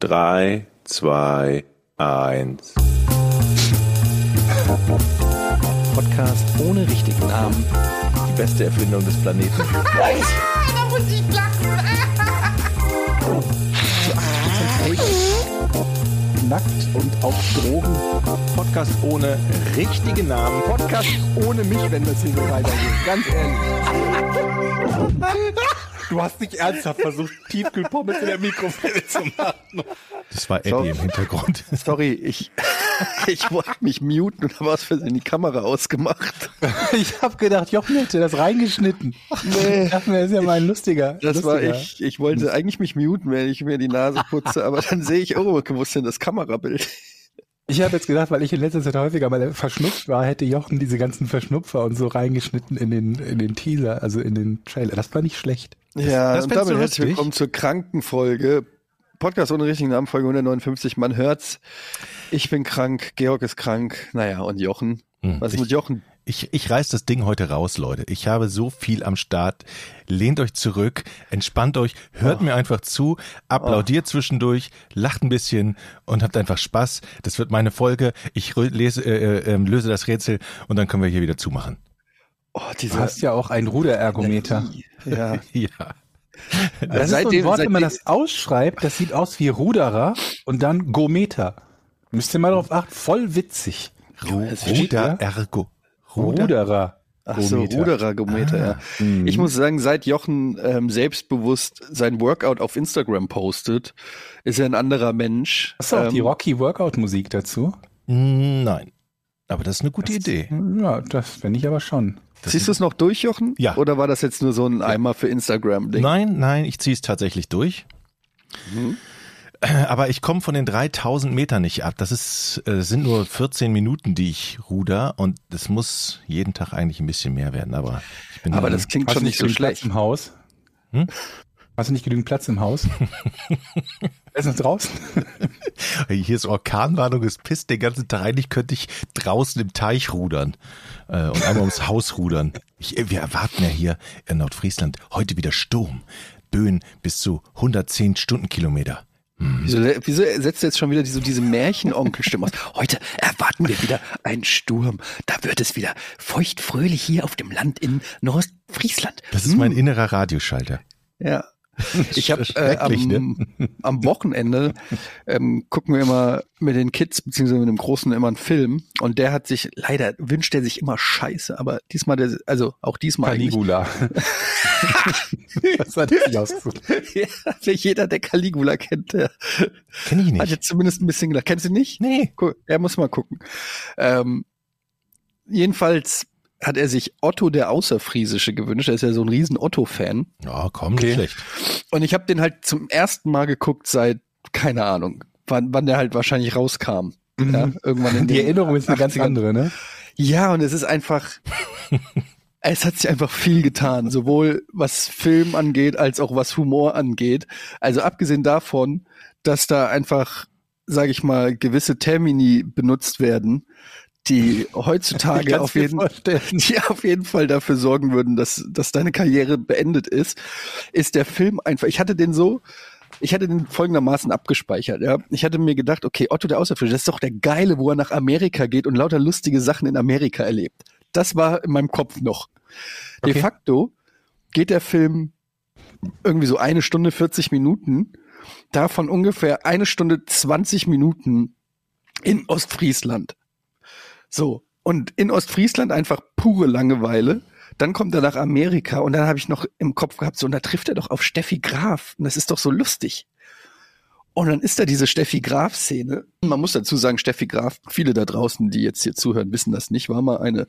3, 2, 1. Podcast ohne richtigen Namen. Die beste Erfindung des Planeten. da muss ich lachen. Nackt und auf Drogen. Podcast ohne richtigen Namen. Podcast ohne mich, wenn das hier so weitergeht. Ganz ehrlich. Du hast nicht ernsthaft versucht, Tiefkühlpommes in der Mikrofile zu machen. Das war Eddie So. im Hintergrund. Sorry, ich, ich wollte mich muten und habe aus Versehen die Kamera ausgemacht. Ich habe gedacht, Jochen hätte das reingeschnitten. Nee. Ich dachte mir, das ist ja mal ein lustiger. Das war lustiger. ich. Ich wollte eigentlich mich muten, wenn ich mir die Nase putze, aber dann sehe ich, oh, wo ist denn das Kamerabild? Ich habe jetzt gedacht, weil ich in letzter Zeit häufiger mal verschnupft war, hätte Jochen diese ganzen Verschnupfer und so reingeschnitten in den, in den Teaser, also in den Trailer. Das war nicht schlecht. Ja, das und damit herzlich willkommen zur Krankenfolge. Podcast ohne richtigen Namen, Folge 159. Man hört's. Ich bin krank, Georg ist krank. Naja, und Jochen. Hm, Was ist ich- mit Jochen? Ich, ich reiß das Ding heute raus, Leute. Ich habe so viel am Start. Lehnt euch zurück, entspannt euch, hört mir einfach zu, applaudiert zwischendurch, lacht ein bisschen und habt einfach Spaß. Das wird meine Folge. Ich lese, äh, äh, ähm, löse das Rätsel und dann können wir hier wieder zumachen. Oh, Du hast ja auch ein Ruderergometer. Ja. Ja. Das ist so Seitdem- ein Wort, wenn man seitdem- das ausschreibt, das sieht aus wie Ruderer und dann Gometer. Müsst ihr mal drauf achten, voll witzig. Ru steht Ruder. Ruderer. Ach so, Gometer. Ruderergometer, ja. Mhm. Ich muss sagen, seit Jochen ähm, selbstbewusst sein Workout auf Instagram postet, ist er ein anderer Mensch. Hast du auch Ähm, die Rocky Workout Musik dazu? Nein. Aber das ist eine gute Idee. Ja, das finde ich aber schon. Ziehst du es noch durch, Jochen? Ja. Oder war das jetzt nur so ein Eimer für Instagram-Ding? Nein, nein, ich ziehe es tatsächlich durch. Mhm. Aber ich komme von den 3000 Metern nicht ab. Das ist, äh, sind nur 14 Minuten, die ich ruder und es muss jeden Tag eigentlich ein bisschen mehr werden. Aber ich bin Aber das klingt schon nicht so genügend Platz schlecht. im Haus? Hm? Hast du nicht genügend Platz im Haus? Ist noch draußen? hier ist Orkanwarnung, es pisst den ganzen Tag. Eigentlich könnte ich draußen im Teich rudern äh, und einmal ums Haus rudern. Ich, äh, wir erwarten ja hier in Nordfriesland heute wieder Sturm. Böen bis zu 110 Stundenkilometer. Wieso, wieso setzt du jetzt schon wieder diese, diese Märchenonkelstimme aus? Heute erwarten wir wieder einen Sturm. Da wird es wieder feuchtfröhlich hier auf dem Land in Nordfriesland. Das ist mein innerer Radioschalter. Ja. Ich habe äh, Schrecklich, am, am Wochenende ähm, gucken wir immer mit den Kids beziehungsweise mit dem Großen immer einen Film und der hat sich leider wünscht er sich immer Scheiße, aber diesmal der, also auch diesmal Caligula. das hat sich ausgesucht. ja, jeder der Caligula kennt, der Kenn ich hat nicht. jetzt zumindest ein bisschen gedacht. Kennst du nicht? Nee. Cool. Er muss mal gucken. Ähm, jedenfalls hat er sich Otto der Außerfriesische gewünscht. Er ist ja so ein riesen Otto-Fan. Ja, komm, Okay. nicht schlecht. Und ich habe den halt zum ersten Mal geguckt seit, keine Ahnung, wann, wann der halt wahrscheinlich rauskam. Ja, irgendwann in Die Erinnerung ist eine ganz 80ern. andere, ne? Ja, und es ist einfach, es hat sich einfach viel getan, sowohl was Film angeht, als auch was Humor angeht. Also abgesehen davon, dass da einfach, sage ich mal, gewisse Termini benutzt werden, die heutzutage auf jeden, die auf jeden Fall dafür sorgen würden, dass, dass deine Karriere beendet ist, ist der Film einfach, ich hatte den so, ich hatte den folgendermaßen abgespeichert, ja. Ich hatte mir gedacht, okay, Otto der Außerfrische, das ist doch der Geile, wo er nach Amerika geht und lauter lustige Sachen in Amerika erlebt. Das war in meinem Kopf noch. De Okay. facto geht der Film irgendwie so eine Stunde 40 Minuten, davon ungefähr eine Stunde 20 Minuten in Ostfriesland. So. Und in Ostfriesland einfach pure Langeweile. Dann kommt er nach Amerika und dann habe ich noch im Kopf gehabt, so, und da trifft er doch auf Steffi Graf. Und das ist doch so lustig. Und dann ist da diese Steffi Graf-Szene. Man muss dazu sagen, Steffi Graf, viele da draußen, die jetzt hier zuhören, wissen das nicht, war mal eine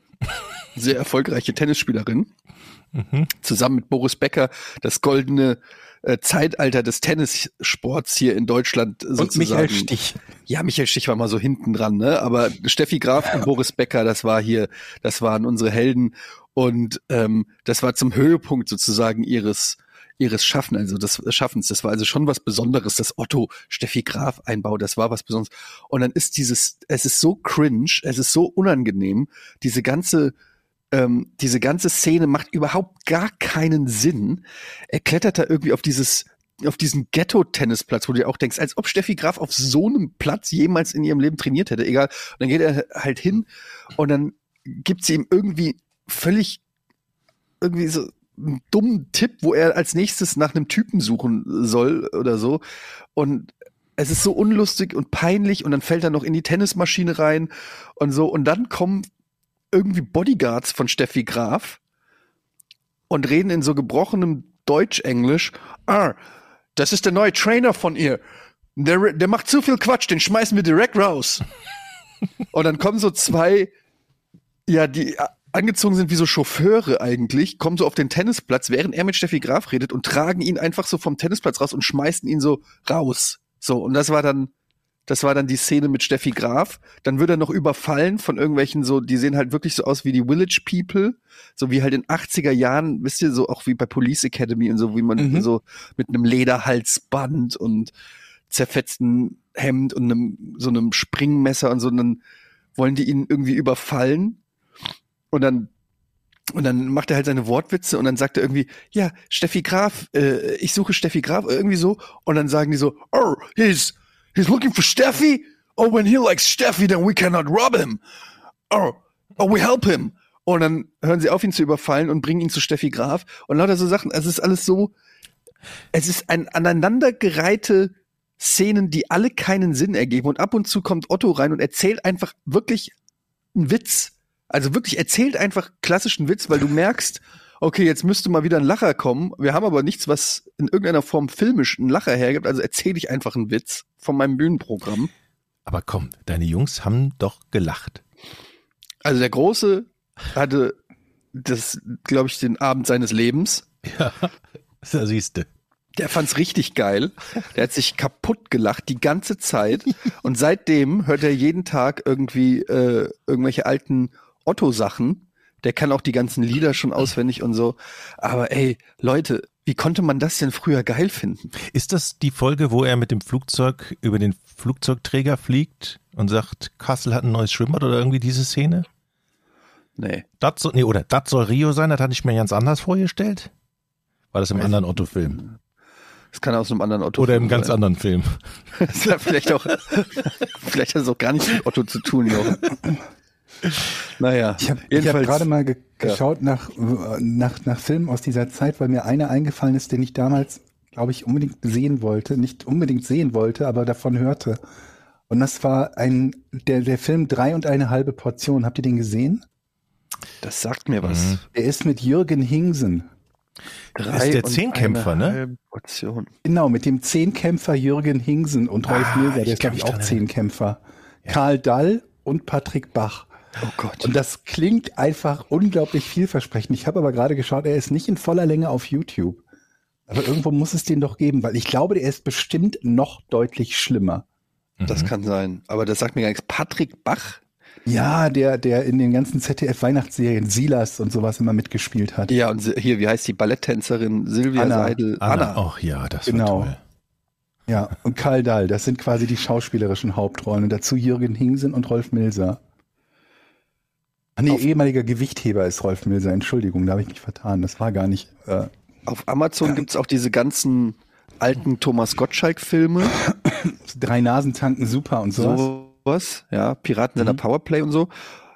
sehr erfolgreiche Tennisspielerin. Zusammen mit Boris Becker das goldene äh, Zeitalter des Tennissports hier in Deutschland sozusagen. Und Michael Stich. Ja, Michael Stich war mal so hinten dran, ne? Aber Steffi Graf und Boris Becker, das war hier, das waren unsere Helden und ähm, das war zum Höhepunkt sozusagen ihres ihres Schaffen, also des Schaffens. Das war also schon was Besonderes, das Otto Steffi Graf Einbau, das war was Besonderes. Und dann ist dieses, es ist so cringe, es ist so unangenehm, diese ganze ähm, diese ganze Szene macht überhaupt gar keinen Sinn. Er klettert da irgendwie auf dieses auf diesen Ghetto-Tennisplatz, wo du dir auch denkst, als ob Steffi Graf auf so einem Platz jemals in ihrem Leben trainiert hätte. Egal. Und dann geht er halt hin und dann gibt sie ihm irgendwie völlig irgendwie so einen dummen Tipp, wo er als nächstes nach einem Typen suchen soll oder so. Und es ist so unlustig und peinlich und dann fällt er noch in die Tennismaschine rein und so. Und dann kommen irgendwie Bodyguards von Steffi Graf und reden in so gebrochenem Deutsch-Englisch. Ah, das ist der neue Trainer von ihr. Der, der macht zu viel Quatsch, den schmeißen wir direkt raus. und dann kommen so zwei, ja, die angezogen sind wie so Chauffeure eigentlich, kommen so auf den Tennisplatz, während er mit Steffi Graf redet und tragen ihn einfach so vom Tennisplatz raus und schmeißen ihn so raus. So, und das war dann, das war dann die Szene mit Steffi Graf. Dann wird er noch überfallen von irgendwelchen so, die sehen halt wirklich so aus wie die Village People. So wie halt in 80er Jahren, wisst ihr, so auch wie bei Police Academy und so, wie man Mhm. so mit einem Lederhalsband und zerfetzten Hemd und einem, so einem Springmesser und so, und dann wollen die ihn irgendwie überfallen. Und dann und dann macht er halt seine Wortwitze und dann sagt er irgendwie, ja, Steffi Graf, äh, ich suche Steffi Graf, irgendwie so. Und dann sagen die so, oh, he's, he's looking for Steffi? Oh, when he likes Steffi, then we cannot rob him. Oh, oh, we help him. Und dann hören sie auf, ihn zu überfallen und bringen ihn zu Steffi Graf. Und lauter so Sachen, es ist alles so, es ist ein aneinandergereihte Szenen, die alle keinen Sinn ergeben. Und ab und zu kommt Otto rein und erzählt einfach wirklich einen Witz. Also wirklich erzählt einfach klassischen Witz, weil du merkst, okay, jetzt müsste mal wieder ein Lacher kommen. Wir haben aber nichts, was in irgendeiner Form filmisch einen Lacher hergibt. Also erzähle ich einfach einen Witz von meinem Bühnenprogramm. Aber komm, deine Jungs haben doch gelacht. Also der Große hatte das, glaube ich, den Abend seines Lebens. Ja, da siehste. Der fand's richtig geil. Der hat sich kaputt gelacht die ganze Zeit. Und seitdem hört er jeden Tag irgendwie äh, irgendwelche alten Otto-Sachen. Der kann auch die ganzen Lieder schon auswendig und so. Aber ey, Leute, wie konnte man das denn früher geil finden? Ist das die Folge, wo er mit dem Flugzeug über den Flugzeugträger fliegt und sagt, Kassel hat ein neues Schwimmbad oder irgendwie diese Szene? Nee. Das soll, nee, oder das soll Rio sein, das hatte ich mir ganz anders vorgestellt. War das im anderen Otto-Film? Das kann aus einem anderen Otto. Oder im ganz anderen Film? Das hat vielleicht auch, vielleicht hat es auch gar nichts mit Otto zu tun, Jochen. Naja, Ich habe hab gerade mal ge geschaut nach, äh, nach, nach Filmen aus dieser Zeit, weil mir einer eingefallen ist, den ich damals, glaube ich, unbedingt sehen wollte. Nicht unbedingt sehen wollte, aber davon hörte. Und das war ein, der, der Film Drei und eine halbe Portion. Habt ihr den gesehen? das sagt mir was. Mhm. Der ist mit Jürgen Hingsen. Drei ist der Zehnkämpfer, ne? Portion. Genau, mit dem Zehnkämpfer Jürgen Hingsen und Rolf Ah, Milser, der ist, glaube ich, auch Zehnkämpfer. Karl Dall und Patrick Bach. Oh Gott. Und das klingt einfach unglaublich vielversprechend. Ich habe aber gerade geschaut, er ist nicht in voller Länge auf YouTube. Aber irgendwo muss es den doch geben, weil ich glaube, der ist bestimmt noch deutlich schlimmer. Das kann sein. Aber das sagt mir gar nichts. Patrick Bach? Ja, der, der in den ganzen ZDF-Weihnachtsserien Silas und sowas immer mitgespielt hat. Ja, und hier, wie heißt die Balletttänzerin Silvia Anna. Seidel? Anna. Ach ja, das Genau. war toll. Ja, und Karl Dahl, das sind quasi die schauspielerischen Hauptrollen. Und dazu Jürgen Hingsen und Rolf Milser. Ah, nee, ehemaliger Gewichtheber ist Rolf Milser. Entschuldigung, da habe ich mich vertan. Das war gar nicht. Äh, Auf Amazon gibt's auch diese ganzen alten Thomas Gottschalk-Filme. drei Nasen tanken super und sowas. Sowas. Ja, Piratensender Mhm. Powerplay und so.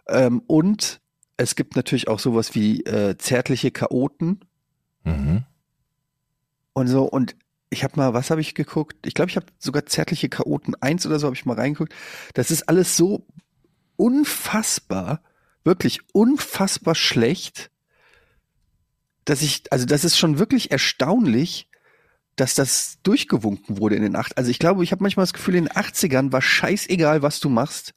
Ähm, und es gibt natürlich auch sowas wie äh, zärtliche Chaoten Mhm. und so. Und ich habe mal, was habe ich geguckt? Ich glaube, ich habe sogar zärtliche Chaoten 1 oder so habe ich mal reingeguckt. Das ist alles so unfassbar, wirklich unfassbar schlecht, dass ich, also das ist schon wirklich erstaunlich, dass das durchgewunken wurde in den acht. Also ich glaube, ich habe manchmal das Gefühl, in den 80ern war scheißegal, was du machst,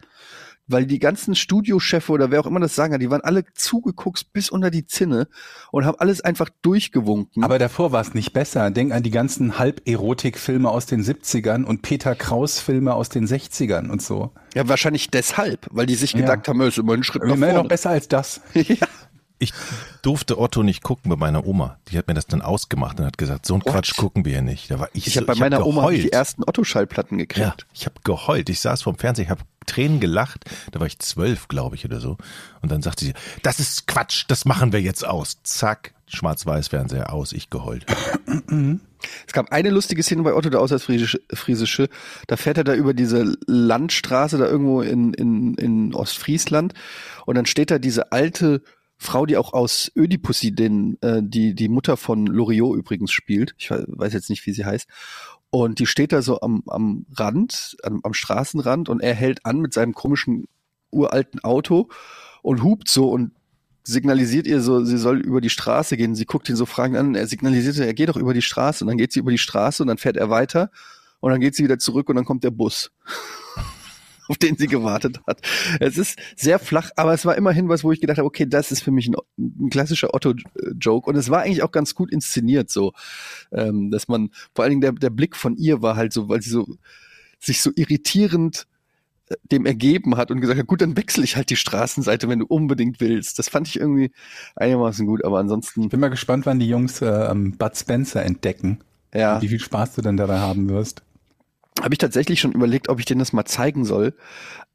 weil die ganzen Studiochefe oder wer auch immer das sagen hat, die waren alle zugeguckt bis unter die Zinne und haben alles einfach durchgewunken. Aber davor war es nicht besser. Denk an die ganzen Halb-Erotik-Filme aus den 70ern und Peter Kraus-Filme aus den 60ern und so. ja, wahrscheinlich deshalb, weil die sich Ja. gedacht haben, es ist immer ein Schritt nach Immer noch vorne. besser als das. ja. Ich durfte Otto nicht gucken bei meiner Oma. Die hat mir das dann ausgemacht und hat gesagt, so ein? Quatsch gucken wir hier nicht. Da war ich, Ich so, habe bei meiner Oma geheult. die ersten Otto-Schallplatten Ja, gekriegt. ich habe geheult. Ich saß vorm Fernseher, ich habe Tränen gelacht. Da war ich zwölf, glaube ich, oder so. Und dann sagte sie, das ist Quatsch, das machen wir jetzt aus. Zack, Schwarz-Weiß-Fernseher aus, ich geheult. Es gab eine lustige Szene bei Otto, der Auswärtsfriesische, Friesische. Da fährt er da über diese Landstraße da irgendwo in, in, in Ostfriesland. Und dann steht da diese alte Frau, die auch aus Ödipussy, den, äh, die, die Mutter von Loriot übrigens spielt. Ich weiß jetzt nicht, wie sie heißt. Und die steht da so am, am Rand, am, am Straßenrand und er hält an mit seinem komischen uralten Auto und hupt so und signalisiert ihr so, sie soll über die Straße gehen. Sie guckt ihn so fragend an. Er signalisiert, er geht doch über die Straße. Und dann geht sie über die Straße und dann fährt er weiter. Und dann geht sie wieder zurück und dann kommt der Bus, auf den sie gewartet hat. Es ist sehr flach, aber es war immerhin was, wo ich gedacht habe, okay, das ist für mich ein, ein klassischer Otto-Joke. Und es war eigentlich auch ganz gut inszeniert, so, ähm, dass man, vor allen Dingen der, der Blick von ihr war halt so, weil sie so, sich so irritierend äh, dem ergeben hat und gesagt hat, gut, dann wechsle ich halt die Straßenseite, wenn du unbedingt willst. Das fand ich irgendwie einigermaßen gut, aber ansonsten, Bin mal gespannt, wann die Jungs äh, ähm, Bud Spencer entdecken. ja, Wie viel Spaß du dann dabei haben wirst. Habe ich tatsächlich schon überlegt, ob ich denen das mal zeigen soll.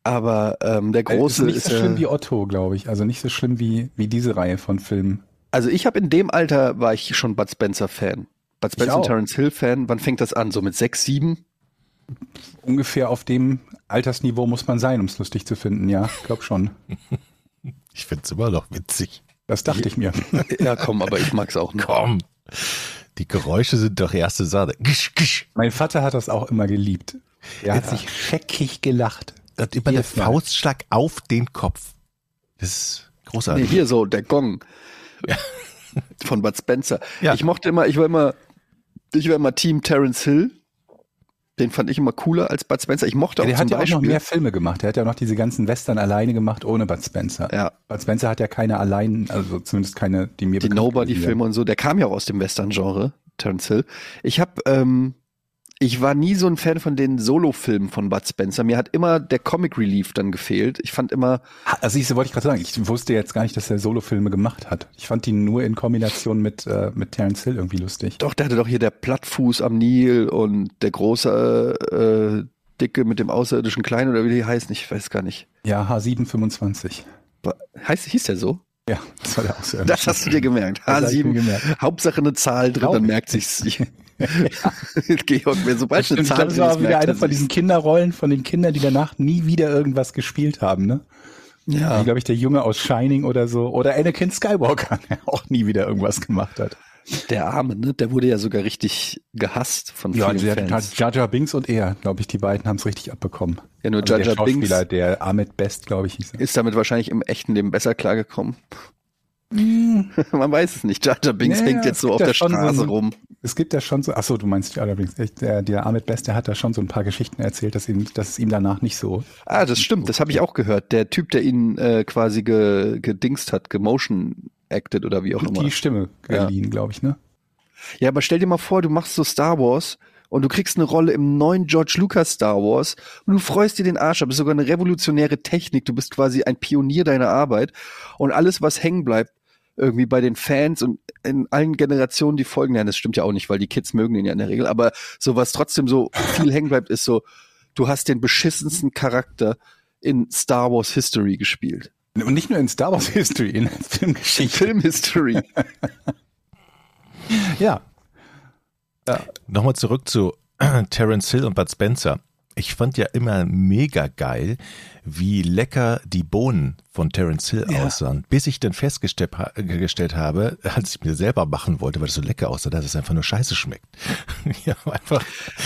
Aber ähm, der Äh, große ist nicht ist, so schlimm äh, wie Otto, glaube ich. Also nicht so schlimm wie, wie diese Reihe von Filmen. also ich habe in dem Alter war ich schon Bud Spencer Fan. Bud Spencer. Terence Hill Fan. Wann fängt das an? So mit sechs, sieben? Ungefähr auf dem Altersniveau muss man sein, um es lustig zu finden, ja. Glaub schon. Ich find's immer noch witzig. Das dachte ich mir. Ja, komm, aber ich mag's auch noch. Komm. Die Geräusche sind doch erste Sahne. Gisch, gisch. Mein Vater hat das auch immer geliebt. Er hat sich scheckig gelacht. Und immer der Jedes Mal. Faustschlag auf den Kopf. Das ist Nee, großartig. hier so, der Gong. Von Bud Spencer. Ja. Ich mochte immer, ich war immer, ich war immer Team Terence Hill. Den fand ich immer cooler als Bud Spencer. Ich mochte auch der zum hat ja auch Beispiel. noch mehr Filme gemacht. Er hat ja noch diese ganzen Western alleine gemacht, ohne Bud Spencer. Ja. Bud Spencer hat ja keine allein, also zumindest keine, die mir die. Nobody-Filme und so, der kam ja auch aus dem Western-Genre, Terence Hill. Ich habe, ähm, ich war nie so ein Fan von den Solo-Filmen von Bud Spencer. Mir hat immer der Comic Relief dann gefehlt. Ich fand immer, Also ich wollte ich gerade sagen, ich wusste jetzt gar nicht, dass er Solofilme gemacht hat. Ich fand die nur in Kombination mit, äh, mit Terence Hill irgendwie lustig. doch, der hatte doch hier der Plattfuß am Nil und der große, äh, Dicke mit dem außerirdischen Kleinen oder wie die heißen, ich weiß gar nicht. Ja, H725. Wa- Heißt, hieß der so? Ja, das war der Außerirdische. Das hast du dir gemerkt. Das hab ich mir H7, gemerkt. Hauptsache eine Zahl drin, Glaub dann merkt sich's. Georg, wer sobald eine Zahl das war wieder eine von diesen Kinderrollen von den Kindern, die danach nie wieder irgendwas gespielt haben, ne? Ja. Wie, glaube ich, der Junge aus Shining oder so. Oder Anakin Skywalker, der auch nie wieder irgendwas gemacht hat. Der Arme, ne? Der wurde ja sogar richtig gehasst von Ja, vielen der, Fans. Jar Jar Binks und er, glaube ich, die beiden haben es richtig abbekommen. Ja, nur Also Jar Binks Schauspieler, der Ahmed Best, glaube ich, hieß er. ist damit wahrscheinlich im echten Leben besser klargekommen. Man weiß es nicht. Jar Binks Ja, hängt ja, jetzt so auf ja der schon so Straße ein- rum. Es gibt ja schon so, ach so, du meinst echt, der, der Ahmed Best, der hat da schon so ein paar Geschichten erzählt, dass, ihm, dass es ihm danach nicht so. Ah, das stimmt. Das habe ich auch gehört. Der Typ, der ihn äh, quasi ge, gedingst hat, gemotion acted oder wie auch immer. Die Stimme Ja. geliehen, glaube ich, ne? Ja, aber stell dir mal vor, du machst so Star Wars und du kriegst eine Rolle im neuen George Lucas Star Wars und du freust dir den Arsch ab. Das ist sogar eine revolutionäre Technik. Du bist quasi ein Pionier deiner Arbeit und alles, was hängen bleibt, irgendwie bei den Fans und in allen Generationen, die folgen, ja, das stimmt ja auch nicht, weil die Kids mögen den ja in der Regel, aber so was trotzdem so viel hängen bleibt, ist so, du hast den beschissensten Charakter in Star Wars History gespielt. Und nicht nur in Star Wars History, in Filmgeschichte. Film History. Ja. Nochmal zurück zu Terence Hill und Bud Spencer. Ich fand ja immer mega geil, wie lecker die Bohnen von Terence Hill Ja. aussahen, bis ich dann festgestellt ha- gestellt habe, als ich mir selber machen wollte, weil das so lecker aussah, dass es einfach nur scheiße schmeckt. ja, einfach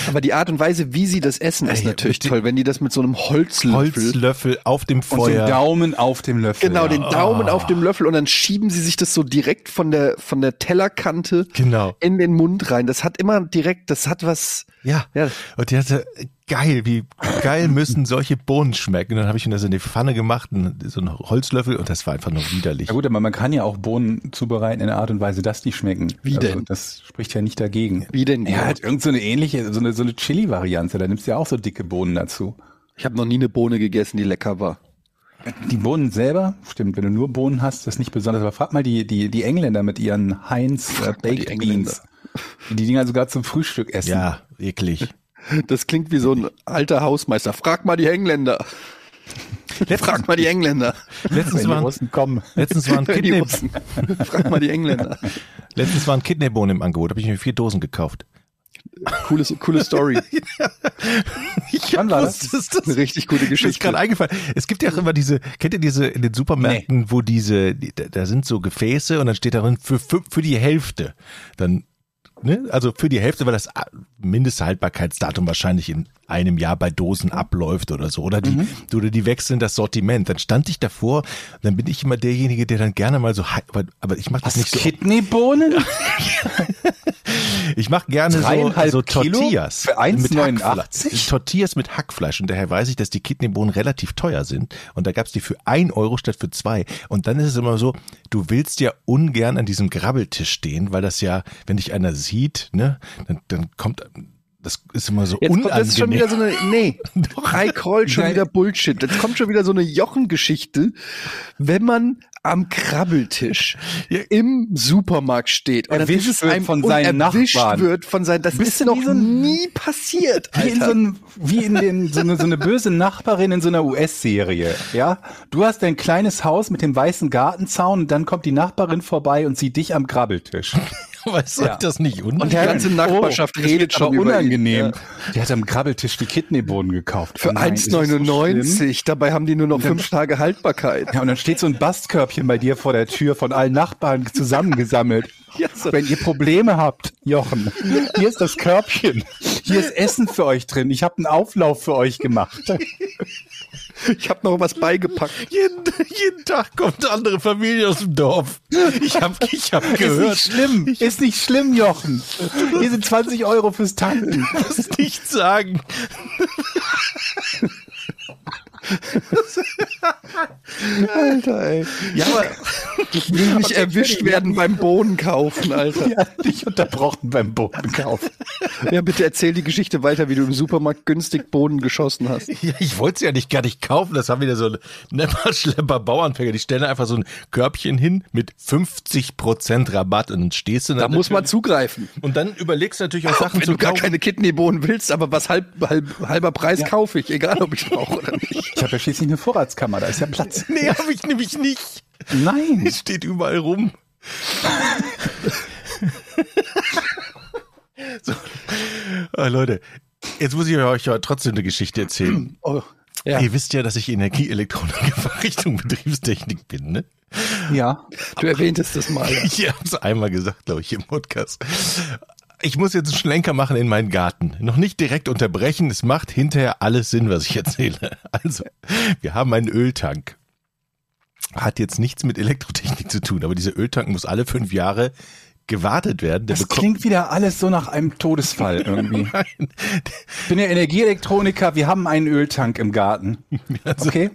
Aber die Art und Weise, wie sie das essen, ist Ey, natürlich toll, wenn die das mit so einem Holzlöffel Holzlöffel auf dem Und Feuer. einen Daumen auf dem Löffel. Genau, ja. den Daumen auf dem Löffel und dann schieben sie sich das so direkt von der, von der Tellerkante Genau. in den Mund rein. Das hat immer direkt, das hat was, Ja. Ja. Und die hatte, geil, wie geil müssen solche Bohnen schmecken. Dann habe ich mir das in die Pfanne gemacht, so einen Holzlöffel, und das war einfach nur widerlich. Ja gut, aber man kann ja auch Bohnen zubereiten in einer Art und Weise, dass die schmecken. Wie also, denn? Das spricht ja nicht dagegen. Wie denn, Ja, halt irgend so eine ähnliche, so eine, so eine Chili-Variante. Da nimmst du ja auch so dicke Bohnen dazu. ich habe noch nie eine Bohne gegessen, die lecker war. Die Bohnen selber, stimmt, wenn du nur Bohnen hast, das ist nicht besonders. Aber frag mal die, die, die Engländer mit ihren Heinz äh, die Baked Engländer. Beans. Die die Dinger sogar zum Frühstück essen. Ja, eklig. Das klingt wie so ein alter Hausmeister. Frag mal die Engländer. Frag mal die Engländer. Letztens Wenn die waren, Russen kommen. letztens waren Die Kidney, Russen. Frag mal die Engländer. letztens waren Kidneybohnen im Angebot, habe ich mir vier Dosen gekauft. Coole, coole Story. Ich Wann war das? das Eine richtig gute Mir ist Geschichte. gerade eingefallen. Es gibt ja auch immer diese, kennt ihr diese in den Supermärkten, wo diese, die, da- da sind so Gefäße und dann steht darin für, für, für die Hälfte. Dann, ne, also für die Hälfte, weil das Mindesthaltbarkeitsdatum wahrscheinlich in einem Jahr bei Dosen abläuft oder so. Oder die, oder die wechseln das Sortiment. Dann stand ich davor, dann bin ich immer derjenige, der dann gerne mal so, aber, aber ich mache das Was, nicht so. Kidneybohnen? Ich mache gerne so, so Kilo Tortillas. für 1,89? mit Hackfleisch. Tortillas mit Hackfleisch. Und daher weiß ich, dass die Kidneybohnen relativ teuer sind. Und da gab's die für ein Euro statt für zwei. Und dann ist es immer so, du willst ja ungern an diesem Grabbeltisch stehen, weil das ja, wenn dich einer sieht, ne, dann, dann kommt, das ist immer so Jetzt kommt unangenehm. das ist schon wieder so eine, nee, Kai Kroll schon Nein. wieder Bullshit. Jetzt kommt schon wieder so eine Jochengeschichte, wenn man am Krabbeltisch Ja. im Supermarkt steht und Erwischt dann ist einem von und seinen erwischt Nachbarn. wird von seinen, das Bist ist noch so ein- nie passiert, Wie in, Alter. so ein, wie in den, so, eine, so eine böse Nachbarin in so einer US-Serie. Ja, du hast ein kleines Haus mit dem weißen Gartenzaun und dann kommt die Nachbarin vorbei und sieht dich am Grabbeltisch. Weißt du, Ja. das nicht und die unangenehm? ganze Nachbarschaft oh, redet schon unangenehm. Ja. Die hat am Grabbeltisch die Kidneybohnen gekauft. Für Oh nein, ist das so schlimm? 1,99. Dabei haben die nur noch fünf Tage Haltbarkeit. Ja, und dann steht so ein Bastkörbchen bei dir vor der Tür von allen Nachbarn zusammengesammelt. So. Wenn ihr Probleme habt, Jochen, hier ist das Körbchen. Hier ist Essen für euch drin. Ich habe einen Auflauf für euch gemacht. Ich habe noch was beigepackt. Jeden, jeden Tag kommt eine andere Familie aus dem Dorf. Ich habe ich hab Ist gehört. nicht schlimm. Ist nicht schlimm, Jochen. Hier sind 20 Euro fürs Tanken. muss nicht sagen. Alter, ey. Ja, aber ich will nicht erwischt werden beim Bohnen kaufen, Alter. Hat dich unterbrochen beim Bodenkauf. Ja, bitte erzähl die Geschichte weiter, wie du im Supermarkt günstig Bohnen geschossen hast. Ja, ich wollte es ja nicht gar nicht kaufen. Das haben wieder so Nepper-Schlepper Bauernfänger. Die stellen einfach so ein Körbchen hin mit 50% Rabatt und dann stehst du Da dann muss man zugreifen. Und dann überlegst du natürlich auch Sachen wenn zu du gar kaufen. keine Kidneybohnen willst, aber was halb, halb, halber Preis kaufe ich, egal ob ich brauche oder nicht. Ich habe ja schließlich eine Vorratskammer, da ist ja Platz. Nee, habe ich nämlich nicht. Nein. Es steht überall rum. so. Ah, Leute, jetzt muss ich euch trotzdem eine Geschichte erzählen. Oh, ja. Ihr wisst ja, dass ich Energieelektroniker Fachrichtung Betriebstechnik bin, ne? Ja. Du erwähntest das mal. Ja. Ich habe es einmal gesagt, glaube ich, im Podcast. Ich muss jetzt einen Schlenker machen in meinen Garten. Noch nicht direkt unterbrechen. Es macht hinterher alles Sinn, was ich erzähle. Also, wir haben einen Öltank. Hat jetzt nichts mit Elektrotechnik zu tun, aber dieser Öltank muss alle fünf Jahre gewartet werden. Der Das klingt wieder alles so nach einem Todesfall irgendwie. Ich bin ja Energieelektroniker, wir haben einen Öltank im Garten. Also, Okay.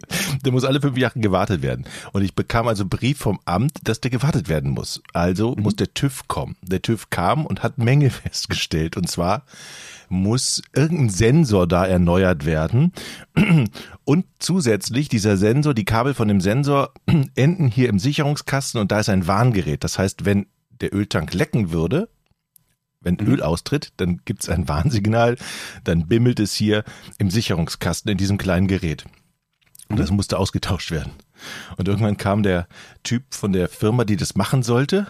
Der muss alle fünf Jahre gewartet werden. Und ich bekam also Brief vom Amt, dass der gewartet werden muss. Also muss der TÜV kommen. Der TÜV kam und hat Mängel festgestellt. Und zwar muss irgendein Sensor da erneuert werden. Und zusätzlich dieser Sensor, die Kabel von dem Sensor enden hier im Sicherungskasten und da ist ein Warngerät. Das heißt, wenn der Öltank lecken würde, wenn Öl austritt, dann gibt's ein Warnsignal, dann bimmelt es hier im Sicherungskasten in diesem kleinen Gerät. Und das musste ausgetauscht werden. Und irgendwann kam der Typ von der Firma, die das machen sollte,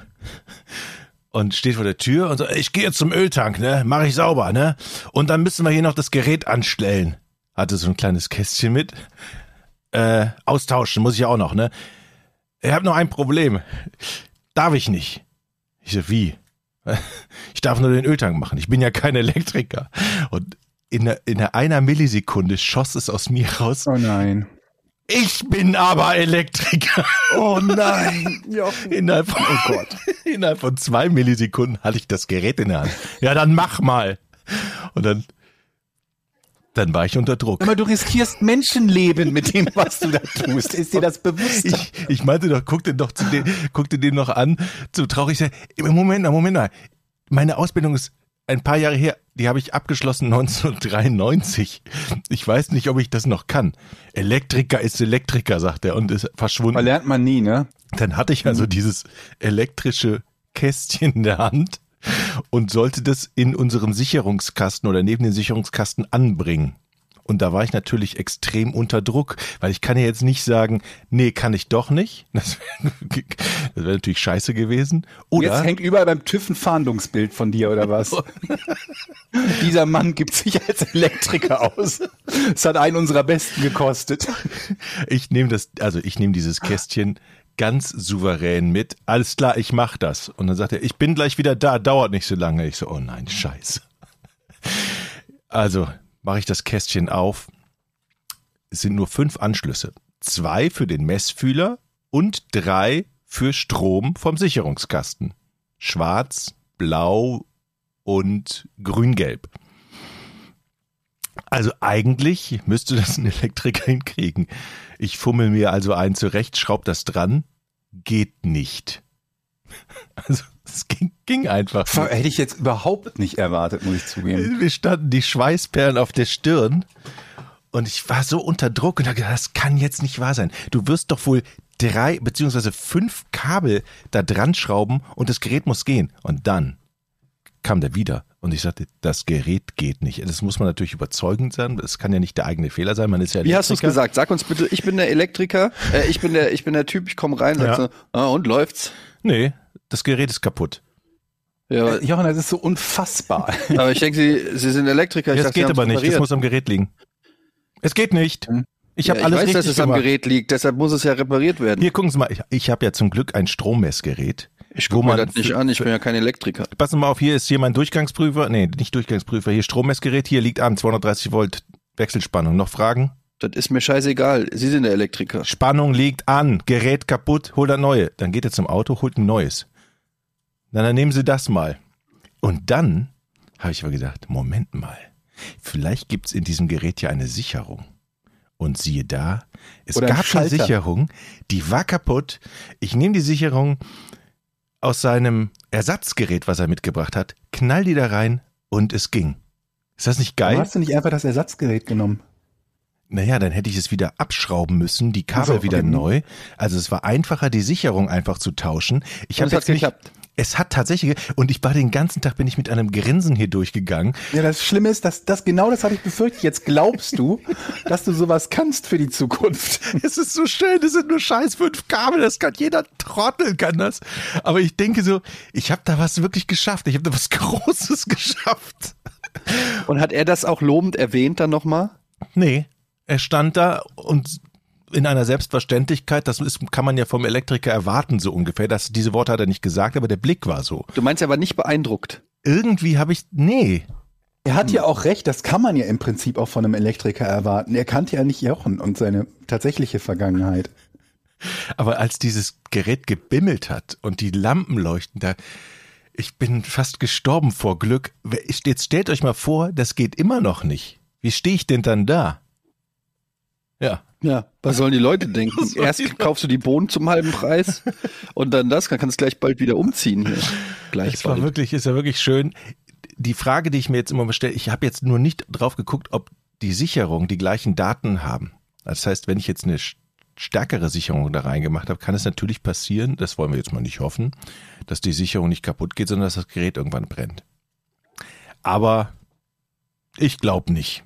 und steht vor der Tür und sagt, ich gehe jetzt zum Öltank, ne? Mach ich sauber, ne? Und dann müssen wir hier noch das Gerät anstellen. Hatte so ein kleines Kästchen mit. Äh, austauschen muss ich auch noch, ne? Ich habe noch ein Problem. Darf ich nicht. Ich so, wie? Ich darf nur den Öltank machen. Ich bin ja kein Elektriker. Und in einer, in einer, Millisekunde schoss es aus mir raus. Oh nein. Ich bin aber Elektriker. Oh nein, Jochen. Innerhalb von, oh Gott. Innerhalb von zwei Millisekunden hatte ich das Gerät in der Hand. Ja, dann mach mal. Und dann, dann war ich unter Druck. Aber du riskierst Menschenleben mit dem, was du da tust. Ist dir das bewusst? Ich, ich meinte doch, guck dir doch zu dem, guck dir den noch an, so traurig sein. Moment mal, Moment mal. Meine Ausbildung ist ein paar Jahre her, die habe ich abgeschlossen 1993. Ich weiß nicht, ob ich das noch kann. Elektriker ist Elektriker, sagt er und ist verschwunden. Lernt man nie, ne? Dann hatte ich also dieses elektrische Kästchen in der Hand und sollte das in unserem Sicherungskasten oder neben den Sicherungskasten anbringen. Und da war ich natürlich extrem unter Druck, weil ich kann ja jetzt nicht sagen, nee, kann ich doch nicht. Das wäre wär natürlich scheiße gewesen. Oder Jetzt hängt überall beim TÜV ein Fahndungsbild von dir oder was? Dieser Mann gibt sich als Elektriker aus. Es hat einen unserer Besten gekostet. ich nehme das, also ich nehme dieses Kästchen ganz souverän mit. Alles klar, ich mach das. Und dann sagt er, ich bin gleich wieder da, dauert nicht so lange. Ich so, oh nein, scheiße. Also mache ich das Kästchen auf. Es sind nur fünf Anschlüsse. Zwei für den Messfühler und drei für Strom vom Sicherungskasten. Schwarz, blau und grün-gelb. Also eigentlich müsste das ein Elektriker hinkriegen. Ich fummel mir also ein zurecht, schraub das dran. Geht nicht. Also es ging, ging einfach. nicht. Hätte ich jetzt überhaupt nicht erwartet, muss ich zugeben. Wir standen die Schweißperlen auf der Stirn und ich war so unter Druck und habe gedacht, das kann jetzt nicht wahr sein. Du wirst doch wohl drei beziehungsweise fünf Kabel da dran schrauben und das Gerät muss gehen. Und dann kam der wieder und ich sagte, das Gerät geht nicht. Das muss man natürlich überzeugend sein. Das kann ja nicht der eigene Fehler sein. Man ist ja Wie hast du es Elektriker. gesagt? Sag uns bitte, ich bin der Elektriker, äh, ich bin der, ich bin der Typ, ich komme rein, Ja. so, ah, und läuft's? Nee, das Gerät ist kaputt. Ja, Äh, Jochen, das ist so unfassbar. aber ich denke, Sie, Sie sind Elektriker. Ich Das dachte, geht aber nicht. Das repariert. muss am Gerät liegen. Es geht nicht. Hm. Ich ja, habe ich alles weiß, richtig dass es am gemacht. Gerät liegt, deshalb muss es ja repariert werden. Hier gucken Sie mal. Ich, ich habe ja zum Glück ein Strommessgerät. Ich gucke mir das nicht an, ich bin ja kein Elektriker. Passen mal auf, hier ist hier mein Durchgangsprüfer. Nee, nicht Durchgangsprüfer, hier Strommessgerät. Hier liegt an, 230 Volt Wechselspannung. Noch Fragen? Das ist mir scheißegal. Sie sind der Elektriker. Spannung liegt an, Gerät kaputt, hol das neue. Dann geht er zum Auto, holt ein neues. Na, dann nehmen Sie das mal. Und dann habe ich aber gedacht, Moment mal, vielleicht gibt's in diesem Gerät ja eine Sicherung. Und siehe da, es Oder gab eine. Sicherung, die war kaputt. Ich nehme die Sicherung aus seinem Ersatzgerät, was er mitgebracht hat, knall die da rein und es ging. Ist das nicht Warum geil? hast du nicht einfach das Ersatzgerät genommen? Naja, dann hätte ich es wieder abschrauben müssen, die Kabel Ach so, wieder okay. neu. Also es war einfacher, die Sicherung einfach zu tauschen. Ich habe jetzt nicht, geklappt. Es hat tatsächlich, und ich war den ganzen Tag, bin ich mit einem Grinsen hier durchgegangen. Ja, das Schlimme ist, dass das genau das habe ich befürchtet. Jetzt glaubst du, dass du sowas kannst für die Zukunft. Es ist so schön, das sind nur scheiß fünf Kabel, das kann jeder Trottel kann das. Aber ich denke so, ich habe da was wirklich geschafft, ich habe da was Großes geschafft. Und hat er das auch lobend erwähnt dann nochmal? Nee, er stand da und in einer Selbstverständlichkeit, das ist, kann man ja vom Elektriker erwarten, so ungefähr. Das, diese Worte hat er nicht gesagt, aber der Blick war so. Du meinst aber nicht beeindruckt. Irgendwie habe ich, nee, Er hat ja auch recht, das kann man ja im Prinzip auch von einem Elektriker erwarten. Er kannte ja nicht Jochen und seine tatsächliche Vergangenheit. aber als dieses Gerät gebimmelt hat und die Lampen leuchten da, ich bin fast gestorben vor Glück. Jetzt stellt euch mal vor, das geht immer noch nicht. Wie stehe ich denn dann da? Ja, Ja, was sollen die Leute denken? Erst kaufst du die Bohnen zum halben Preis und dann das, dann kannst du gleich bald wieder umziehen hier. Gleich es war wirklich, ist ja wirklich schön. Die Frage, die ich mir jetzt immer stelle, ich habe jetzt nur nicht drauf geguckt, ob die Sicherung die gleichen Daten haben. Das heißt, wenn ich jetzt eine st- stärkere Sicherung da reingemacht habe, kann es natürlich passieren, das wollen wir jetzt mal nicht hoffen, dass die Sicherung nicht kaputt geht, sondern dass das Gerät irgendwann brennt. Aber ich glaube nicht.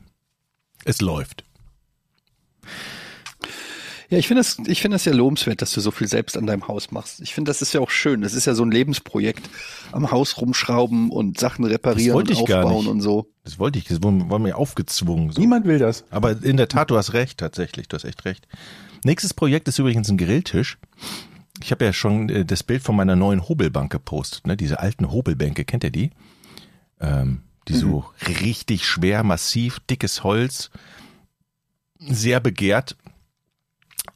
Es läuft. Ja, ich finde es, ich finde es ja lobenswert, dass du so viel selbst an deinem Haus machst. Ich finde, das ist ja auch schön. Das ist ja so ein Lebensprojekt. Am Haus rumschrauben und Sachen reparieren wollte und ich gar aufbauen nicht. und so. Das wollte ich, das war mir aufgezwungen. So. Niemand will das. Aber in der Tat, du hast recht, tatsächlich, du hast echt recht. Nächstes Projekt ist übrigens ein Grilltisch. Ich habe ja schon äh, das Bild von meiner neuen Hobelbank gepostet, ne? Diese alten Hobelbänke, kennt ihr die? Ähm, die so richtig schwer, massiv, dickes Holz, sehr begehrt.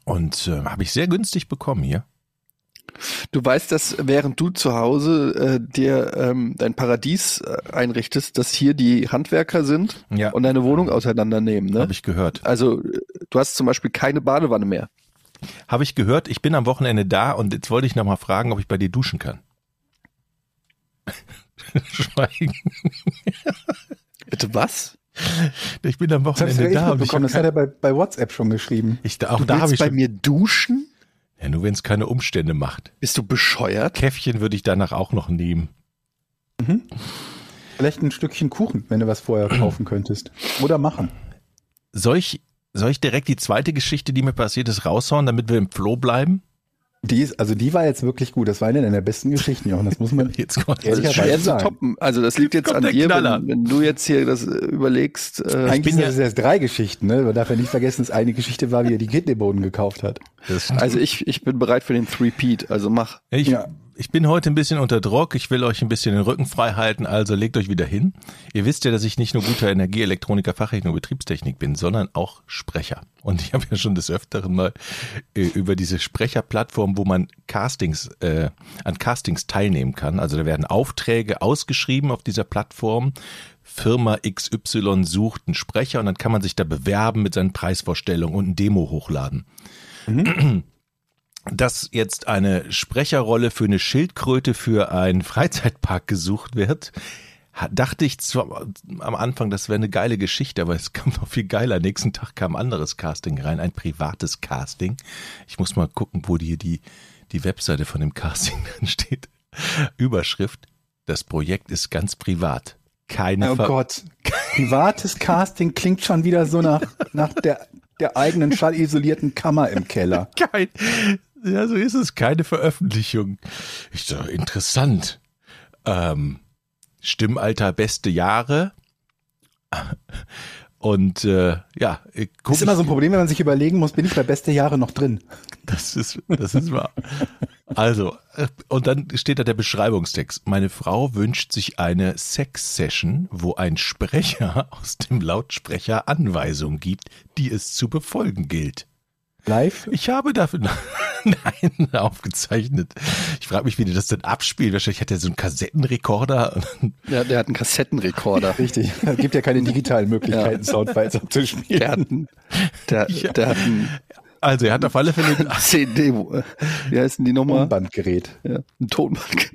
Und äh, habe ich sehr günstig bekommen hier. Du weißt, dass während du zu Hause äh, dir ähm, dein Paradies äh, einrichtest, dass hier die Handwerker sind Ja. und deine Wohnung auseinandernehmen. Ne? Habe ich gehört. Also äh, du hast zum Beispiel keine Badewanne mehr. Habe ich gehört, ich bin am Wochenende da und jetzt wollte ich noch mal fragen, ob ich bei dir duschen kann. Schweigen. Bitte was? Ich bin am Das Wochenende ja da eh und ich Das hat er bei, bei WhatsApp schon geschrieben. Ich, da- auch Du da habe ich bei schon, mir duschen? ja, nur wenn es keine Umstände macht. Bist du bescheuert? Käffchen würde ich danach auch noch nehmen. Vielleicht ein Stückchen Kuchen, wenn du was vorher kaufen könntest. Oder machen. soll ich, soll ich direkt die zweite Geschichte, die mir passiert ist, raushauen, damit wir im Flow bleiben? Die ist, also die war jetzt wirklich gut. Das war eine der besten Geschichten, Jochen. Das muss man Jetzt ehrlicherweise sagen. toppen. Also das liegt jetzt kommt an dir, wenn, wenn du jetzt hier das äh, überlegst. Äh, Eigentlich bin sind ja- das erst drei Geschichten, ne? Man darf ja nicht vergessen, dass eine Geschichte war, wie er die Kidneybohnen gekauft hat. Also ich, ich bin bereit für den Three-Peat. Also mach. Ich, Ja. Ich bin heute ein bisschen unter Druck. Ich will euch ein bisschen den Rücken frei halten, also legt euch wieder hin. Ihr wisst ja, dass ich nicht nur guter Energieelektroniker, Fachrechnung Betriebstechnik bin, sondern auch Sprecher. Und ich habe ja schon des Öfteren mal äh, über diese Sprecherplattform, wo man Castings, äh, an Castings teilnehmen kann. Also da werden Aufträge ausgeschrieben auf dieser Plattform. Firma XY sucht einen Sprecher und dann kann man sich da bewerben mit seinen Preisvorstellungen und ein Demo hochladen dass jetzt eine Sprecherrolle für eine Schildkröte für einen Freizeitpark gesucht wird, dachte ich zwar am Anfang, das wäre eine geile Geschichte, aber es kam noch viel geiler. Nächsten Tag kam ein anderes Casting rein, ein privates Casting. Ich muss mal gucken, wo die, die, die Webseite von dem Casting dann steht. Überschrift, das Projekt ist ganz privat. Keine Oh Ver Gott. Privates Casting klingt schon wieder so nach, nach der, der eigenen schallisolierten Kammer im Keller. kein, ja, so ist es, keine Veröffentlichung. Ich so, interessant. Ähm, Stimmalter beste Jahre. Und äh, ja, ich guck, ist immer so ein Problem, wenn man sich überlegen muss, bin ich bei beste Jahre noch drin? das ist, das ist wahr. Also, äh, und dann steht da der Beschreibungstext. Meine Frau wünscht sich eine Sex-Session, wo ein Sprecher aus dem Lautsprecher Anweisungen gibt, die es zu befolgen gilt. Live? Ich habe dafür nein aufgezeichnet. Ich frage mich, wie die das denn abspielt. Wahrscheinlich hat er so einen Kassettenrekorder. Ja, der hat einen Kassettenrekorder. Richtig. Es gibt ja keine digitalen Möglichkeiten, Soundfiles abzuspielen. Der hat einen, der, Ja. der hat einen Also er hat auf alle Fälle, CD, wie heißen die nochmal? Tonbandgerät. Ja, ein Tonband.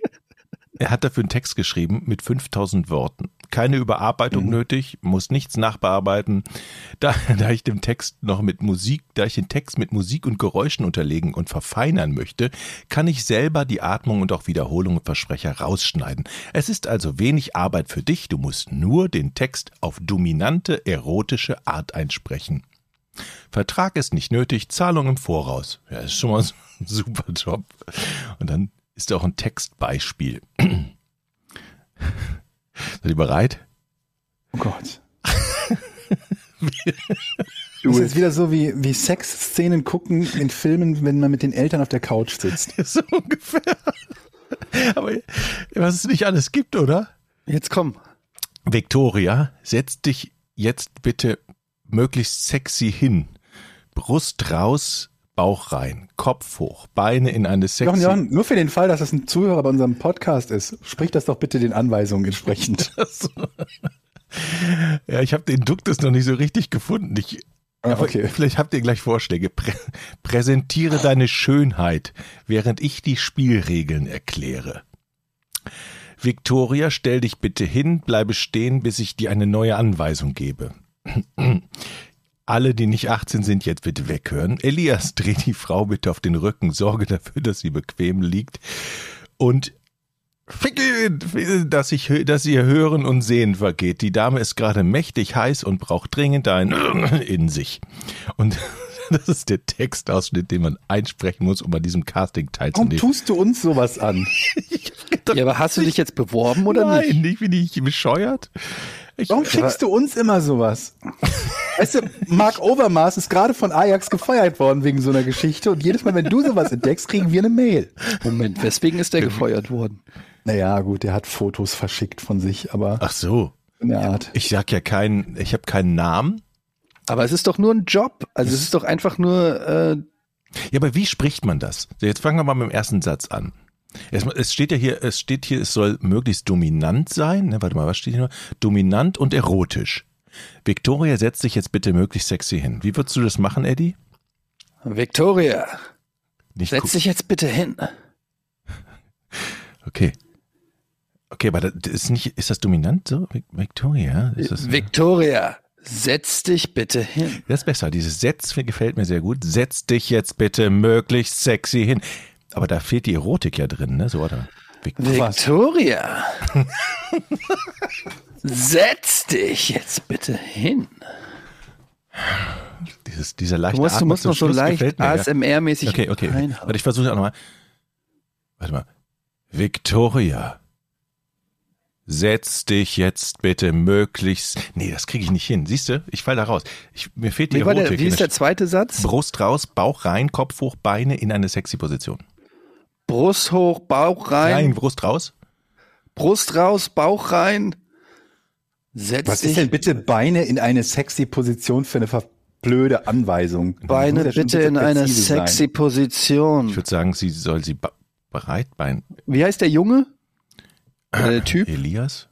er hat dafür einen Text geschrieben mit 5000 Worten. Keine Überarbeitung nötig, muss nichts nachbearbeiten. Da, da ich den Text noch mit Musik, da ich den Text mit Musik und Geräuschen unterlegen und verfeinern möchte, kann ich selber die Atmung und auch Wiederholung und Versprecher rausschneiden. Es ist also wenig Arbeit für dich, du musst nur den Text auf dominante erotische Art einsprechen. Vertrag ist nicht nötig, Zahlung im Voraus. Ja, ist schon mal ein super Job. Und dann ist auch ein Textbeispiel. Seid ihr bereit? Oh Gott. Das ist jetzt wieder so wie, wie Sexszenen gucken in Filmen, wenn man mit den Eltern auf der Couch sitzt. So ungefähr. Aber was es nicht alles gibt, oder? Jetzt komm. Victoria, setz dich jetzt bitte möglichst sexy hin. Brust raus, Bauch rein, Kopf hoch, Beine in eine sexy... Jochen, Jochen, nur für den Fall, dass das ein Zuhörer bei unserem Podcast ist, sprich das doch bitte den Anweisungen entsprechend. Ja, ich habe den Duktus noch nicht so richtig gefunden. Ich, Ah, okay. Vielleicht habt ihr gleich Vorschläge. Prä präsentiere deine Schönheit, während ich die Spielregeln erkläre. Victoria, stell dich bitte hin, bleibe stehen, bis ich dir eine neue Anweisung gebe. Alle, die nicht 18 sind, jetzt bitte weghören. Elias, dreh die Frau bitte auf den Rücken, sorge dafür, dass sie bequem liegt. Und dass, ich, dass ihr Hören und Sehen vergeht. Die Dame ist gerade mächtig heiß und braucht dringend ein in sich. Und das ist der Textausschnitt, den man einsprechen muss, um an diesem Casting Warum teilzunehmen. tust du uns sowas an? Ja, aber hast du dich jetzt beworben oder Nein, nicht? nicht bin ich bescheuert. Ich, Warum schickst du uns immer sowas? Weißt du, Mark Overmars ist gerade von Ajax gefeuert worden wegen so einer Geschichte und jedes Mal, wenn du sowas entdeckst, kriegen wir eine Mail. Moment, weswegen ist der gefeuert worden? Naja, gut, der hat Fotos verschickt von sich, aber Ach so. in der Art. Ich sag ja keinen, ich habe keinen Namen. Aber es ist doch nur ein Job. Also es ist doch einfach nur, äh, Ja, aber wie spricht man das? Jetzt fangen wir mal mit dem ersten Satz an. Erstmal, es steht ja hier, es steht hier, es soll möglichst dominant sein. Ne, warte mal, was steht hier noch? Dominant und erotisch. Victoria, setz dich jetzt bitte möglichst sexy hin. Wie würdest du das machen, Eddie? Victoria, Nicht setz dich jetzt bitte hin. Okay. Okay, aber das ist nicht, ist das dominant so? Vic- Victoria? Ist das, Victoria, setz dich bitte hin. das ist besser. Dieses Setz gefällt mir sehr gut. Setz dich jetzt bitte möglichst sexy hin. Aber da fehlt die Erotik ja drin, ne? So, oder? Vic- Was? Victoria, setz dich jetzt bitte hin. Dieses, dieser leichte Du musst, du musst noch so Schluss leicht. ASMR-mäßig Okay, okay. Warte, ich versuche auch nochmal. Warte mal. Victoria. Setz dich jetzt bitte möglichst. Nee, das kriege ich nicht hin. Siehst du? Ich fall da raus. Ich, mir fehlt die Wie, war der, Erotik. wie ist der zweite Satz? Brust raus, Bauch rein, Kopf hoch, Beine in eine sexy Position. Brust hoch, Bauch rein, Rein, Brust raus. Brust raus, Bauch rein. Setz Was dich, ist denn bitte Beine in eine sexy Position für eine blöde Anweisung? Beine bitte bitte in eine präzise sein. sexy Position. Ich würde sagen, sie soll sie Breitbein. Wie heißt der Junge? Der Typ? Elias?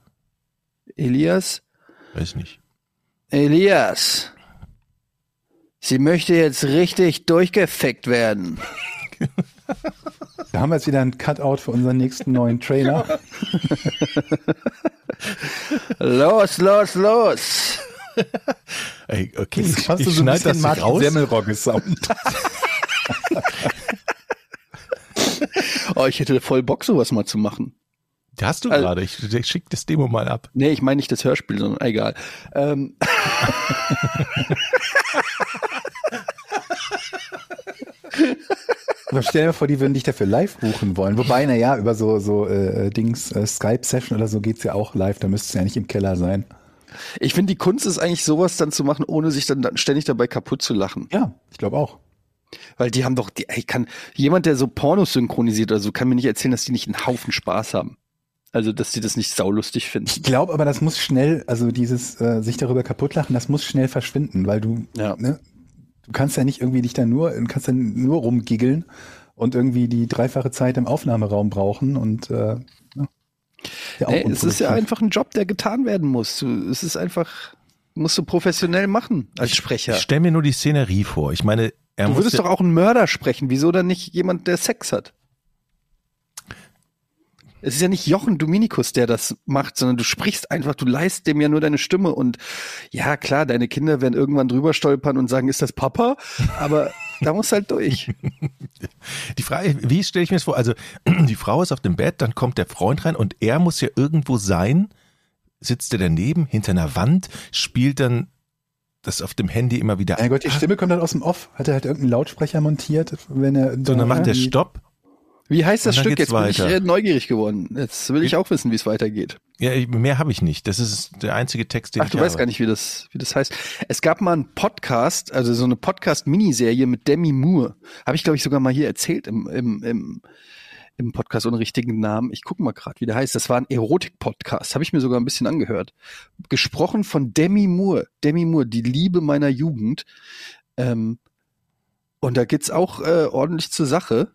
Elias? Weiß nicht. Elias. Sie möchte jetzt richtig durchgefickt werden. Da haben wir jetzt wieder ein Cutout für unseren nächsten neuen Trailer. Los, los, los. Ey, okay, ich, du ich so schneide das Martin raus. Semmelrogge-Sound. Oh, ich hätte voll Bock, sowas mal zu machen. Hast du Also- gerade. Ich, ich schick das Demo mal ab. Nee, ich meine nicht das Hörspiel, sondern egal. Ähm, Aber stell dir mal vor, die würden dich dafür live buchen wollen. Wobei, na ja, über so, so äh, Dings, äh, Skype-Session oder so geht's ja auch live. Da müsste es ja nicht im Keller sein. ich finde, die Kunst ist eigentlich sowas dann zu machen, ohne sich dann, dann ständig dabei kaputt zu lachen. Ja, ich glaube auch. Weil die haben doch, die, ey, kann, jemand, der so Pornos synchronisiert oder so, kann mir nicht erzählen, dass die nicht einen Haufen Spaß haben. Also, dass die das nicht saulustig finden. Ich glaube aber, das muss schnell, also dieses äh, sich darüber kaputt lachen, das muss schnell verschwinden, weil du, Ja. ne, du kannst ja nicht irgendwie dich da nur, du kannst dann nur rumgiggeln und irgendwie die dreifache Zeit im Aufnahmeraum brauchen und äh, auch Ey, es ist ja einfach ein Job, der getan werden muss. Du, es ist einfach, musst du professionell machen als Sprecher. Ich stell mir nur die Szenerie vor. Ich meine, er Du würdest ja- doch auch einen Mörder sprechen. Wieso dann nicht jemand, der Sex hat? Es ist ja nicht Jochen Dominikus, der das macht, sondern du sprichst einfach, du leist dem ja nur deine Stimme und ja, klar, deine Kinder werden irgendwann drüber stolpern und sagen, ist das Papa? Aber da muss halt durch. Die Frage, wie stelle ich mir das vor? Also, die Frau ist auf dem Bett, dann kommt der Freund rein und er muss ja irgendwo sein. Sitzt er daneben, hinter einer Wand, spielt dann das auf dem Handy immer wieder Mein Gott, die. Stimme kommt dann aus dem Off. Hat er halt irgendeinen Lautsprecher montiert, wenn er. So, dann macht er Stopp. Wie heißt das Stück? Jetzt bin ich weiter. äh, neugierig geworden. Jetzt will ich auch wissen, wie es weitergeht. Ja, mehr habe ich nicht. Das ist der einzige Text, den Ach, ich du habe. weißt gar nicht, wie das, wie das heißt. Es gab mal einen Podcast, also so eine Podcast-Miniserie mit Demi Moore. Habe ich, glaube ich, sogar mal hier erzählt im, im, im, im Podcast ohne richtigen Namen. Ich gucke mal gerade, wie der heißt. Das war ein Erotik-Podcast. Habe ich mir sogar ein bisschen angehört. Gesprochen von Demi Moore. Demi Moore, die Liebe meiner Jugend. Ähm, und da geht's auch äh, ordentlich zur Sache.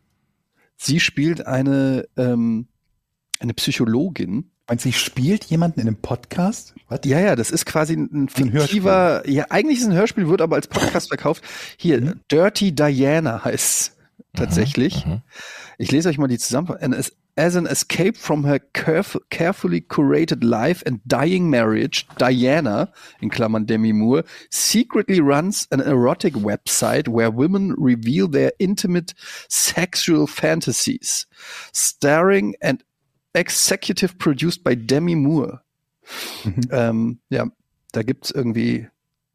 Sie spielt eine, ähm, eine Psychologin, Meinst du, sie spielt jemanden in einem Podcast? Was? ja, ja, das ist quasi ein, ein Ein fiktiver, ja, eigentlich ist es ein Hörspiel, wird aber als Podcast verkauft. Hier, Mhm. Dirty Diana heißt tatsächlich. Mhm. Ich lese euch mal die Zusammenfassung. And As, an escape from her caref carefully curated life and dying marriage, Diana, in Klammern Demi Moore, secretly runs an erotic website where women reveal their intimate sexual fantasies, starring and executive produced by Demi Moore. Mhm. Ähm, ja, da gibt's irgendwie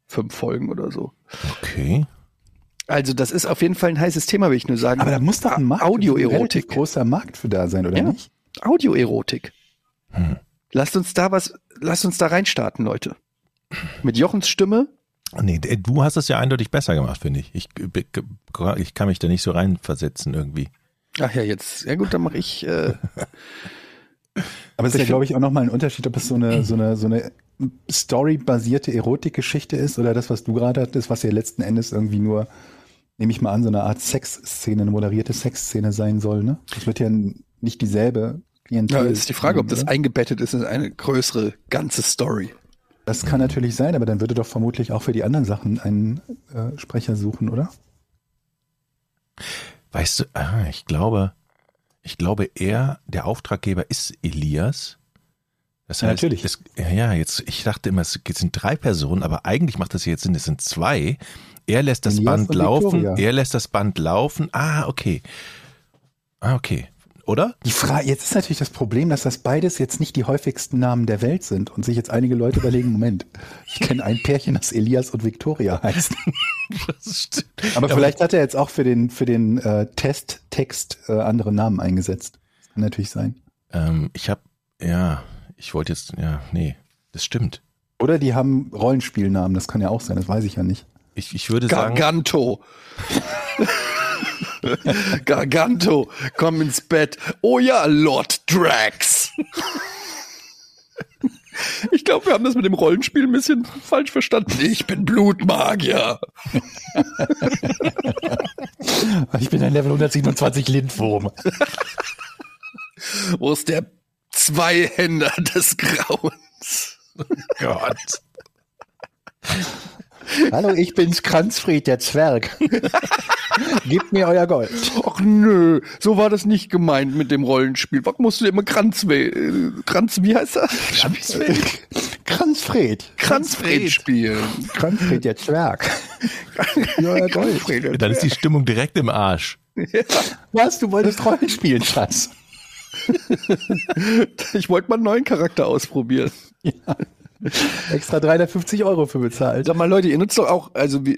fünf Folgen oder so. Okay. Also das ist auf jeden Fall ein heißes Thema, will ich nur sagen. Aber da muss doch ein Markt, ein Audioerotik. großer Markt für da sein, oder Ja. nicht? Audioerotik. Hm. Lasst uns da was, lasst uns da reinstarten, Leute. Mit Jochens Stimme. Nee, du hast es ja eindeutig besser gemacht, finde ich. ich. Ich kann mich da nicht so reinversetzen irgendwie. Ach ja, jetzt. Ja gut, dann mache ich. Äh, Aber es ist ja, Ich glaube ich, auch nochmal ein Unterschied, ob es so eine, so eine, so eine Story-basierte Erotikgeschichte ist oder das, was du gerade hattest, was ja letzten Endes irgendwie nur, nehme ich mal an, so eine Art Sexszene, eine moderierte Sexszene sein soll, ne? Das wird ja nicht dieselbe Klientel. ja, ist die Frage, ob das eingebettet ist in eine größere ganze Story. Das kann natürlich sein, aber dann würde doch vermutlich auch für die anderen Sachen einen äh, Sprecher suchen, oder? Weißt du, ah, ich glaube, ich glaube, er, der Auftraggeber ist Elias. Das Ja, heißt, natürlich. Es, ja, ja, jetzt, ich dachte immer, es sind drei Personen, aber eigentlich macht das jetzt Sinn, es sind zwei. Er lässt das Band laufen, Victoria. er lässt das Band laufen. Ah, okay. Ah, okay. oder? Die Frage, jetzt ist natürlich das Problem, dass das beides jetzt nicht die häufigsten Namen der Welt sind und sich jetzt einige Leute überlegen, Moment, ich kenne ein Pärchen, das Elias und Victoria heißt. Das stimmt. Aber vielleicht hat er jetzt auch für den, für den äh, Testtext äh, andere Namen eingesetzt. Das kann natürlich sein. Ähm, ich habe, ja, ich wollte jetzt, ja, nee, das stimmt. Oder die haben Rollenspielnamen, das kann ja auch sein, das weiß ich ja nicht. Ich, ich würde sagen, Garganto. Garganto, komm ins Bett. Oh ja, Lord Drax. Ich glaube, wir haben das mit dem Rollenspiel ein bisschen falsch verstanden. Ich bin Blutmagier. Ich bin ein Level 127 Lindwurm. Wo ist der Zweihänder des Grauens? Gott. Hallo, ich bin's Kranzfried, der Zwerg. Gebt mir euer Gold. Ach nö, so war das nicht gemeint mit dem Rollenspiel. Was musst du immer Kranz, äh, Kranz, wie heißt er? Kranzfried. Kranzfred spielen. Kranzfried, der Zwerg. Ja, euer Gold. Dann ist die Stimmung direkt im Arsch. Was, du wolltest Rollenspielen, Schatz? Ich wollte mal einen neuen Charakter ausprobieren. Extra 350 Euro für bezahlt. Sag mal, Leute, ihr nutzt doch auch, also wie,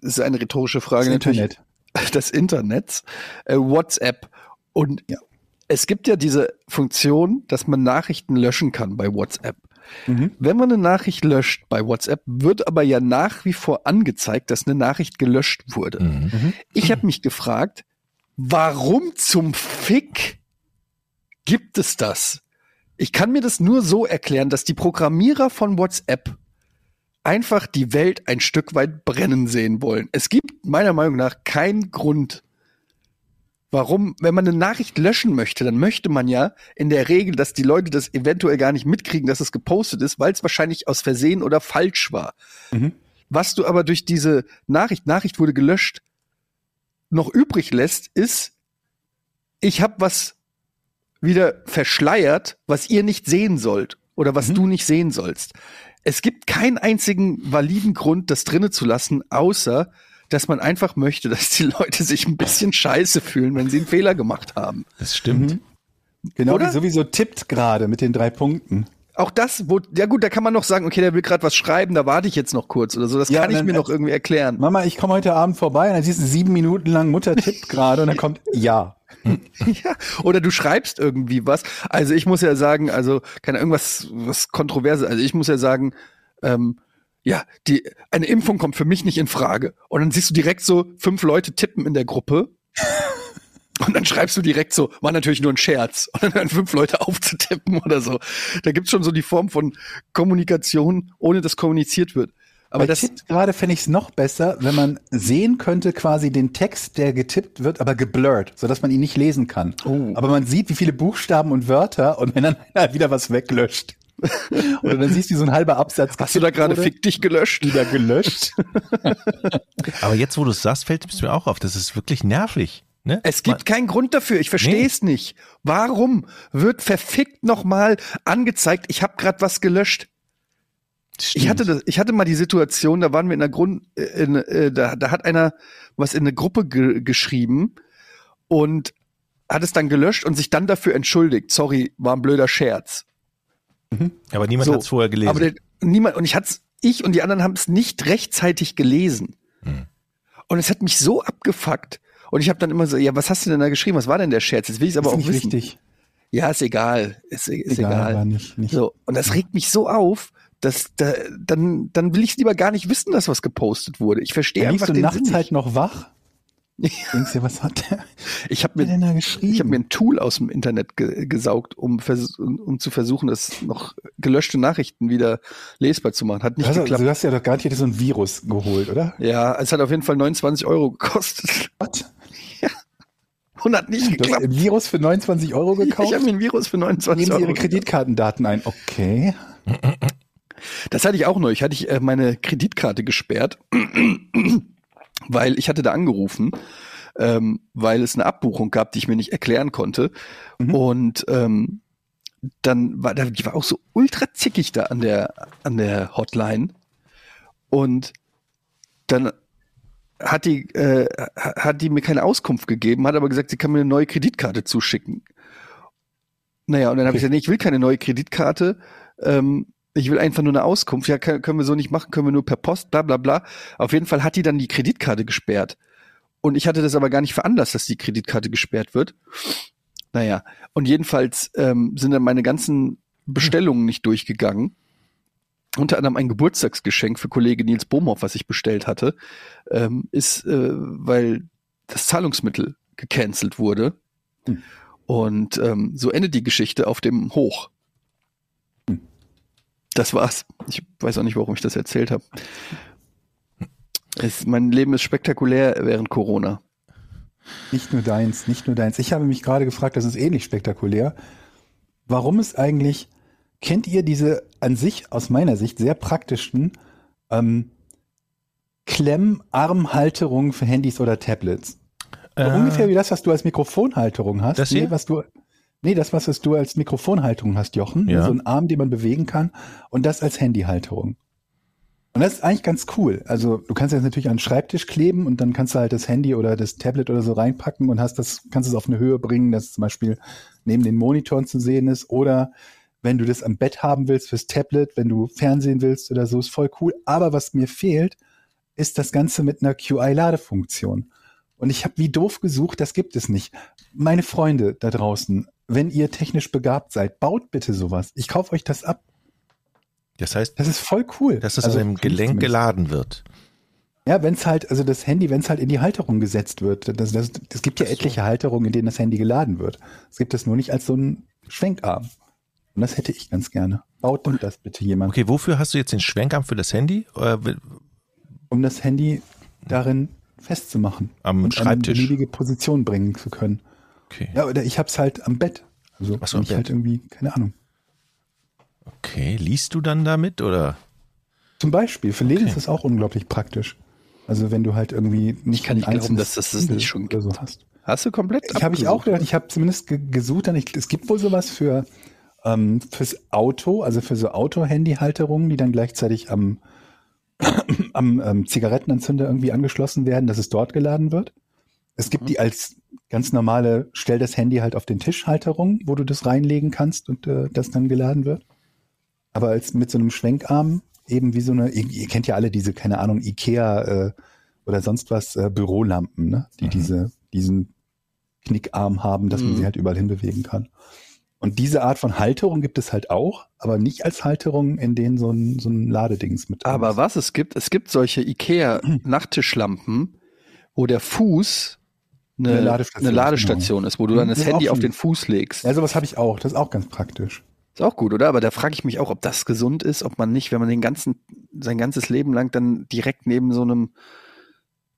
das ist eine rhetorische Frage Das natürlich. Internet. Das Internet, äh, WhatsApp. Und Ja. es gibt ja diese Funktion, dass man Nachrichten löschen kann bei WhatsApp. Mhm. Wenn man eine Nachricht löscht bei WhatsApp, wird aber ja nach wie vor angezeigt, dass eine Nachricht gelöscht wurde. Mhm. Ich habe mich gefragt, warum zum Fick gibt es das? Ich kann mir das nur so erklären, dass die Programmierer von WhatsApp einfach die Welt ein Stück weit brennen sehen wollen. Es gibt meiner Meinung nach keinen Grund, warum, wenn man eine Nachricht löschen möchte, dann möchte man ja in der Regel, dass die Leute das eventuell gar nicht mitkriegen, dass es gepostet ist, weil es wahrscheinlich aus Versehen oder falsch war. Mhm. Was du aber durch diese Nachricht, Nachricht wurde gelöscht, noch übrig lässt, ist, ich habe was wieder verschleiert, was ihr nicht sehen sollt oder was du nicht sehen sollst. Es gibt keinen einzigen validen Grund, das drinnen zu lassen, außer dass man einfach möchte, dass die Leute sich ein bisschen scheiße fühlen, wenn sie einen Fehler gemacht haben. Das stimmt. Genau, Oder? die sowieso tippt gerade mit den drei Punkten. Auch das, wo, ja gut, da kann man noch sagen, okay, der will gerade was schreiben, da warte ich jetzt noch kurz oder so. Das Ja, kann ich dann- mir noch irgendwie erklären. Mama, ich komme heute Abend vorbei und dann siehst du sieben Minuten lang Mutter tippt gerade und dann kommt ja. Ja, oder du schreibst irgendwie was. Also ich muss ja sagen, also keine irgendwas was kontroverse. Also ich muss ja sagen, ähm, ja, die eine Impfung kommt für mich nicht in Frage. Und dann siehst du direkt so fünf Leute tippen in der Gruppe. Und dann schreibst du direkt so, war natürlich nur ein Scherz. Und dann fünf Leute aufzutippen oder so. Da gibt's schon so die Form von Kommunikation, ohne dass kommuniziert wird. Aber Bei das, gerade fände ich es noch besser, wenn man sehen könnte quasi den Text, der getippt wird, aber geblurrt, sodass man ihn nicht lesen kann. Oh. Aber man sieht, wie viele Buchstaben und Wörter und wenn dann einer wieder was weglöscht. Oder dann siehst du wie so ein halber Absatz. hast du da gerade fick dich gelöscht? wieder gelöscht? Aber jetzt, wo du es sagst, fällt es mir auch auf. Das ist wirklich nervig. Ne? Es gibt keinen Grund dafür. Ich verstehe Nee. es nicht. Warum wird verfickt nochmal angezeigt, ich habe gerade was gelöscht? Ich hatte das, ich hatte mal die Situation, da waren wir in einer Grund, äh, in, äh, da, da hat einer was in eine Gruppe ge geschrieben und hat es dann gelöscht und sich dann dafür entschuldigt. Sorry, war ein blöder Scherz. aber niemand So, hat es vorher gelesen. Aber der, niemand, und ich hat's, ich und die anderen haben es nicht rechtzeitig gelesen. Hm. Und es hat mich so abgefuckt. Und ich habe dann immer so, ja, was hast du denn da geschrieben? Was war denn der Scherz? Jetzt will ich aber ist auch nicht wissen. wichtig. Ja, ist egal. Ist, ist Egal, egal. nicht- nicht- So, und das regt mich so auf, dass da, dann, dann will ich lieber gar nicht wissen, dass was gepostet wurde. Ich verstehe Da liegst einfach du den nachts Sinn halt noch wach. Denkst dir, was hat der Ich habe mir, ich hab mir ein Tool aus dem Internet ge gesaugt, um, um, zu versuchen, das noch gelöschte Nachrichten wieder lesbar zu machen. Hat nicht also, geklappt. du hast ja doch garantiert so ein Virus geholt, oder? Ja, es hat auf jeden Fall 29 Euro gekostet Was? und hat nicht Du hast geklappt. ein Virus für 29 Euro gekauft? Ich habe mir ein Virus für 29 Geben Sie Euro. Ihre Kreditkartendaten ein. Okay. Das hatte ich auch. Hatte ich äh, meine Kreditkarte gesperrt, weil ich hatte da angerufen, ähm, weil es eine Abbuchung gab, die ich mir nicht erklären konnte. Und ähm, dann war da, die war auch so ultra zickig da an der an der Hotline. Und dann hat die äh, hat die mir keine Auskunft gegeben, hat aber gesagt, sie kann mir eine neue Kreditkarte zuschicken. Naja, und dann habe ich gesagt, nee, ich will keine neue Kreditkarte. Ähm, ich will einfach nur eine Auskunft. Ja, können, wir so nicht machen, können wir nur per Post, bla bla bla. Auf jeden Fall hat die dann die Kreditkarte gesperrt. Und ich hatte das aber gar nicht veranlasst, dass die Kreditkarte gesperrt wird. Naja, und jedenfalls ähm, sind dann meine ganzen Bestellungen nicht durchgegangen. Unter anderem ein Geburtstagsgeschenk für Kollege Nils Bohmhoff, was ich bestellt hatte, ähm, ist, äh, weil das Zahlungsmittel gecancelt wurde. Hm. Und ähm, so endet die Geschichte auf dem Hoch. Das war's. Ich weiß auch nicht, warum ich das erzählt habe. Mein Leben ist spektakulär während Corona. Nicht nur deins, nicht nur deins. Ich habe mich gerade gefragt, das ist ähnlich spektakulär. Warum es eigentlich, kennt ihr diese an sich, aus meiner Sicht, sehr praktischen ähm, Klemmarmhalterungen für Handys oder Tablets? Äh, Ungefähr wie das, was du als Mikrofonhalterung hast. Das hier? Nee, was du, nee, das, was du als Mikrofonhalterung hast, Jochen. Ja. So ein Arm, den man bewegen kann. Und das als Handyhalterung. Und das ist eigentlich ganz cool. Also du kannst das natürlich an den Schreibtisch kleben und dann kannst du halt das Handy oder das Tablet oder so reinpacken und hast das, kannst es auf eine Höhe bringen, dass es zum Beispiel neben den Monitoren zu sehen ist. Oder wenn du das am Bett haben willst fürs Tablet, wenn du Fernsehen willst oder so, ist voll cool. Aber was mir fehlt, ist das Ganze mit einer QI-Ladefunktion. Und ich habe wie doof gesucht, das gibt es nicht. Meine Freunde da draußen, wenn ihr technisch begabt seid, baut bitte sowas. Ich kaufe euch das ab. Das heißt, Das ist voll cool. dass es Also, mich Gelenk geladen wird. Ja, wenn es halt, also das Handy, wenn es halt in die Halterung gesetzt wird. Das, das, es gibt ja etliche Halterungen, in denen das Handy geladen wird. Es gibt es nur nicht als so ein Schwenkarm. Und das hätte ich ganz gerne. Baut doch das bitte jemand, Okay, wofür hast du jetzt den Schwenkarm für das Handy? Äh, um das Handy darin festzumachen. Am und Schreibtisch? Eine beliebige Position bringen zu können. Okay. Ja, oder ich hab's halt am Bett. Also Ach so, ich halt Bett. irgendwie, keine Ahnung. Okay, liest du dann damit oder? Zum Beispiel, für Lesen Okay. ist das auch unglaublich praktisch. Also wenn du halt irgendwie nicht kann nicht glauben, dass das das nicht schon oder so hast. Hast du komplett? Ich habe ich auch gedacht, ich habe zumindest ge gesucht, dann ich, es gibt wohl sowas für ähm, fürs Auto, also für so Auto-Handy-Halterungen, die dann gleichzeitig am, am ähm, Zigarettenanzünder irgendwie angeschlossen werden, dass es dort geladen wird. Es gibt die als ganz normale, stell das Handy halt auf den Tisch Halterung, wo du das reinlegen kannst und äh, das dann geladen wird. Aber als mit so einem Schwenkarm, eben wie so eine, ihr, ihr kennt ja alle diese, keine Ahnung, Ikea äh, oder sonst was, äh, Bürolampen, ne? die diese, diesen Knickarm haben, dass man Mhm. sie halt überall hin bewegen kann. Und diese Art von Halterung gibt es halt auch, aber nicht als Halterung, in denen so ein, so ein Ladedings mit Aber ist. was es gibt, es gibt solche IKEA-Nachttischlampen, wo der Fuß eine, Eine eine Ladestation Ladestation, ist, genau. ist, wo du dann Mhm, das das ist Handy auf den Fuß legst. Ja, sowas habe ich auch. Das ist auch ganz praktisch. Ist auch gut, oder? Aber da frage ich mich auch, ob das gesund ist, ob man nicht, wenn man den ganzen, sein ganzes Leben lang dann direkt neben so einem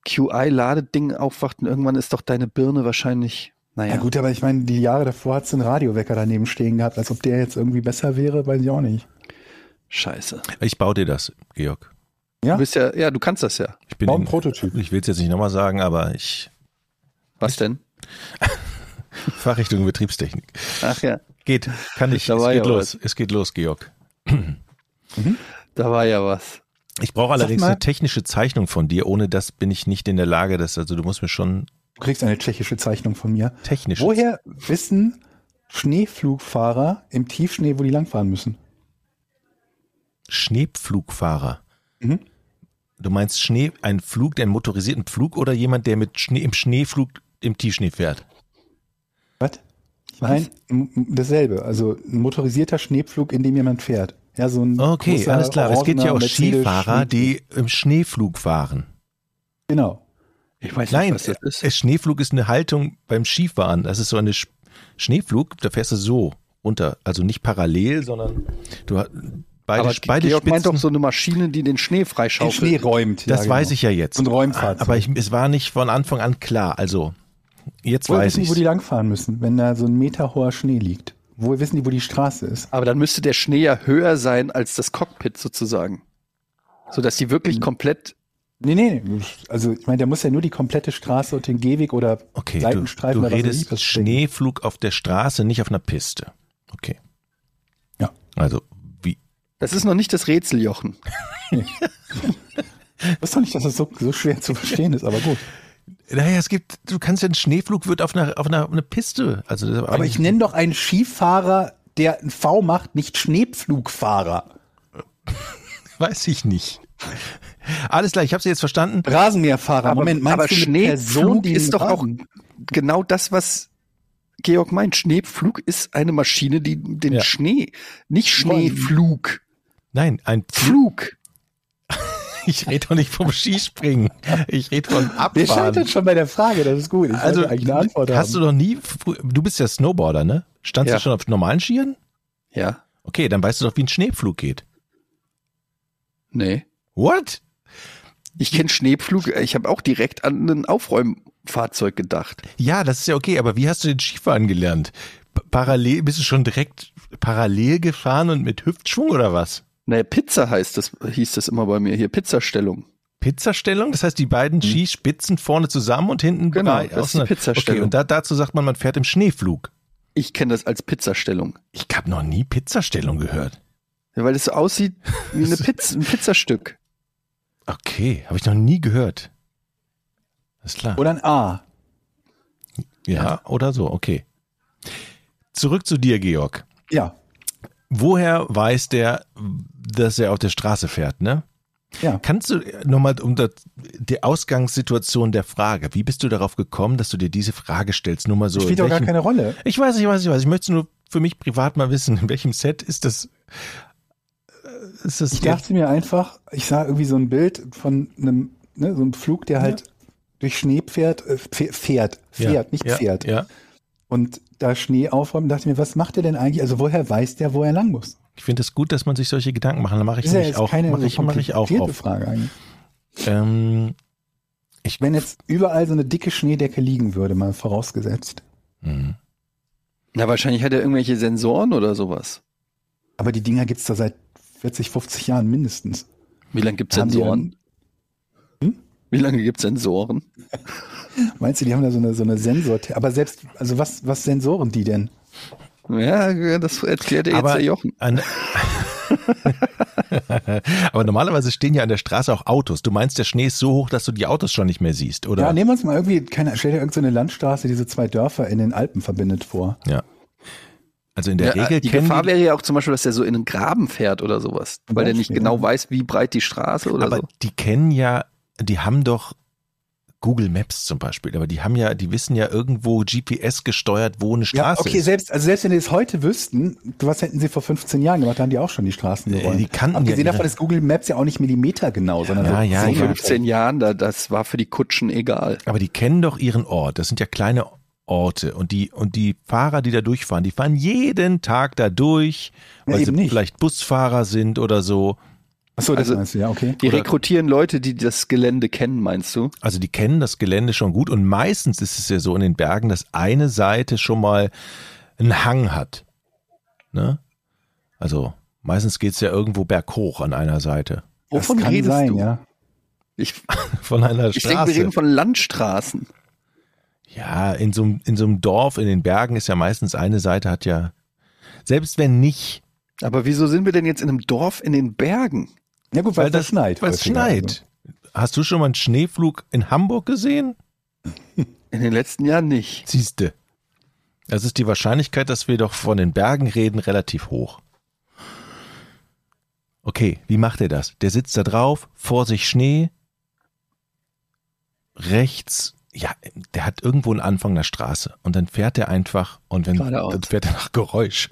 QI-Ladeding aufwacht und irgendwann ist doch deine Birne wahrscheinlich, naja. Ja. gut, aber ich meine, die Jahre davor hat es einen Radiowecker daneben stehen gehabt, als ob der jetzt irgendwie besser wäre, weiß ich auch nicht. Scheiße. Ich baue dir das, Georg. Ja? Du bist ja, ja, du kannst das ja. Ich bin Bau einen in- Prototyp. Ich will es jetzt nicht nochmal sagen, aber ich Was denn? Fachrichtung Betriebstechnik. Ach ja, Geht, kann ich. Da Es war geht ja los. Es geht los, Georg. da war ja was. Ich brauche allerdings eine technische Zeichnung von dir. Ohne das bin ich nicht in der Lage, das, also du musst mir schon Du kriegst eine tschechische Zeichnung von mir. technisch. Woher wissen Schneeflugfahrer im Tiefschnee, wo die langfahren müssen? Schneepflugfahrer. Mhm. Du meinst Schnee, ein Flug, der einen motorisierten Flug oder jemand, der mit Schnee im Schneeflug im Tiefschnee fährt? Was? Nein, dasselbe. Also ein motorisierter Schneepflug, in dem jemand fährt. Ja, so ein Okay, großer, alles klar. Es gibt ja auch Skifahrer, die im Schneeflug fahren. Genau. Ich weiß Nein, nicht, was das ist. es Schneeflug ist eine Haltung beim Skifahren. Das ist so eine Sch Schneeflug, da fährst du so runter. Also nicht parallel, sondern du hast beide, Aber beide Georg meint Spitzen. doch so eine Maschine, die den Schnee Den freischaufelt. Schnee räumt. das ja, weiß genau. ich ja jetzt. Ein Räumfahrzeug. Aber ich, es war nicht von Anfang an klar. Also, jetzt Woher weiß ich wo die langfahren müssen, wenn da so ein Meter hoher Schnee liegt? Woher wissen die, wo die Straße ist? Aber dann müsste der Schnee ja höher sein als das Cockpit sozusagen. So dass die wirklich komplett. Nee, nee, nee. Also ich meine, der muss ja nur die komplette Straße und den Gehweg oder Okay, du, Seitenstreifen du weiß ich redest was. Schneeflug auf der Straße, nicht auf einer Piste. Okay. Ja. Also, wie? Das ist noch nicht das Rätsel, Jochen. Ich wusste doch nicht, dass das so, so schwer zu verstehen ist, aber gut. Naja, es gibt, du kannst ja, ein Schneeflug wird auf einer, auf einer, auf einer Piste. Also, Aber ich nenne doch einen Skifahrer, der ein V macht, nicht Schneepflugfahrer. weiß ich nicht. Alles klar, ich habe sie jetzt verstanden. Rasenmäherfahrer. Moment, meinst aber du Schneepflug die ist doch auch genau das, was Georg meint. Schneepflug ist eine Maschine, die den Ja. Schnee, nicht Schneeflug, Nein, ein Flug. Flug. Ich rede doch nicht vom Skispringen. Ich rede von Wir Abfahren. scheitern schon bei der Frage, das ist gut. Ich Also, eigentlich eine Antwort hast du haben. noch nie, du bist ja Snowboarder, ne? Standst Ja. du schon auf normalen Skiern? Ja, Okay, dann weißt du doch, wie ein Schneepflug geht. nee. What? Ich kenne Schneepflug, ich habe auch direkt an ein Aufräumfahrzeug gedacht. Ja, das ist ja okay, aber wie hast du den Skifahren gelernt? Parallel, bist du schon direkt parallel gefahren und mit Hüftschwung oder was? Naja, Pizza heißt das, hieß das immer bei mir hier, Pizzastellung. Pizzastellung? Das heißt, die beiden Skispitzen vorne zusammen und hinten. Genau, brei- das ist die. Pizzastellung. Okay, und da, dazu sagt man, man fährt im Schneeflug. Ich kenne das als Pizzastellung. Ich habe noch nie Pizzastellung gehört. Ja, weil es so aussieht wie eine Pizza, ein Pizzastück. Okay, habe ich noch nie gehört. Ist klar. Oder ein A. Ja, oder so, okay. Zurück zu dir, Georg. Ja, Woher weiß der, dass er auf der Straße fährt, ne? ja. Kannst du nochmal um das, die Ausgangssituation der Frage, wie bist du darauf gekommen, dass du dir diese Frage stellst? Nur mal so. Spielt doch gar keine Rolle. Ich weiß, ich weiß, ich weiß. Ich möchte es nur für mich privat mal wissen, in welchem Set ist das? äh, Ist das Ich dachte mir einfach, ich sah irgendwie so ein Bild von einem, ne, so einem Flug, der halt durch Schnee fährt, äh, fährt, fährt, Ja, nicht ja, fährt. Ja. Und da Schnee aufräumen, dachte ich mir, was macht der denn eigentlich? Also woher weiß der, wo er lang muss? Ich finde es gut, dass man sich solche Gedanken macht. Dann mache ich Das ist ja nämlich jetzt auch, keine mache ich, mach ich auch auf. Frage eigentlich. Ähm, Wenn jetzt überall so eine dicke Schneedecke liegen würde, mal vorausgesetzt. hm. Na, wahrscheinlich hat er irgendwelche Sensoren oder sowas. Aber die Dinger gibt's da seit 40, 50 Jahren mindestens. Wie lange gibt's Haben die Sensoren? Wie lange gibt's Sensoren? Meinst du, die haben da so eine, so eine Sensor, aber selbst, also was, was sensoren die denn? Ja, das erklärt er jetzt Aber der Jochen. An, aber normalerweise stehen ja an der Straße auch Autos. Du meinst, der Schnee ist so hoch, dass du die Autos schon nicht mehr siehst, oder? Ja, nehmen wir uns mal irgendwie, keine, stell dir irgendeine Landstraße, die so zwei Dörfer in den Alpen verbindet vor. Ja. Also in der Ja, Regel die Gefahr die, wäre ja auch zum Beispiel, dass er so in einen Graben fährt oder sowas, weil der nicht genau ja. weiß, wie breit die Straße oder aber so. die kennen ja, die haben doch Google Maps zum Beispiel, aber die haben ja, die wissen ja irgendwo GPS gesteuert, wo eine Ja, Straße okay, ist. selbst, also selbst wenn die es heute wüssten, was hätten sie vor 15 Jahren gemacht, haben die auch schon die Straßen Äh, geräumt. die kannten ja Abgesehen ihre- davon ist Google Maps ja auch nicht Millimeter genau, sondern Ja, ja, Vor ja. 15 Jahren, da, das war für die Kutschen egal. Aber die kennen doch ihren Ort. Das sind ja kleine Orte. Und die, und die Fahrer, die da durchfahren, die fahren jeden Tag da durch, Ja, weil sie eben nicht. vielleicht Busfahrer sind oder so. Achso, das Also- meinst du, ja, okay. Die Oder- rekrutieren Leute, die das Gelände kennen, meinst du? Also die kennen das Gelände schon gut und meistens ist es ja so in den Bergen, dass eine Seite schon mal einen Hang hat. Ne? Also meistens geht's ja irgendwo berghoch an einer Seite. Wovon das kann redest sein, du? ja. Ich, Von einer ich denke, Straße. wir reden von Landstraßen. ja, in so, in so einem Dorf, in den Bergen ist ja meistens eine Seite hat ja, selbst wenn nicht, Aber wieso sind wir denn jetzt in einem Dorf in den Bergen? Ja gut, weil, das schneit. Weil es häufiger, schneit. Hast du schon mal einen Schneeflug in Hamburg gesehen? In den letzten Jahren nicht. Siehste. Das ist die Wahrscheinlichkeit, dass wir doch von den Bergen reden, relativ hoch. Okay, wie macht er das? Der sitzt da drauf, vor sich Schnee, rechts, ja, der hat irgendwo einen Anfang der Straße und dann fährt er einfach und wenn Geradeaus. dann fährt er nach Geräusch.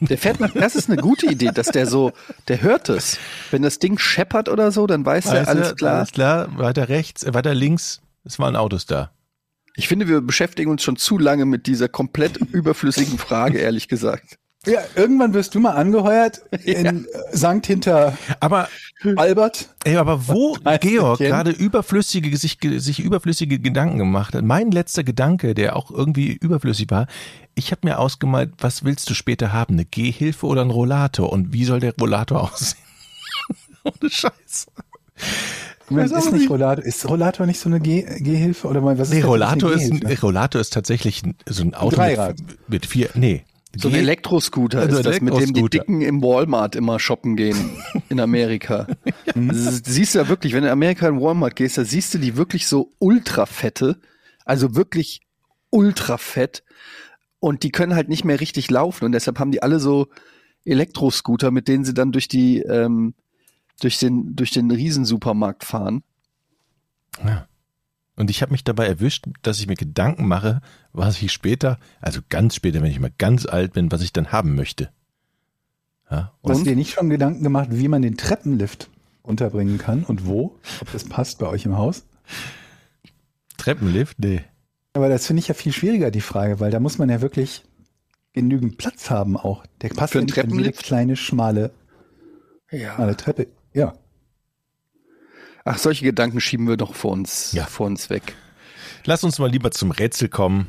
Der fährt nach, das ist eine gute Idee, dass der so, der hört es. Wenn das Ding scheppert oder so, dann weiß er, Weißt du, alles klar. Alles klar, weiter rechts, äh, weiter links, es waren Autos da. Ich finde, wir beschäftigen uns schon zu lange mit dieser komplett überflüssigen Frage, ehrlich gesagt. Ja, irgendwann wirst du mal angeheuert in äh, Sankt hinter Aber Albert. Ey, aber wo Georg gerade überflüssige, sich, sich überflüssige Gedanken gemacht hat, mein letzter Gedanke, der auch irgendwie überflüssig war, ich habe mir ausgemalt, was willst du später haben, eine Gehhilfe oder ein Rollator und wie soll der Rollator aussehen? Ohne Scheiß. Moment, weiß auch ist nicht. Rollator, ist Rollator nicht so eine Geh Gehhilfe oder was ist Nee? Rollator ist? Rollator ist tatsächlich so ein Auto Dreirad. mit, mit vier, nee. So ein Elektroscooter Also ist das, mit dem die. Dicken im Walmart immer shoppen gehen in Amerika. Das siehst du ja wirklich, wenn du in Amerika in Walmart gehst, da siehst du die wirklich so ultra fette, Also wirklich ultra fett. Und die können halt nicht mehr richtig laufen. Und deshalb haben die alle so Elektroscooter, mit denen sie dann durch die, ähm, durch den, durch den Riesensupermarkt fahren. Ja. Und ich habe mich dabei erwischt, dass ich mir Gedanken mache, was ich später, also ganz später, wenn ich mal ganz alt bin, was ich dann haben möchte. Ja, und Hast du dir nicht schon Gedanken gemacht, wie man den Treppenlift unterbringen kann und wo? Ob das passt bei euch im Haus? Treppenlift? Nee. Aber das finde ich ja viel schwieriger, die Frage, weil da muss man ja wirklich genügend Platz haben auch. Der passt Für einen nicht in jede Treppenlift? kleine, schmale, Ja. schmale Treppe. Ja. Ach, solche Gedanken schieben wir doch vor uns, Ja. vor uns weg. Lass uns mal lieber zum Rätsel kommen,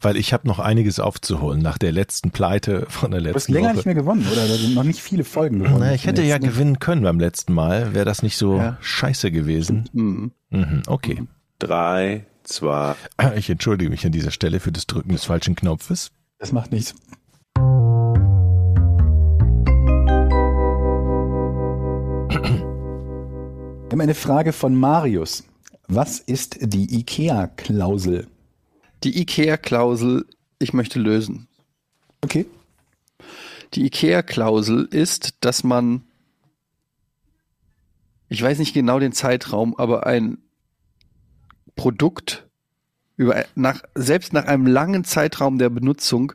weil ich habe noch einiges aufzuholen nach der letzten Pleite von der Du hast letzten länger Woche. nicht mehr gewonnen, oder? Da sind noch nicht viele Folgen gewonnen. Na, ich hätte ja Jetzt. gewinnen können beim letzten Mal. Wäre das nicht so Ja. scheiße gewesen? Mhm. Mhm, okay. Drei, zwei, Ich entschuldige mich an dieser Stelle für das Drücken des falschen Knopfes. Das macht nichts. Wir haben eine Frage von Marius. Was ist die IKEA-Klausel? Die IKEA-Klausel, ich möchte lösen. Okay. Die IKEA-Klausel ist, dass man, ich weiß nicht genau den Zeitraum, aber ein Produkt über, nach, selbst nach einem langen Zeitraum der Benutzung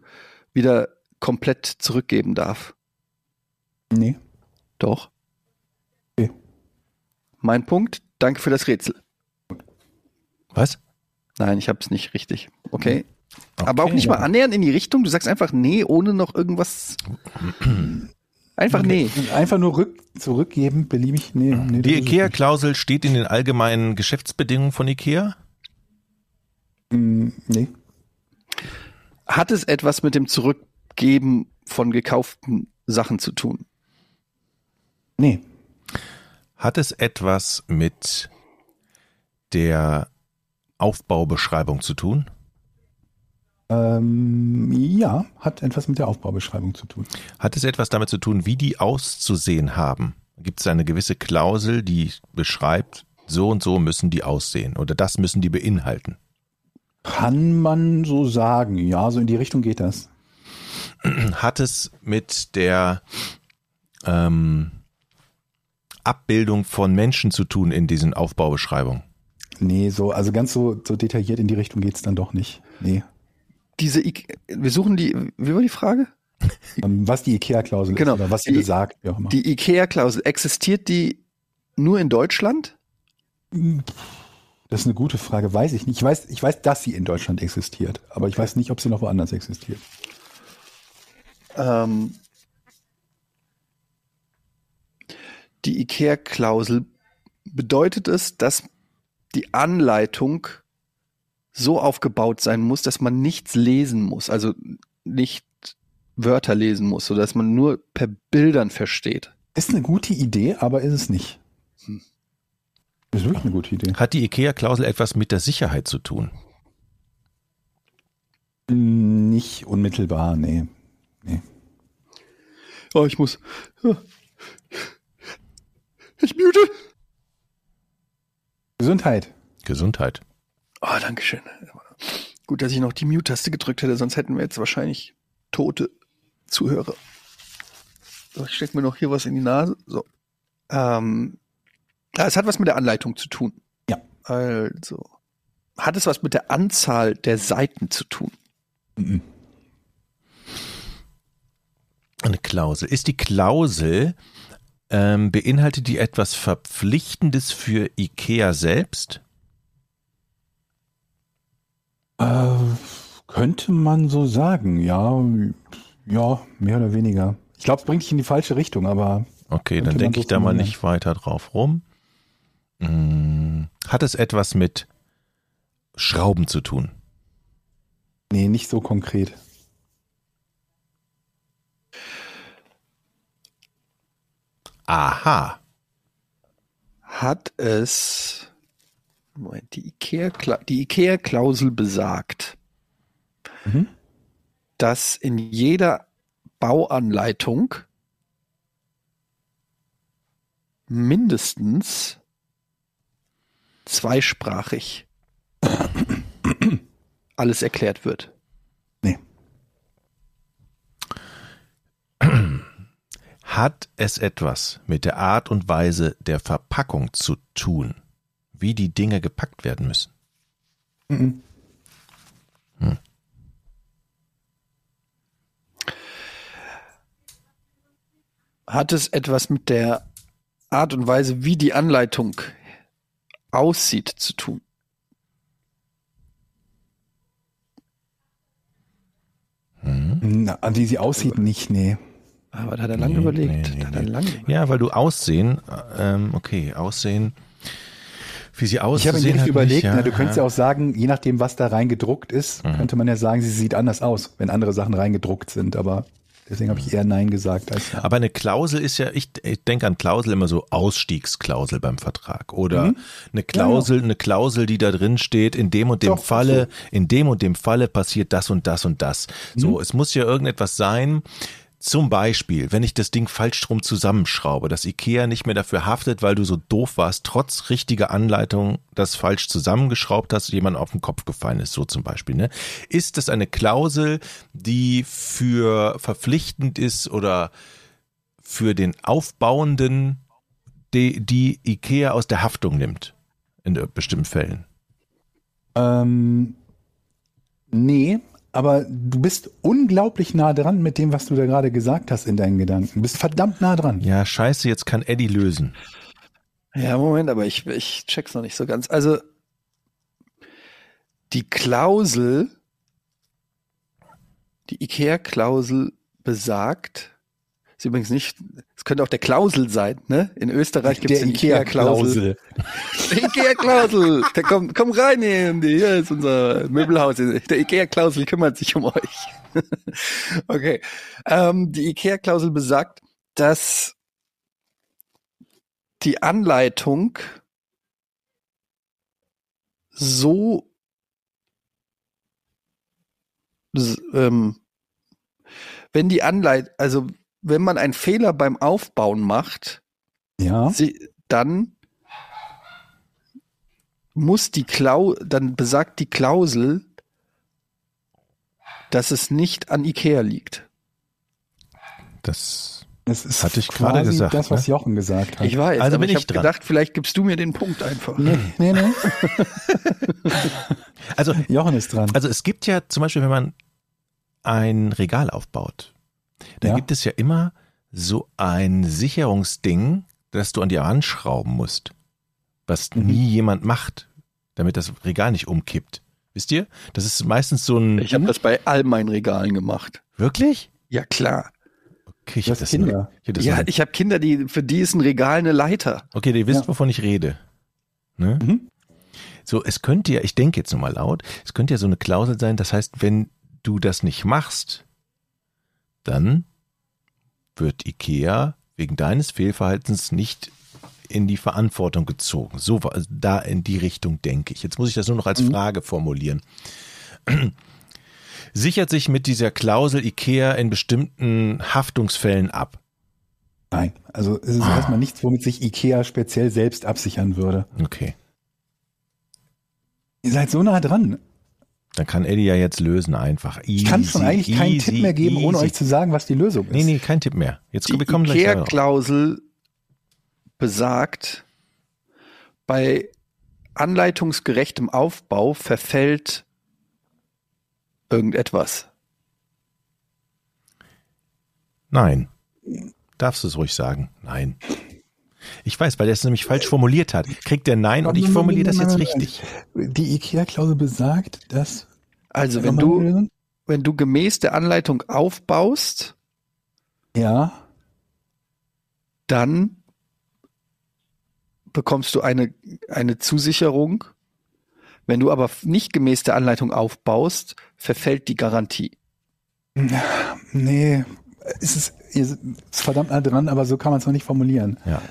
wieder komplett zurückgeben darf. Nee. Doch. Mein Punkt. Danke für das Rätsel. Was? Nein, ich habe es nicht richtig. Okay. Okay, Aber auch nicht ja. mal annähernd in die Richtung. Du sagst einfach nee, ohne noch irgendwas. Einfach nee. Einfach nur rück, zurückgeben, beliebig. Nee, nee, Die IKEA-Klausel steht in den allgemeinen Geschäftsbedingungen von IKEA? Mm, Nee. Hat es etwas mit dem Zurückgeben von gekauften Sachen zu tun? Nee. Hat es etwas mit der Aufbaubeschreibung zu tun? Ähm, ja, hat etwas mit der Aufbaubeschreibung zu tun. Hat es etwas damit zu tun, wie die auszusehen haben? Gibt es eine gewisse Klausel, die beschreibt, so und so müssen die aussehen oder das müssen die beinhalten? Kann man so sagen. Ja, so in die Richtung geht das. Hat es mit der ähm, Abbildung von Menschen zu tun in diesen Aufbaubeschreibungen? Nee, so, also ganz so, so detailliert in die Richtung geht's dann doch nicht. Nee. Diese, I wir suchen die, wie war die Frage? Ähm, was die IKEA-Klausel Genau. ist oder was sie Die- besagt, wie auch immer. Die IKEA-Klausel, existiert die nur in Deutschland? Das ist eine gute Frage, weiß ich nicht. Ich weiß, ich weiß, dass sie in Deutschland existiert, aber ich weiß nicht, ob sie noch woanders existiert. Ähm, die IKEA-Klausel bedeutet es, dass die Anleitung so aufgebaut sein muss, dass man nichts lesen muss, also nicht Wörter lesen muss, sodass man nur per Bildern versteht. Ist eine gute Idee, aber ist es nicht. Hm. Ist wirklich eine gute Idee. Hat die IKEA-Klausel etwas mit der Sicherheit zu tun? Nicht unmittelbar, nee. nee. Oh, ich muss. Ich mute. Gesundheit. Gesundheit. Oh, danke schön. Gut, dass ich noch die Mute-Taste gedrückt hätte, sonst hätten wir jetzt wahrscheinlich tote Zuhörer. So, ich stecke mir noch hier was in die Nase. So. Ähm, ja, es hat was mit der Anleitung zu tun. Ja. Also. Hat es was mit der Anzahl der Seiten zu tun? Mhm. Eine Klausel. Ist die Klausel, ähm, beinhaltet die etwas Verpflichtendes für IKEA selbst? Äh, könnte man so sagen, ja. Ja, mehr oder weniger. Ich glaube, es bringt dich in die falsche Richtung, aber Okay, dann denke so ich da mal nicht weiter drauf rum. Hm, Hat es etwas mit Schrauben zu tun? nee, nicht so konkret. Aha. Hat es. Moment, die IKEA-Kla- die IKEA-Klausel besagt, Mhm. dass in jeder Bauanleitung mindestens zweisprachig alles erklärt wird. Hat es etwas mit der Art und Weise der Verpackung zu tun, wie die Dinge gepackt werden müssen? Mhm. Hat es etwas mit der Art und Weise, wie die Anleitung aussieht, zu tun? Na, an wie sie aussieht, nicht, nee. Aber da hat er lange Nee, überlegt. nee, nee, überlegt. Ja, weil du Aussehen, äh, ähm, okay, Aussehen, wie sie Ich habe aussehen. mir nicht überlegt, nicht, ja, na, du könntest ja auch sagen, je nachdem, was da reingedruckt ist, könnte man ja sagen, sie sieht anders aus, wenn andere Sachen reingedruckt sind. Aber deswegen habe ich eher Nein gesagt als Ja. Aber eine Klausel ist ja, ich, ich denke an Klausel immer so Ausstiegsklausel beim Vertrag oder Mhm. eine Klausel, eine Klausel, die da drin steht, in dem und dem Doch, Falle, in dem und dem Falle passiert das und das und das. Mhm. So, es muss ja irgendetwas sein. Zum Beispiel, wenn ich das Ding falsch rum zusammenschraube, dass Ikea nicht mehr dafür haftet, weil du so doof warst, trotz richtiger Anleitung das falsch zusammengeschraubt hast, jemand auf den Kopf gefallen ist, so zum Beispiel. Ne? Ist das eine Klausel, die für verpflichtend ist oder für den Aufbauenden, die, die Ikea aus der Haftung nimmt, in bestimmten Fällen? Ähm, nee, aber du bist unglaublich nah dran mit dem, was du da gerade gesagt hast in deinen Gedanken. Du bist verdammt nah dran. Ja, scheiße, jetzt kann Eddie lösen. Ja, Moment, aber ich, ich check's noch nicht so ganz. Also, die Klausel, die IKEA-Klausel besagt, ist übrigens nicht, könnte auch der Klausel sein, ne? In Österreich gibt es IKEA-Klausel. Ikea-Klausel. Der kommt, komm rein hier, hier ist unser Möbelhaus. Der Ikea-Klausel kümmert sich um euch. okay. Ähm, die Ikea-Klausel besagt, dass die Anleitung so ähm, wenn die Anleitung, also wenn man einen Fehler beim Aufbauen macht, Ja. sie, dann muss die Klau, dann besagt die Klausel, dass es nicht an Ikea liegt. Das Das ist Hatte ich gerade gesagt, das, was ne? Jochen gesagt hat. Ich weiß, Also aber bin ich ich habe gedacht, vielleicht gibst du mir den Punkt einfach. nee, nee, nee. also, Jochen ist dran. also es gibt ja zum Beispiel, wenn man ein Regal aufbaut, dann Ja. gibt es ja immer so ein Sicherungsding, das du an die Wand schrauben musst, was Mhm. nie jemand macht, damit das Regal nicht umkippt. Wisst ihr? Das ist meistens so ein. Ich habe das bei all meinen Regalen gemacht. wirklich? Ja, klar. Okay, ich Du hab hast das Kinder. nur- ich Ja, ich habe Kinder, die für die ist ein Regal eine Leiter. Okay, ihr wisst, Ja. wovon ich rede. Ne? Mhm. So, es könnte ja, ich denke jetzt nur mal laut, es könnte ja so eine Klausel sein, das heißt, wenn du das nicht machst, dann wird Ikea wegen deines Fehlverhaltens nicht in die Verantwortung gezogen. So, war- also da in die Richtung denke ich. Jetzt muss ich das nur noch als Frage formulieren. Sichert sich mit dieser Klausel Ikea in bestimmten Haftungsfällen ab? Nein, also es ist erstmal nichts, womit sich Ikea speziell selbst absichern würde. Okay. Ihr seid so nah dran. Dann kann Eddie ja jetzt lösen einfach. Ich kann schon eigentlich keinen Tipp mehr geben, ohne euch zu sagen, was die Lösung ist. Nee, nee, kein Tipp mehr. Jetzt Die. IKEA-Klausel besagt, bei anleitungsgerechtem Aufbau verfällt irgendetwas. Nein. Darfst du es ruhig sagen? Nein. Ich weiß, weil er es nämlich falsch formuliert hat. Kriegt er Nein und ich formuliere das jetzt richtig. Die Ikea-Klausel besagt, dass Also wenn du, wenn du gemäß der Anleitung aufbaust, ja, dann bekommst du eine, eine Zusicherung. Wenn du aber nicht gemäß der Anleitung aufbaust, verfällt die Garantie. nee, es ist, ist verdammt nah dran, aber so kann man es noch nicht formulieren. Ja,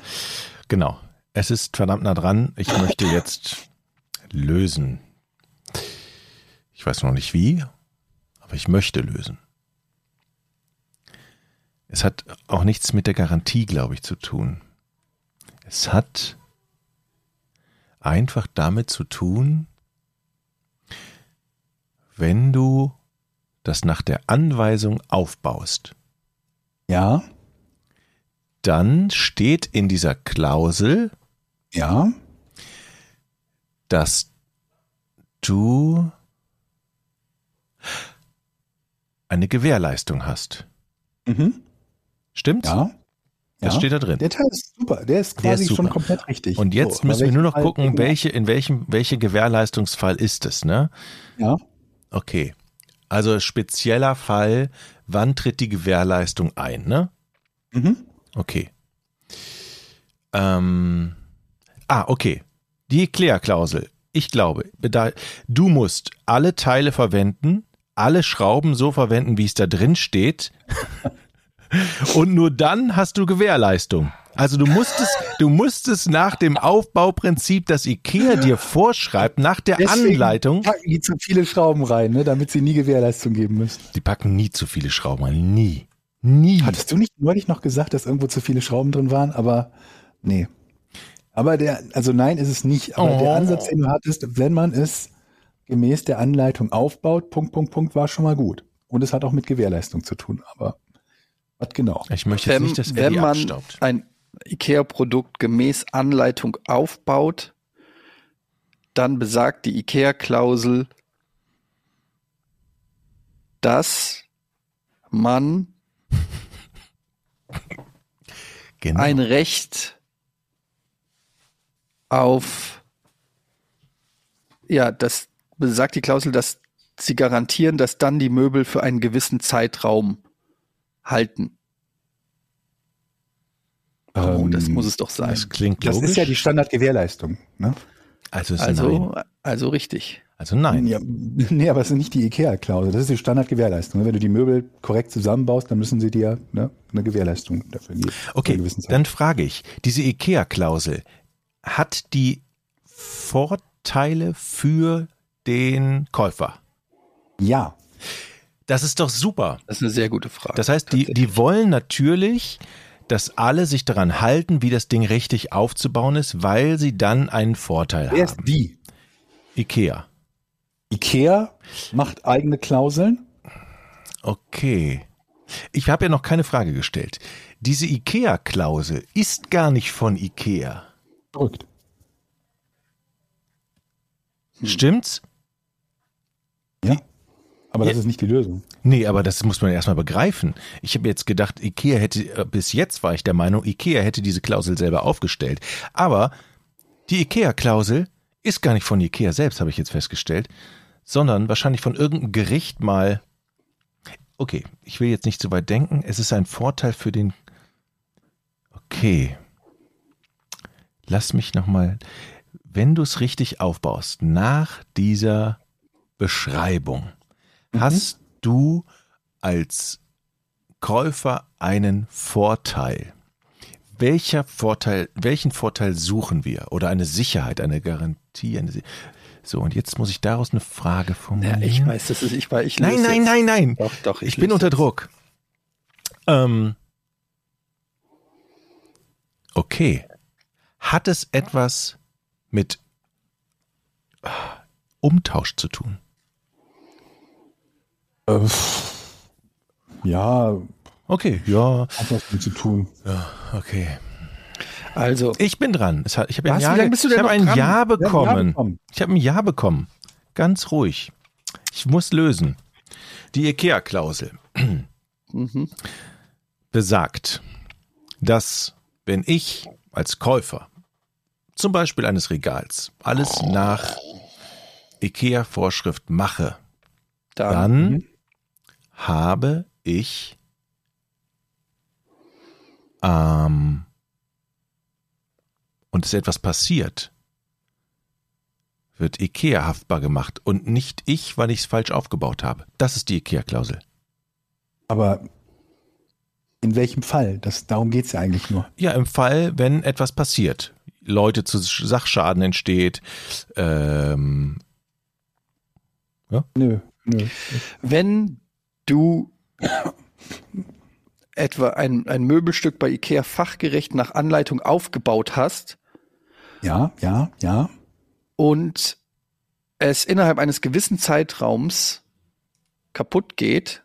genau. Es ist verdammt nah dran. Ich möchte jetzt lösen. Ich weiß noch nicht wie, aber ich möchte lösen. Es hat auch nichts mit der Garantie, glaube ich, zu tun. Es hat einfach damit zu tun, wenn du das nach der Anweisung aufbaust, Ja, dann steht in dieser Klausel, ja, dass du eine Gewährleistung hast. mhm. Stimmt's? ja. Das ja. steht da drin. Der Teil ist super. Der ist Der quasi ist super. schon komplett richtig. Und jetzt So, müssen wir nur noch Fall- gucken, welche, in welchem, welche Gewährleistungsfall ist es, ne? Ja, Okay. Also spezieller Fall, wann tritt die Gewährleistung ein, ne? mhm. Okay. Ähm, ah, okay. Die Erklärklausel. Ich glaube, du musst alle Teile verwenden, alle Schrauben so verwenden, wie es da drin steht. Und nur dann hast du Gewährleistung. Also du musstest, du musstest nach dem Aufbauprinzip, das IKEA dir vorschreibt, nach der Deswegen Anleitung, packen die zu viele Schrauben rein, ne, damit sie nie Gewährleistung geben müssen. die packen nie zu viele Schrauben rein. Nie. Nie. Hattest du nicht neulich noch gesagt, dass irgendwo zu viele Schrauben drin waren? Aber nee. Aber der, also nein, ist es nicht. Aber Oh. der Ansatz, den du hattest, wenn man es gemäß der Anleitung aufbaut, Punkt, Punkt, Punkt, war schon mal gut. Und es hat auch mit Gewährleistung zu tun. Aber was genau? Ich möchte jetzt Wenn, nicht, dass wenn man abstaubt. ein IKEA-Produkt gemäß Anleitung aufbaut, dann besagt die IKEA-Klausel, dass man Genau. ein Recht auf, ja, das besagt die Klausel, dass sie garantieren, dass dann die Möbel für einen gewissen Zeitraum halten. Oh, das muss es doch sein. Das klingt Das logisch. ist ja die Standardgewährleistung. Ne? also, ist Also, nein. also richtig. Also nein. Ja, nee, aber es ist nicht die IKEA-Klausel. Das ist die Standardgewährleistung. Wenn du die Möbel korrekt zusammenbaust, dann müssen sie dir ne, eine Gewährleistung dafür geben. Okay, dann frage ich, diese IKEA-Klausel, hat die Vorteile für den Käufer? Ja. Das ist doch super. Das ist eine sehr gute Frage. Das heißt, die, die wollen natürlich, dass alle sich daran halten, wie das Ding richtig aufzubauen ist, weil sie dann einen Vorteil Wer ist haben. die? IKEA. IKEA macht eigene Klauseln. Okay. Ich habe ja noch keine Frage gestellt. Diese IKEA-Klausel ist gar nicht von IKEA. Verrückt. Stimmt's? Ja. Aber das Ja. ist nicht die Lösung. Nee, aber das muss man erstmal begreifen. Ich habe jetzt gedacht, IKEA hätte, äh, bis jetzt war ich der Meinung, IKEA hätte diese Klausel selber aufgestellt. Aber die IKEA-Klausel ist gar nicht von IKEA selbst, habe ich jetzt festgestellt, sondern wahrscheinlich von irgendeinem Gericht mal. Okay, ich will jetzt nicht zu weit denken. Es ist ein Vorteil für den. Okay. Lass mich nochmal. Wenn du es richtig aufbaust, nach dieser Beschreibung, hast du als Käufer einen Vorteil. Welcher Vorteil, welchen Vorteil suchen wir? Oder eine Sicherheit, eine Garantie? Eine Si- so, und jetzt muss ich daraus eine Frage ja, formulieren. ich weiß, das ist, ich ich Nein, nein, nein, nein. Doch, doch, Ich, ich bin unter. Druck. Ähm, okay. Hat es etwas mit ah, Umtausch zu tun? Äh, pff. ja, Okay, ja, hat was damit zu tun. okay. Also, Ich bin dran. Ich habe ein, Was? ja, Wie lange bist du ich noch ein? Ja Ja, bekommen. bekommen. Ich habe ein Ja bekommen. Ganz ruhig. Ich muss lösen. Die IKEA-Klausel mhm. besagt, dass wenn ich als Käufer zum Beispiel eines Regals alles nach IKEA-Vorschrift mache, dann, dann Mhm. Habe ich ähm, und es ist etwas passiert, wird IKEA haftbar gemacht und nicht ich, weil ich es falsch aufgebaut habe. Das ist die IKEA-Klausel. Aber in welchem Fall? Das, darum geht's ja eigentlich nur. Ja, im Fall, wenn etwas passiert, Leute zu Sachschaden entsteht, ähm, Nö, nö. wenn du etwa ein, ein Möbelstück bei IKEA fachgerecht nach Anleitung aufgebaut hast Ja, ja, ja. und es innerhalb eines gewissen Zeitraums kaputt geht,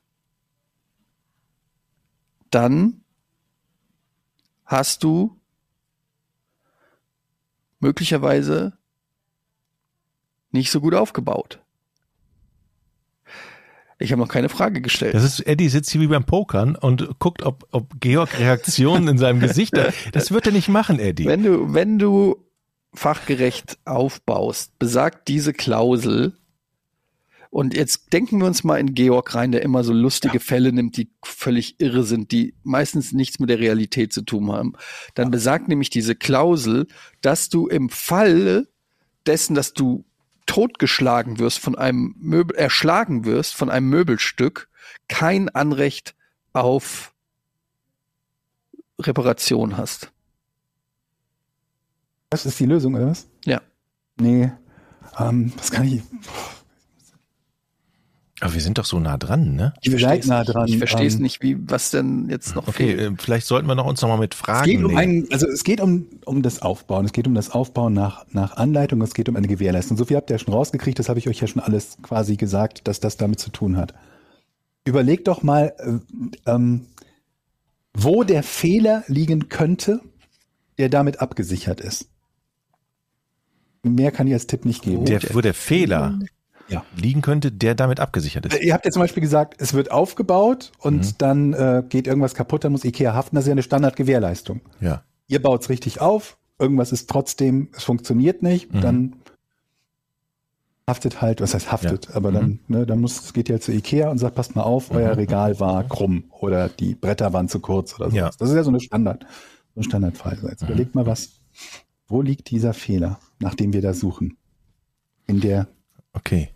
dann hast du möglicherweise nicht so gut aufgebaut. Ich habe noch keine Frage gestellt. Das ist, Eddie sitzt hier wie beim Pokern und guckt, ob, ob Georg Reaktionen in seinem Gesicht hat. Das wird er nicht machen, Eddie. Wenn du, wenn du fachgerecht aufbaust, besagt diese Klausel, und jetzt denken wir uns mal in Georg rein, der immer so lustige Fälle nimmt, die völlig irre sind, die meistens nichts mit der Realität zu tun haben. Dann besagt nämlich diese Klausel, dass du im Fall dessen, dass du totgeschlagen wirst von einem Möbel, erschlagen wirst von einem Möbelstück, kein Anrecht auf Reparation hast. Das ist die Lösung, oder was? Ja. Nee. Ähm, das kann ich. Aber wir sind doch so nah dran, ne? Ich verstehe nah dran. Ich verstehe es Ähm, nicht, wie, was denn jetzt noch Okay, fehlt. äh, vielleicht sollten wir noch uns noch mal mit Es Fragen geht um nähern. ein, also es geht um, um das Aufbauen. Es geht um das Aufbauen nach, nach Anleitung. Es geht um eine Gewährleistung. So viel habt ihr ja schon rausgekriegt. Das habe ich euch ja schon alles quasi gesagt, dass das damit zu tun hat. Überlegt doch mal, äh, ähm, wo der Fehler liegen könnte, der damit abgesichert ist. Mehr kann ich als Tipp nicht geben. der, wo der Fehler Ja. liegen könnte, der damit abgesichert ist. Äh, Ihr habt ja zum Beispiel gesagt, es wird aufgebaut und Mhm. dann äh, geht irgendwas kaputt, dann muss Ikea haften. Das ist ja eine Standardgewährleistung. Ja. Ihr baut es richtig auf, irgendwas ist trotzdem, es funktioniert nicht, Mhm. dann haftet halt, was heißt haftet, Ja. aber dann, ne, dann muss, es geht ihr zu Ikea und sagt, passt mal auf, euer Regal war krumm oder die Bretter waren zu kurz oder sowas. Ja. Das ist ja so eine Standard, so ein Standardfall. So, Jetzt überlegt mal was, wo liegt dieser Fehler, nach dem wir da suchen? In der Okay.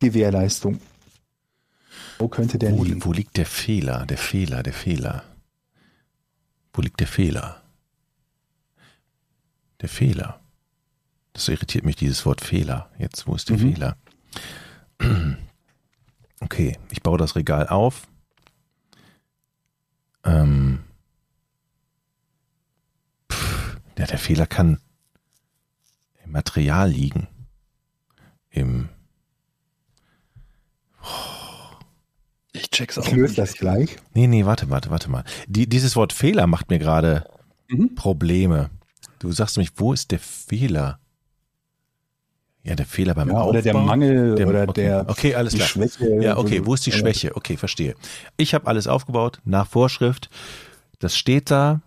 Gewährleistung. Wo könnte der Wo, liegen? wo liegt der Fehler? Der Fehler, der Fehler. Wo liegt der Fehler? Der Fehler. Das irritiert mich, dieses Wort Fehler. Jetzt, wo ist der Mhm. Fehler? Okay, ich baue das Regal auf. Ähm, pff, ja, der Fehler kann im Material liegen. Im, Ich check's auch. Ich löse das gleich. Nee, nee, warte, warte, warte mal. Die, dieses Wort Fehler macht mir gerade Mhm. Probleme. Du sagst nämlich, wo ist der Fehler? Ja, der Fehler beim Ja, Aufbau. oder der Mangel Der- oder okay. der Okay, alles die klar. Schwäche. Ja, okay, wo ist die Schwäche? Okay, verstehe. Ich habe alles aufgebaut nach Vorschrift. Das steht da.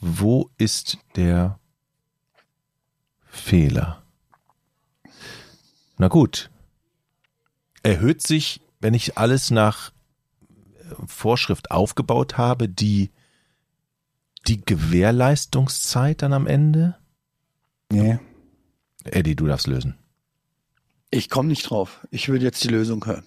Wo ist der Fehler? Na gut. Erhöht sich, wenn ich alles nach äh, Vorschrift aufgebaut habe, die, die Gewährleistungszeit dann am Ende? Nee. Eddie, du darfst lösen. Ich komme nicht drauf. Ich will jetzt die Lösung hören.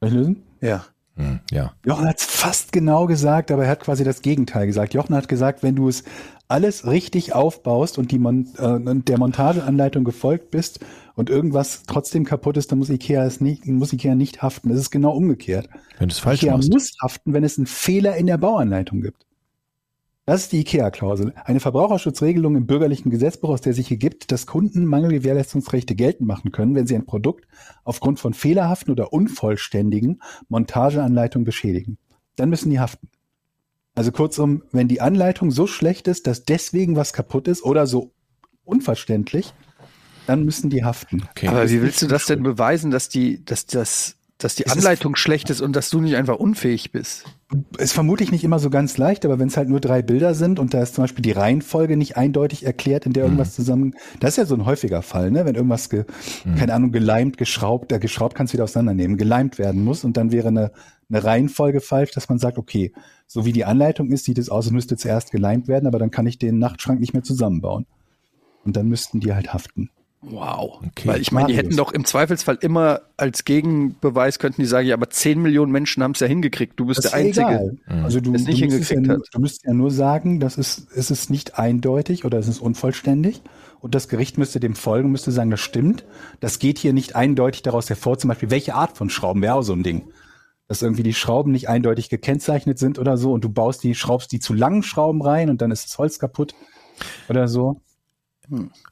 Soll ich lösen? Ja. Hm, ja. Jochen hat es fast genau gesagt, aber er hat quasi das Gegenteil gesagt. Jochen hat gesagt, wenn du es alles richtig aufbaust und die Mon äh, der Montageanleitung gefolgt bist und irgendwas trotzdem kaputt ist, dann muss Ikea es nicht, muss Ikea nicht haften. Es ist genau umgekehrt. Wenn es falsch Ikea machst. muss haften, wenn es einen Fehler in der Bauanleitung gibt. Das ist die IKEA-Klausel. Eine Verbraucherschutzregelung im bürgerlichen Gesetzbuch, aus der sich ergibt, dass Kunden Mangelgewährleistungsrechte geltend machen können, wenn sie ein Produkt aufgrund von fehlerhaften oder unvollständigen Montageanleitungen beschädigen. Dann müssen die haften. Also kurzum, wenn die Anleitung so schlecht ist, dass deswegen was kaputt ist oder so unverständlich, dann müssen die haften. Okay. Aber wie willst du das denn beweisen, dass die, dass das, dass die Es ist- Anleitung schlecht ist und dass du nicht einfach unfähig bist? Ist vermutlich nicht immer so ganz leicht, aber wenn es halt nur drei Bilder sind und da ist zum Beispiel die Reihenfolge nicht eindeutig erklärt, in der irgendwas zusammen, das ist ja so ein häufiger Fall, ne? Wenn irgendwas, ge, keine Ahnung, geleimt, geschraubt, da geschraubt kannst du wieder auseinandernehmen, geleimt werden muss und dann wäre eine, eine Reihenfolge falsch, dass man sagt, okay, so wie die Anleitung ist, sieht es aus, es müsste zuerst geleimt werden, aber dann kann ich den Nachtschrank nicht mehr zusammenbauen. Und dann müssten die halt haften. Wow. Okay. Weil ich meine, die hätten doch im Zweifelsfall immer als Gegenbeweis könnten die sagen, ja, aber 10 Millionen Menschen haben es ja hingekriegt. Du bist Das der ist ja Einzige. egal. Also du, es nicht du, müsstest ja, hingekriegt nur- hat. du müsstest ja nur sagen, das ist, es ist nicht eindeutig oder es ist unvollständig. Und das Gericht müsste dem folgen, müsste sagen, das stimmt. Das geht hier nicht eindeutig daraus hervor, zum Beispiel, welche Art von Schrauben wäre auch so ein Ding. Dass irgendwie die Schrauben nicht eindeutig gekennzeichnet sind oder so und du baust die, schraubst die zu langen Schrauben rein und dann ist das Holz kaputt oder so.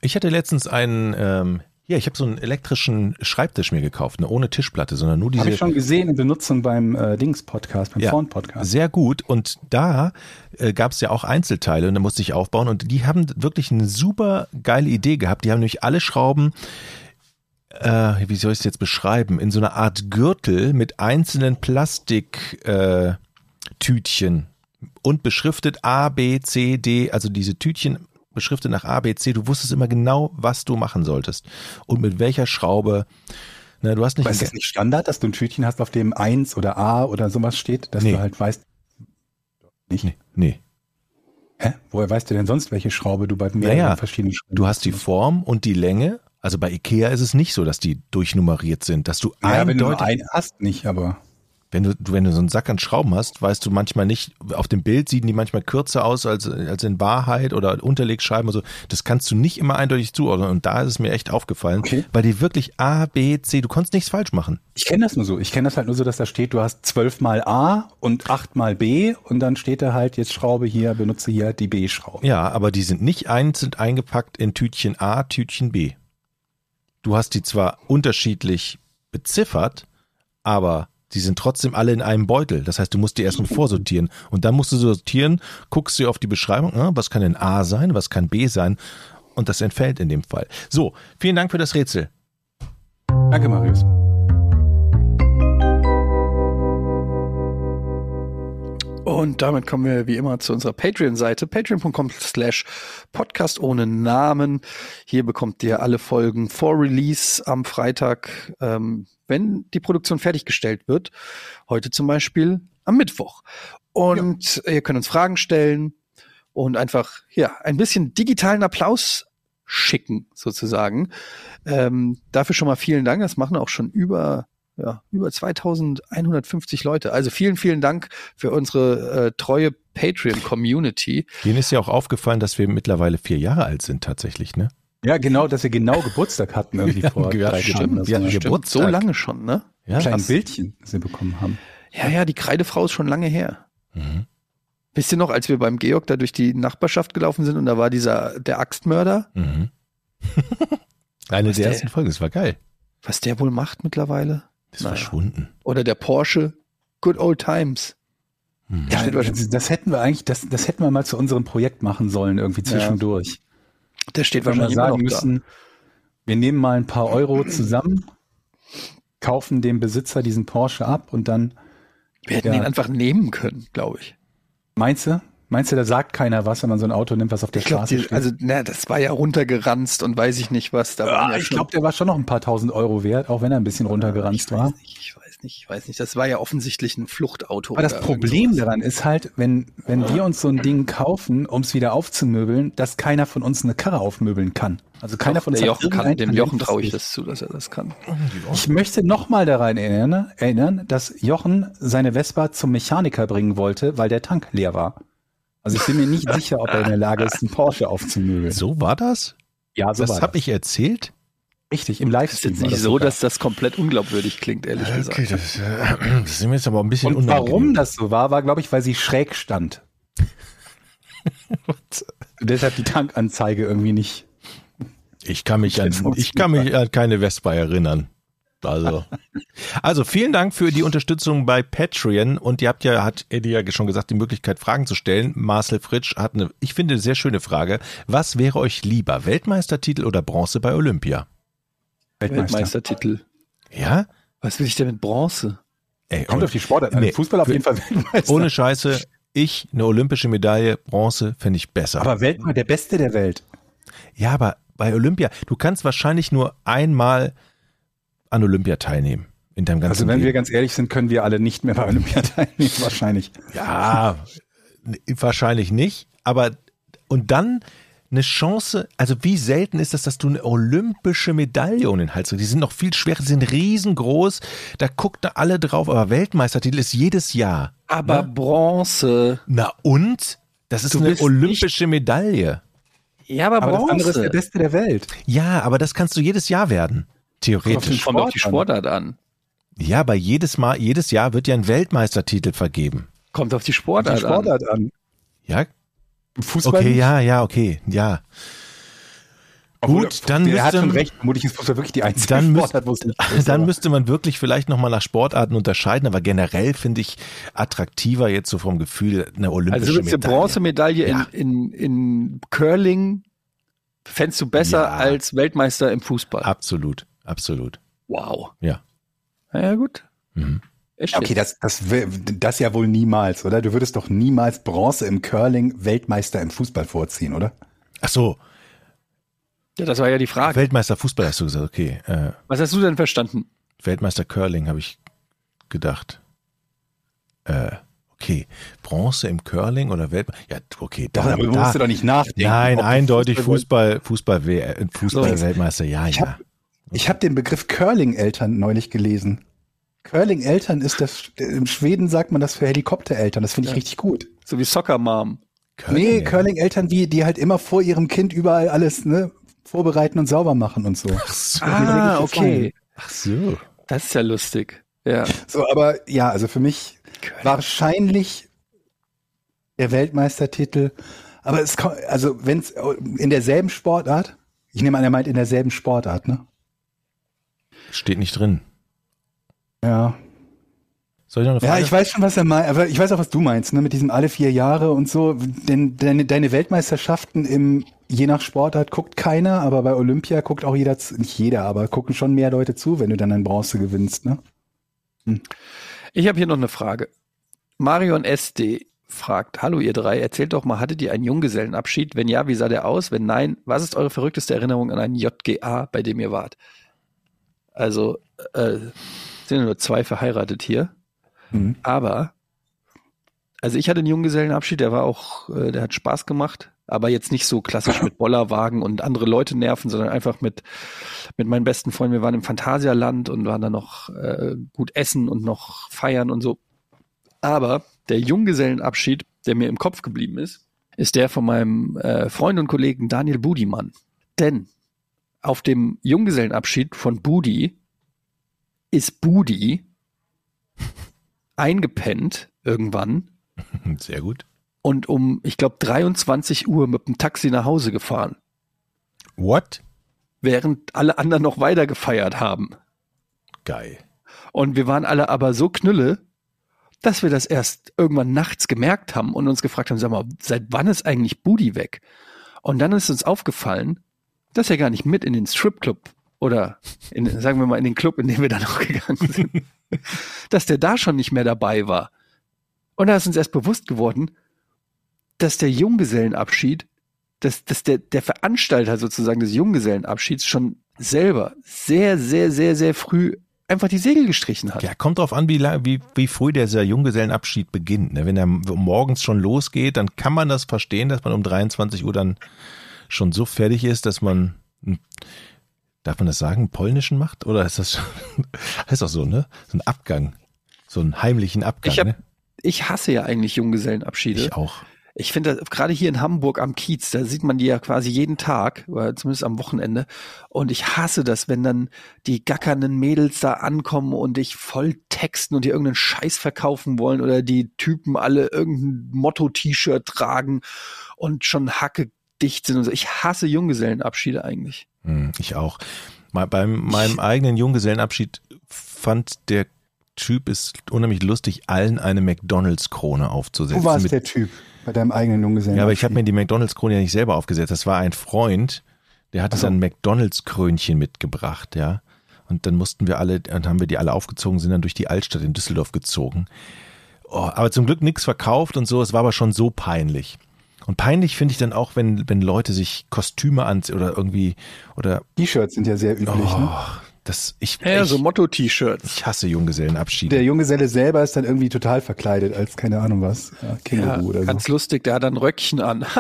Ich hatte letztens einen ähm, Ja, ich habe so einen elektrischen Schreibtisch mir gekauft, ne, ohne Tischplatte, sondern nur diese. Habe ich schon gesehen in Benutzung beim äh, Dings-Podcast, beim Ja, Porn-Podcast. Sehr gut. Und da äh, gab es ja auch Einzelteile und da musste ich aufbauen. Und die haben wirklich eine super geile Idee gehabt. Die haben nämlich alle Schrauben, äh, wie soll ich es jetzt beschreiben, in so einer Art Gürtel mit einzelnen Plastiktütchen äh, und beschriftet A, B, C, D, also diese Tütchen beschriftet nach A, B, C. Du wusstest immer genau, was du machen solltest und mit welcher Schraube. Ne, du hast nicht Aber ist das nicht Standard, dass du ein Tütchen hast, auf dem 1 oder A oder sowas steht, dass Nee. du halt weißt, nicht? nee, nee. Hä? Woher weißt du denn sonst, welche Schraube du bei mehreren Naja, verschiedenen Schrauben Du hast die Form und die Länge. Also bei Ikea ist es nicht so, dass die durchnummeriert sind, dass du ja, wenn du eindeutig, einen hast, nicht, aber wenn du, wenn du so einen Sack an Schrauben hast, weißt du manchmal nicht, auf dem Bild sehen die manchmal kürzer aus als, als in Wahrheit oder Unterlegscheiben und so. Das kannst du nicht immer eindeutig zuordnen und da ist es mir echt aufgefallen, Okay. weil die wirklich A, B, C, du konntest nichts falsch machen. ich kenne das nur so. Ich kenne das halt nur so, dass da steht, du hast zwölf mal A und acht mal B und dann steht da halt jetzt Schraube hier, benutze hier die B-Schraube. Ja, aber die sind nicht einzeln eingepackt in Tütchen A, Tütchen B. Du hast die zwar unterschiedlich beziffert, aber die sind trotzdem alle in einem Beutel. Das heißt, du musst die erstmal vorsortieren. Und dann musst du sortieren, guckst du auf die Beschreibung, äh, was kann denn A sein, was kann B sein. Und das entfällt in dem Fall. So, vielen Dank für das Rätsel. Danke, Marius. Und damit kommen wir wie immer zu unserer Patreon-Seite, patreon.com slash podcast ohne Namen. Hier bekommt ihr alle Folgen vor Release am Freitag, ähm, wenn die Produktion fertiggestellt wird. Heute zum Beispiel am Mittwoch. Und ihr könnt uns Fragen stellen und einfach, ja, ein bisschen digitalen Applaus schicken, sozusagen. Ähm, dafür schon mal vielen Dank. Das machen auch schon über ja, über 2150 Leute. Also vielen, vielen Dank für unsere äh, treue Patreon-Community. Denen ist ja auch aufgefallen, dass wir mittlerweile vier Jahre alt sind tatsächlich, ne? Ja, genau, dass wir genau Geburtstag hatten irgendwie Ja, vor ja, drei stimmt. Jahren. oder Wir hatten so. Geburtstag. So lange schon, ne? Ja, Kleinen krass. Bildchen, das wir bekommen haben. Ja, ja, die Kreidefrau ist schon lange her. Mhm. Wisst ihr noch, als wir beim Georg da durch die Nachbarschaft gelaufen sind und da war dieser, der Axtmörder, Mhm. Eine Was der der- ersten Folgen, das war geil. was der wohl macht mittlerweile? Ist Naja. verschwunden. Oder der Porsche, Good Old Times. Mhm. Ja, das, hätten wir eigentlich, das, das hätten wir mal zu unserem Projekt machen sollen, irgendwie zwischendurch. Der steht Wenn wir wahrscheinlich immer sagen noch da. müssen, wir nehmen mal ein paar Euro zusammen, kaufen dem Besitzer diesen Porsche ab und dann, Wir hätten Ja. ihn einfach nehmen können, glaube ich. meinst du? Meinst du, da sagt keiner was, wenn man so ein Auto nimmt, was auf der Ich Straße steht? also, na, das war ja runtergeranzt und weiß ich nicht was. Da Ah, ja ich glaube, der war schon noch ein paar tausend Euro wert, auch wenn er ein bisschen runtergeranzt ich war. Weiß nicht, ich weiß nicht, ich weiß nicht. Das war ja offensichtlich ein Fluchtauto. Aber das Problem daran ist halt, wenn, wenn wir uns so ein Ding kaufen, um es wieder aufzumöbeln, dass keiner von uns eine Karre aufmöbeln kann. Also keiner Doch, von uns der Jochen kann, dem Jochen traue ich ich- das zu, dass er das kann. Ich möchte nochmal daran erinnern, erinnern, dass Jochen seine Vespa zum Mechaniker bringen wollte, weil der Tank leer war. Also ich bin mir nicht sicher, ob er in der Lage ist, einen Porsche aufzumöbeln. So war das? Ja, so das war habe ich erzählt? Richtig, im Das ist Livestream. jetzt nicht das so, sogar. dass das komplett unglaubwürdig klingt, ehrlich gesagt. das, äh, das ist mir jetzt aber ein bisschen Und warum unangenehm. das so war, war, glaube ich, weil sie schräg stand. Und deshalb die Tankanzeige irgendwie nicht. Ich kann mich an, ich kann mich an keine Vespa erinnern. Also, also vielen Dank für die Unterstützung bei Patreon und ihr habt ja, hat Eddie ja schon gesagt, die Möglichkeit Fragen zu stellen. Marcel Fritsch hat eine, ich finde, sehr schöne Frage. Was wäre euch lieber, Weltmeistertitel oder Bronze bei Olympia? Weltmeister. Weltmeistertitel. Ja? Was will ich denn mit Bronze? Ey, Kommt auf die Sportart an. Nee, Fußball auf für- jeden Fall Weltmeister. ohne Scheiße, ich eine olympische Medaille, Bronze fände ich besser. Aber Weltmeister, der Beste der Welt. ja, aber bei Olympia, du kannst wahrscheinlich nur einmal an Olympia teilnehmen. In deinem ganzen Also wenn Leben. wir ganz ehrlich sind, können wir alle nicht mehr bei Olympia teilnehmen, wahrscheinlich. Ja, wahrscheinlich nicht. Aber und dann eine Chance, also wie selten ist das, dass du eine olympische Medaille um den Hals kriegst? Die sind noch viel schwerer, die sind riesengroß, da guckt da alle drauf, aber Weltmeistertitel ist jedes Jahr. Aber Ne? Bronze. Na und? Das ist Du eine olympische Medaille. Ja, aber, Aber das andere ist Bronze. der Beste der Welt. Ja, aber das kannst du jedes Jahr werden. Theoretisch. Kommt auf die Sport Sportart an. Ja, aber jedes Mal, jedes Jahr wird ja ein Weltmeistertitel vergeben. Kommt auf die Die Sportart, Sportart an. Ja, Fußball okay, nicht? ja, ja, okay, ja. Gut, dann der hat müsste- schon recht. Vermutlich ist Fußball wirklich die einzige Dann, müsst, Sportart, wo es nicht ist. dann aber- müsste man wirklich vielleicht nochmal nach Sportarten unterscheiden, aber generell finde ich attraktiver jetzt so vom Gefühl eine olympische Also du willst eine Medaille. Bronzemedaille Ja. in, in, in Curling, fändst du besser Ja. als Weltmeister im Fußball. Absolut, absolut. Wow. Ja. Na ja, gut. Mhm. Okay, das, das, das ja wohl niemals, oder? Du würdest doch niemals Bronze im Curling Weltmeister im Fußball vorziehen, oder? Ach so, ja, das war ja die Frage. Weltmeister Fußball hast du gesagt, okay. Äh, Was hast du denn verstanden? Weltmeister Curling habe ich gedacht. Äh, okay, Bronze im Curling oder Weltmeister? Ja, okay, da, aber du da, musst du doch nicht nachdenken. Nein, eindeutig Fußball- Fußball, Fußball, äh, Fußball Weltmeister, ja, Ich ja. Ich habe den Begriff Curling-Eltern neulich gelesen. Curling-Eltern ist das, in Schweden sagt man das für Helikoptereltern. Das finde ich Ja. richtig gut. So wie Soccer Mom. nee. Curling-Eltern, wie, die halt immer vor ihrem Kind überall alles, ne, vorbereiten und sauber machen und so. Ach so. Ah, okay. Ach so. Das ist ja lustig. Ja. So, aber ja, also für mich wahrscheinlich der Weltmeistertitel. Aber es kommt, also wenn es in derselben Sportart, ich nehme an, er meint in derselben Sportart, ne? Steht nicht drin. Ja. Soll ich noch eine Ja, Frage? ich weiß schon, was er meint, aber ich weiß auch, was du meinst, ne, mit diesem alle vier Jahre und so. Denn deine, deine Weltmeisterschaften im, je nach Sportart guckt keiner, aber bei Olympia guckt auch jeder, zu- nicht jeder, aber gucken schon mehr Leute zu, wenn du dann ein Bronze gewinnst, ne? Ich habe hier noch eine Frage. Marion SD fragt, hallo ihr drei, erzählt doch mal, hattet ihr einen Junggesellenabschied? Wenn ja, wie sah der aus? Wenn nein, was ist eure verrückteste Erinnerung an einen JGA, bei dem ihr wart? Also, äh, sind nur zwei verheiratet hier. Mhm. Aber, also ich hatte einen Junggesellenabschied, der war auch, äh, der hat Spaß gemacht, aber jetzt nicht so klassisch mit Bollerwagen und andere Leute nerven, sondern einfach mit, mit meinen besten Freunden. Wir waren im Phantasialand und waren dann noch äh, gut essen und noch feiern und so. Aber der Junggesellenabschied, der mir im Kopf geblieben ist, ist der von meinem äh, Freund und Kollegen Daniel Budimann. Denn auf dem Junggesellenabschied von Budi ist Budi eingepennt irgendwann Sehr gut. und um, ich glaube, 23 Uhr mit dem Taxi nach Hause gefahren, What? während alle anderen noch weiter gefeiert haben. Geil. Und wir waren alle aber so knülle, dass wir das erst irgendwann nachts gemerkt haben und uns gefragt haben, sag mal, seit wann ist eigentlich Budi weg? Und dann ist uns aufgefallen, dass er gar nicht mit in den Stripclub oder in, sagen wir mal in den Club, in den wir dann auch gegangen sind, dass der da schon nicht mehr dabei war. Und da ist uns erst bewusst geworden, dass der Junggesellenabschied, dass, dass der, der Veranstalter sozusagen des Junggesellenabschieds schon selber sehr, sehr, sehr, sehr früh einfach die Segel gestrichen hat. Ja, kommt drauf an, wie, wie, wie früh dieser Junggesellenabschied beginnt. Ne? Wenn er morgens schon losgeht, dann kann man das verstehen, dass man um 23 Uhr dann schon so fertig ist, dass man, darf man das sagen, polnischen macht? Oder ist das, heißt doch so, ne? So ein Abgang. So einen heimlichen Abgang, Ich hab- ne? Ich hasse ja eigentlich Junggesellenabschiede. Ich auch. Ich finde, das- gerade hier in Hamburg am Kiez, da sieht man die ja quasi jeden Tag, oder zumindest am Wochenende. Und ich hasse das, wenn dann die gackernden Mädels da ankommen und dich voll texten und dir irgendeinen Scheiß verkaufen wollen oder die Typen alle irgendein Motto-T-Shirt tragen und schon hacke dicht sind und so. Ich hasse Junggesellenabschiede eigentlich. Hm, Ich auch. Beim meinem eigenen Junggesellenabschied fand der Typ es unheimlich lustig, allen eine McDonalds-Krone aufzusetzen. Wo war es Mit- der Typ bei deinem eigenen Junggesellen? Ja, aber ich habe mir die McDonalds-Krone ja nicht selber aufgesetzt. Das war ein Freund, der hatte Ach so. sein McDonalds-Krönchen mitgebracht, ja. Und dann mussten wir alle, dann haben wir die alle aufgezogen, sind dann durch die Altstadt in Düsseldorf gezogen. Oh, aber zum Glück nichts verkauft und so. Es war aber schon so peinlich. Und peinlich finde ich dann auch, wenn, wenn Leute sich Kostüme anziehen oder irgendwie, oder, T-Shirts sind ja sehr üblich, oh, ne? das, ich, Ja, ich, so Motto-T-Shirts. ich hasse Junggesellenabschiede. Der Junggeselle selber ist dann irgendwie total verkleidet als keine Ahnung was. Ja, Ja, Känguru oder so. ganz lustig, der hat ein Röckchen an.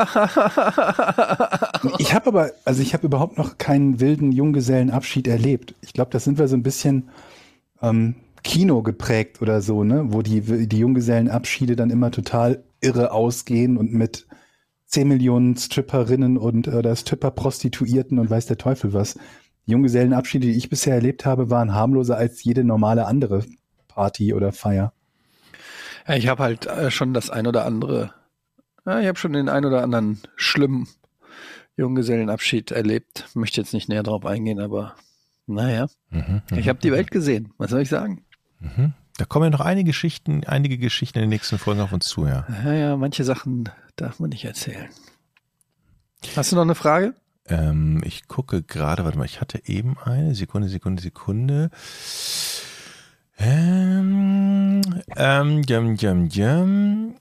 Ich habe aber, also ich habe überhaupt noch keinen wilden Junggesellenabschied erlebt. Ich glaube, das sind wir so ein bisschen ähm, Kino geprägt oder so, ne? Wo die, die Junggesellenabschiede dann immer total irre ausgehen und mit 10 Millionen Stripperinnen und oder Stripper-Prostituierten und weiß der Teufel was. Die Junggesellenabschiede, die ich bisher erlebt habe, waren harmloser als jede normale andere Party oder Feier. Ja, ich habe halt äh, schon das ein oder andere, ja, ich habe schon den ein oder anderen schlimmen Junggesellenabschied erlebt. Möchte jetzt nicht näher drauf eingehen, aber naja, Mhm, ich habe die Welt gesehen. Was soll ich sagen? mhm. Da kommen ja noch einige Geschichten, einige Geschichten in den nächsten Folgen auf uns zu, ja. Naja, manche Sachen darf man nicht erzählen. Hast du noch eine Frage? Ähm, ich gucke gerade, warte mal, ich hatte eben eine Sekunde, Sekunde, Sekunde. Ähm, ähm, jam, jam, jam.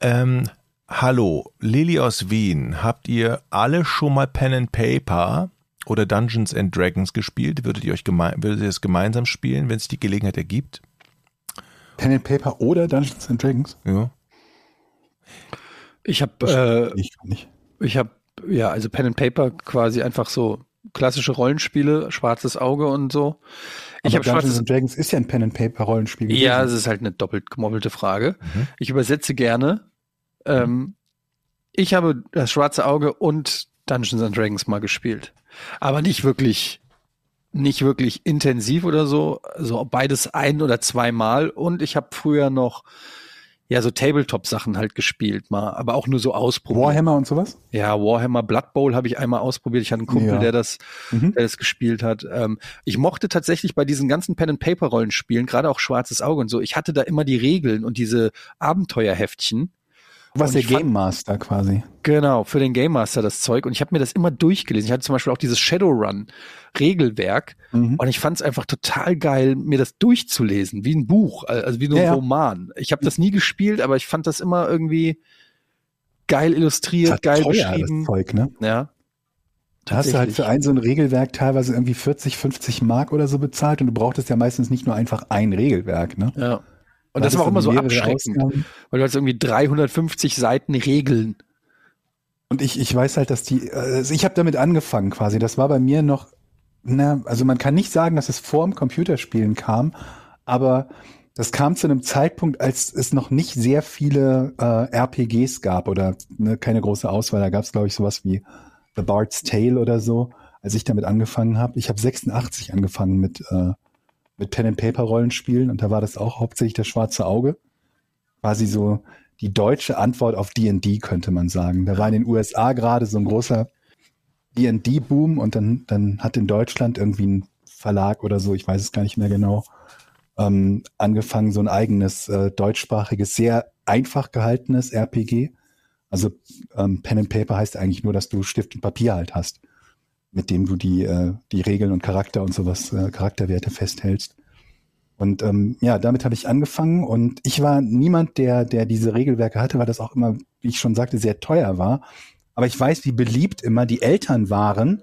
Ähm, hallo, Lili aus Wien. Habt ihr alle schon mal Pen and Paper oder Dungeons and Dragons gespielt? Würdet ihr euch würdet ihr es gemeinsam spielen, wenn es die Gelegenheit ergibt? Pen and Paper oder Dungeons and Dragons? Ja. Ich habe, Ich kann nicht. äh, ich habe, ja, also Pen and Paper quasi einfach so klassische Rollenspiele, schwarzes Auge und so. Ich Aber habe Dungeons schwarzes and Dragons ist ja ein Pen and Paper Rollenspiel. gewesen. Ja, es ist halt eine doppelt gemobbelte Frage. Mhm. Ich übersetze gerne. Ähm, ich habe das schwarze Auge und Dungeons and Dragons mal gespielt. Aber nicht wirklich, nicht wirklich intensiv oder so. So beides ein oder zweimal. Und ich habe früher noch ja so Tabletop-Sachen halt gespielt mal, aber auch nur so ausprobiert. Warhammer und sowas? Ja, Warhammer Blood Bowl habe ich einmal ausprobiert. Ich hatte einen Kumpel, Ja. der das, Mhm. der das gespielt hat. Ähm, ich mochte tatsächlich bei diesen ganzen Pen and Paper Rollenspielen, gerade auch Schwarzes Auge und so, ich hatte da immer die Regeln und diese Abenteuerheftchen. Du warst Und der fand- Game Master quasi. Genau, für den Game Master das Zeug. Und ich habe mir das immer durchgelesen. Ich hatte zum Beispiel auch dieses Shadowrun Regelwerk. Mhm. Und ich fand es einfach total geil, mir das durchzulesen, wie ein Buch, also wie so ein Ja. Roman. Ich habe das nie gespielt, aber ich fand das immer irgendwie geil illustriert, geil teuer, beschrieben. Das Zeug, ne? Ja. Da hast du halt für ein so ein Regelwerk teilweise irgendwie 40, 50 Mark oder so bezahlt und du brauchtest ja meistens nicht nur einfach ein Regelwerk, ne? Ja. Und Da das war auch immer so abschreckend, Ausgaben. weil du hast irgendwie 350 Seiten Regeln. Und ich, ich weiß halt, dass die, also ich habe damit angefangen quasi. Das war bei mir noch, na, also man kann nicht sagen, dass es vor dem Computerspielen kam, aber das kam zu einem Zeitpunkt, als es noch nicht sehr viele äh, RPGs gab oder ne, keine große Auswahl. Da gab es, glaube ich, sowas wie The Bard's Tale oder so, als ich damit angefangen habe. Ich habe 86 angefangen mit, äh, mit Pen and Paper Rollenspielen und da war das auch hauptsächlich das schwarze Auge. Quasi so die deutsche Antwort auf D&D könnte man sagen. Da war in den USA gerade so ein großer D&D-Boom und dann, dann hat in Deutschland irgendwie ein Verlag oder so, ich weiß es gar nicht mehr genau, ähm, angefangen, so ein eigenes äh, deutschsprachiges, sehr einfach gehaltenes RPG. Also ähm, Pen and Paper heißt eigentlich nur, dass du Stift und Papier halt hast, mit dem du die, äh, die Regeln und Charakter und sowas, äh, Charakterwerte festhältst. Und ähm, ja, damit habe ich angefangen und ich war niemand, der, der diese Regelwerke hatte, weil das auch immer, wie ich schon sagte, sehr teuer war. Aber ich weiß, wie beliebt immer die Eltern waren,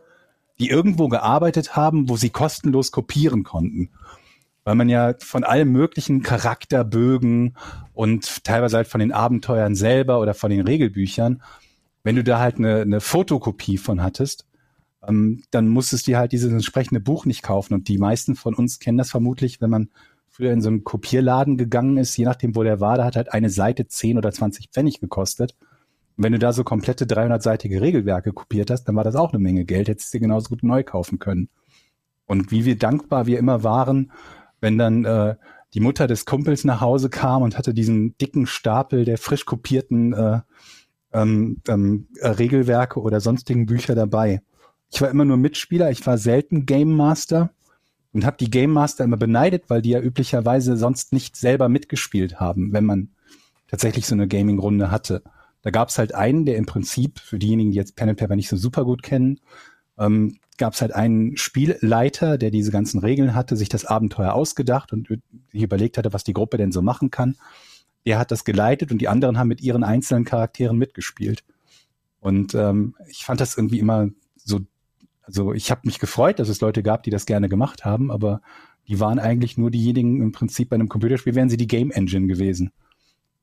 die irgendwo gearbeitet haben, wo sie kostenlos kopieren konnten. Weil man ja von allem möglichen Charakterbögen und teilweise halt von den Abenteuern selber oder von den Regelbüchern, wenn du da halt eine, eine Fotokopie von hattest, ähm, dann musstest du halt dieses entsprechende Buch nicht kaufen. Und die meisten von uns kennen das vermutlich, wenn man früher in so einen Kopierladen gegangen ist, je nachdem, wo der war, da hat halt eine Seite 10 oder 20 Pfennig gekostet. Und wenn du da so komplette 300-seitige Regelwerke kopiert hast, dann war das auch eine Menge Geld, hättest du dir genauso gut neu kaufen können. Und wie wir dankbar wir immer waren, wenn dann äh, die Mutter des Kumpels nach Hause kam und hatte diesen dicken Stapel der frisch kopierten äh, ähm, ähm, äh, Regelwerke oder sonstigen Bücher dabei. Ich war immer nur Mitspieler, ich war selten Game Master und habe die Game Master immer beneidet, weil die ja üblicherweise sonst nicht selber mitgespielt haben, wenn man tatsächlich so eine Gaming-Runde hatte. Da gab es halt einen, der im Prinzip, für diejenigen, die jetzt Pen and Paper nicht so super gut kennen, ähm, gab es halt einen Spielleiter, der diese ganzen Regeln hatte, sich das Abenteuer ausgedacht und sich überlegt hatte, was die Gruppe denn so machen kann. Der hat das geleitet und die anderen haben mit ihren einzelnen Charakteren mitgespielt. Und ähm, ich fand das irgendwie immer also ich habe mich gefreut, dass es Leute gab, die das gerne gemacht haben, aber die waren eigentlich nur diejenigen im Prinzip bei einem Computerspiel, wären sie die Game Engine gewesen.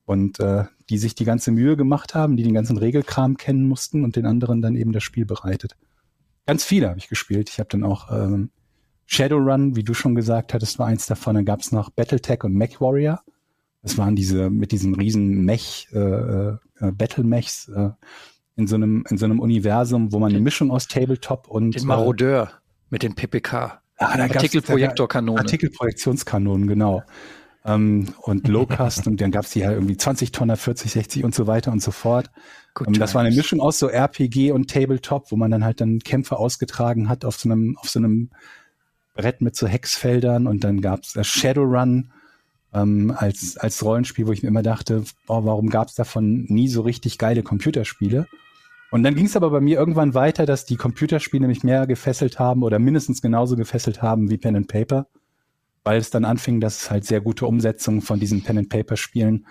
Und äh, die sich die ganze Mühe gemacht haben, die den ganzen Regelkram kennen mussten und den anderen dann eben das Spiel bereitet. Ganz viele habe ich gespielt. Ich habe dann auch ähm, Shadowrun, wie du schon gesagt hattest, war eins davon. Dann gab es noch Battletech und Mech Warrior. Das waren diese mit diesen riesen Mech, äh, äh, Battle-Mechs äh, in so einem in so einem Universum, wo man eine Mischung aus Tabletop und Den Marodeur mit den PPK. Ah, Artikelprojektorkanonen. Artikelprojektionskanonen, genau. ähm, und Low-Cast und dann gab's die ja irgendwie 20 Tonner, 40, 60 und so weiter und so fort. Good Ähm, das war eine. Mischung aus so RPG und Tabletop, wo man dann halt dann Kämpfe ausgetragen hat auf so einem, auf so einem Brett mit so Hexfeldern und dann gab's äh, Shadowrun ähm, als, als Rollenspiel, wo ich mir immer dachte, boah, warum gab's davon nie so richtig geile Computerspiele? Und dann ging es aber bei mir irgendwann weiter, dass die Computerspiele mich mehr gefesselt haben oder mindestens genauso gefesselt haben wie Pen and Paper, weil es dann anfing, dass es halt sehr gute Umsetzungen von diesen Pen and Paper Spielen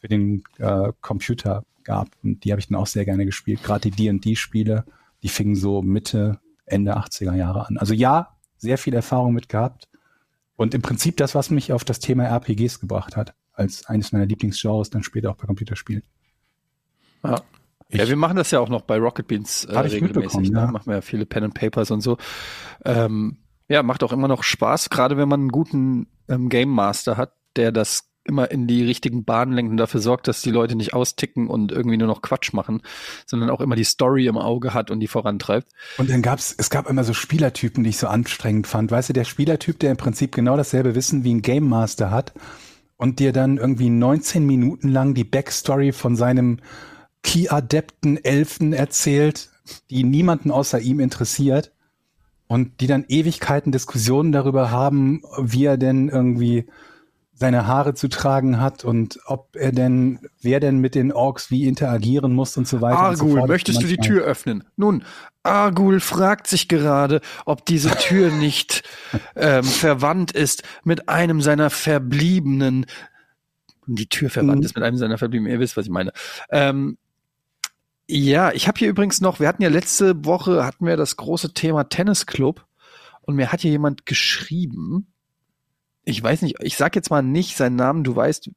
für den äh, Computer gab. Und die habe ich dann auch sehr gerne gespielt. Gerade die D&D-Spiele, die fingen so Mitte, Ende 80er Jahre an. Also ja, sehr viel Erfahrung mit gehabt. Und im Prinzip das, was mich auf das Thema RPGs gebracht hat, als eines meiner Lieblingsgenres, dann später auch bei Computerspielen. Ja. Ja, wir machen das ja auch noch bei Rocket Beans äh, ich regelmäßig. Ne? ja. Machen wir ja viele Pen and Papers und so. Ähm, ja, macht auch immer noch Spaß, gerade wenn man einen guten ähm, Game Master hat, der das immer in die richtigen Bahnen lenkt und dafür sorgt, dass die Leute nicht austicken und irgendwie nur noch Quatsch machen, sondern auch immer die Story im Auge hat und die vorantreibt. Und dann gab's, es gab immer so Spielertypen, die ich so anstrengend fand. Weißt du, der Spielertyp, der im Prinzip genau dasselbe Wissen wie ein Game Master hat und dir dann irgendwie 19 Minuten lang die Backstory von seinem Key-Adepten Elfen erzählt, die niemanden außer ihm interessiert und die dann Ewigkeiten Diskussionen darüber haben, wie er denn irgendwie seine Haare zu tragen hat und ob er denn, wer denn mit den Orks wie interagieren muss und so weiter. und so Argul, fort. möchtest du die Tür öffnen? Nun, Argul fragt sich gerade, ob diese Tür nicht ähm, verwandt ist mit einem seiner verbliebenen. Die Tür verwandt Mhm. ist mit einem seiner verbliebenen. Ihr wisst, was ich meine. Ähm, ja, ich habe hier übrigens noch. Wir hatten ja letzte Woche hatten wir das große Thema Tennisclub und mir hat hier jemand geschrieben. Ich weiß nicht, ich sag jetzt mal nicht seinen Namen. Du weißt,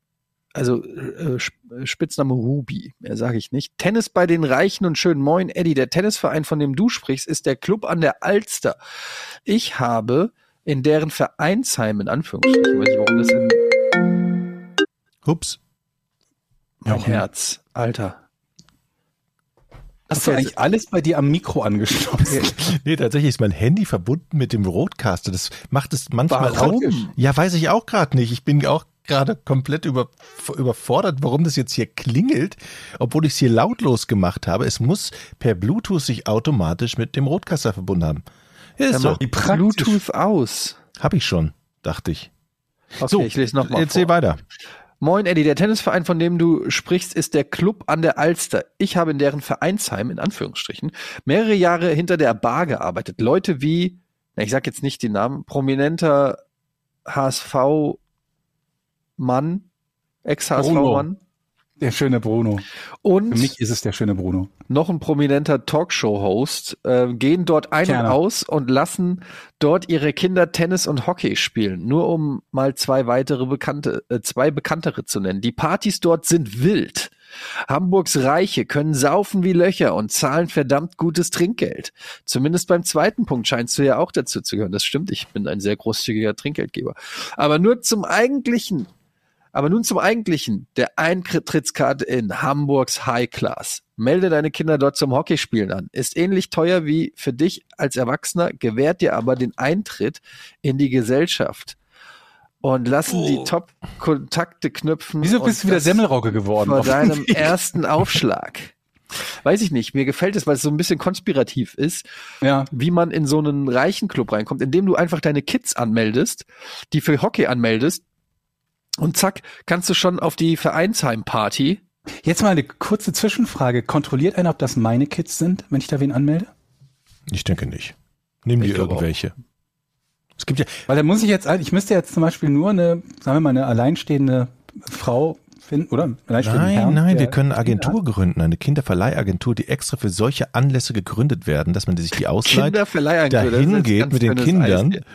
also äh, Sp- Spitzname Ruby, mehr sage ich nicht. Tennis bei den Reichen und schön. Moin, Eddie. Der Tennisverein, von dem du sprichst, ist der Club an der Alster. Ich habe in deren Vereinsheim, in Anführungsstrichen, weiß ich, warum das in Hups. mein Jochen. Herz, Alter. Hast du eigentlich alles bei dir am Mikro angeschlossen? Nee, tatsächlich ist mein Handy verbunden mit dem Roadcaster. Das macht es manchmal Warum? auch. Ja, weiß ich auch gerade nicht. Ich bin auch gerade komplett über, überfordert, warum das jetzt hier klingelt, obwohl ich es hier lautlos gemacht habe. Es muss per Bluetooth sich automatisch mit dem Roadcaster verbunden haben. Ja, ist praktisch. Bluetooth aus. Hab ich schon, dachte ich. Okay, so, ich lese nochmal Erzähl vor. weiter. Moin Eddie, der Tennisverein, von dem du sprichst, ist der Club an der Alster. Ich habe in deren Vereinsheim, in Anführungsstrichen, mehrere Jahre hinter der Bar gearbeitet. Leute wie, ich sag jetzt nicht den Namen, prominenter HSV-Mann, Ex-HSV-Mann Der schöne Bruno. Für und mich ist es der schöne Bruno. noch ein prominenter Talkshow-Host äh, gehen dort ein Kerner. und aus und lassen dort ihre Kinder Tennis und Hockey spielen. Nur um mal zwei weitere bekannte, äh, zwei bekanntere zu nennen. Die Partys dort sind wild. Hamburgs Reiche können saufen wie Löcher und zahlen verdammt gutes Trinkgeld. Zumindest beim zweiten Punkt scheinst du ja auch dazu zu gehören. Das stimmt, ich bin ein sehr großzügiger Trinkgeldgeber. Aber nur zum eigentlichen aber nun zum Eigentlichen. Der Eintrittskarte in Hamburgs High Class. Melde deine Kinder dort zum Hockeyspielen an. Ist ähnlich teuer wie für dich als Erwachsener, gewährt dir aber den Eintritt in die Gesellschaft. Und lassen die Top-Kontakte knüpfen. Wieso bist du wieder das Semmelrogge geworden? Vor deinem ersten Aufschlag. Weiß ich nicht. Mir gefällt es, weil es so ein bisschen konspirativ ist Ja. wie man in so einen reichen Club reinkommt, indem du einfach deine Kids anmeldest, die für Hockey anmeldest und zack, kannst du schon auf die Vereinsheimparty. Jetzt mal eine kurze Zwischenfrage. Kontrolliert einer, ob das meine Kids sind, wenn ich da wen anmelde? Ich denke nicht. Dir glaube irgendwelche. Es gibt ja, Weil da muss ich jetzt, ich müsste jetzt zum Beispiel nur eine, sagen wir mal, eine alleinstehende Frau finden, oder? Alleinstehenden Nein, Herrn, nein, wir können eine Agentur gründen, eine Kinderverleihagentur, die extra für solche Anlässe gegründet werden, dass man sich die ausleiht, Kinderverleihagentur, das ist dahin geht mit den Kindern.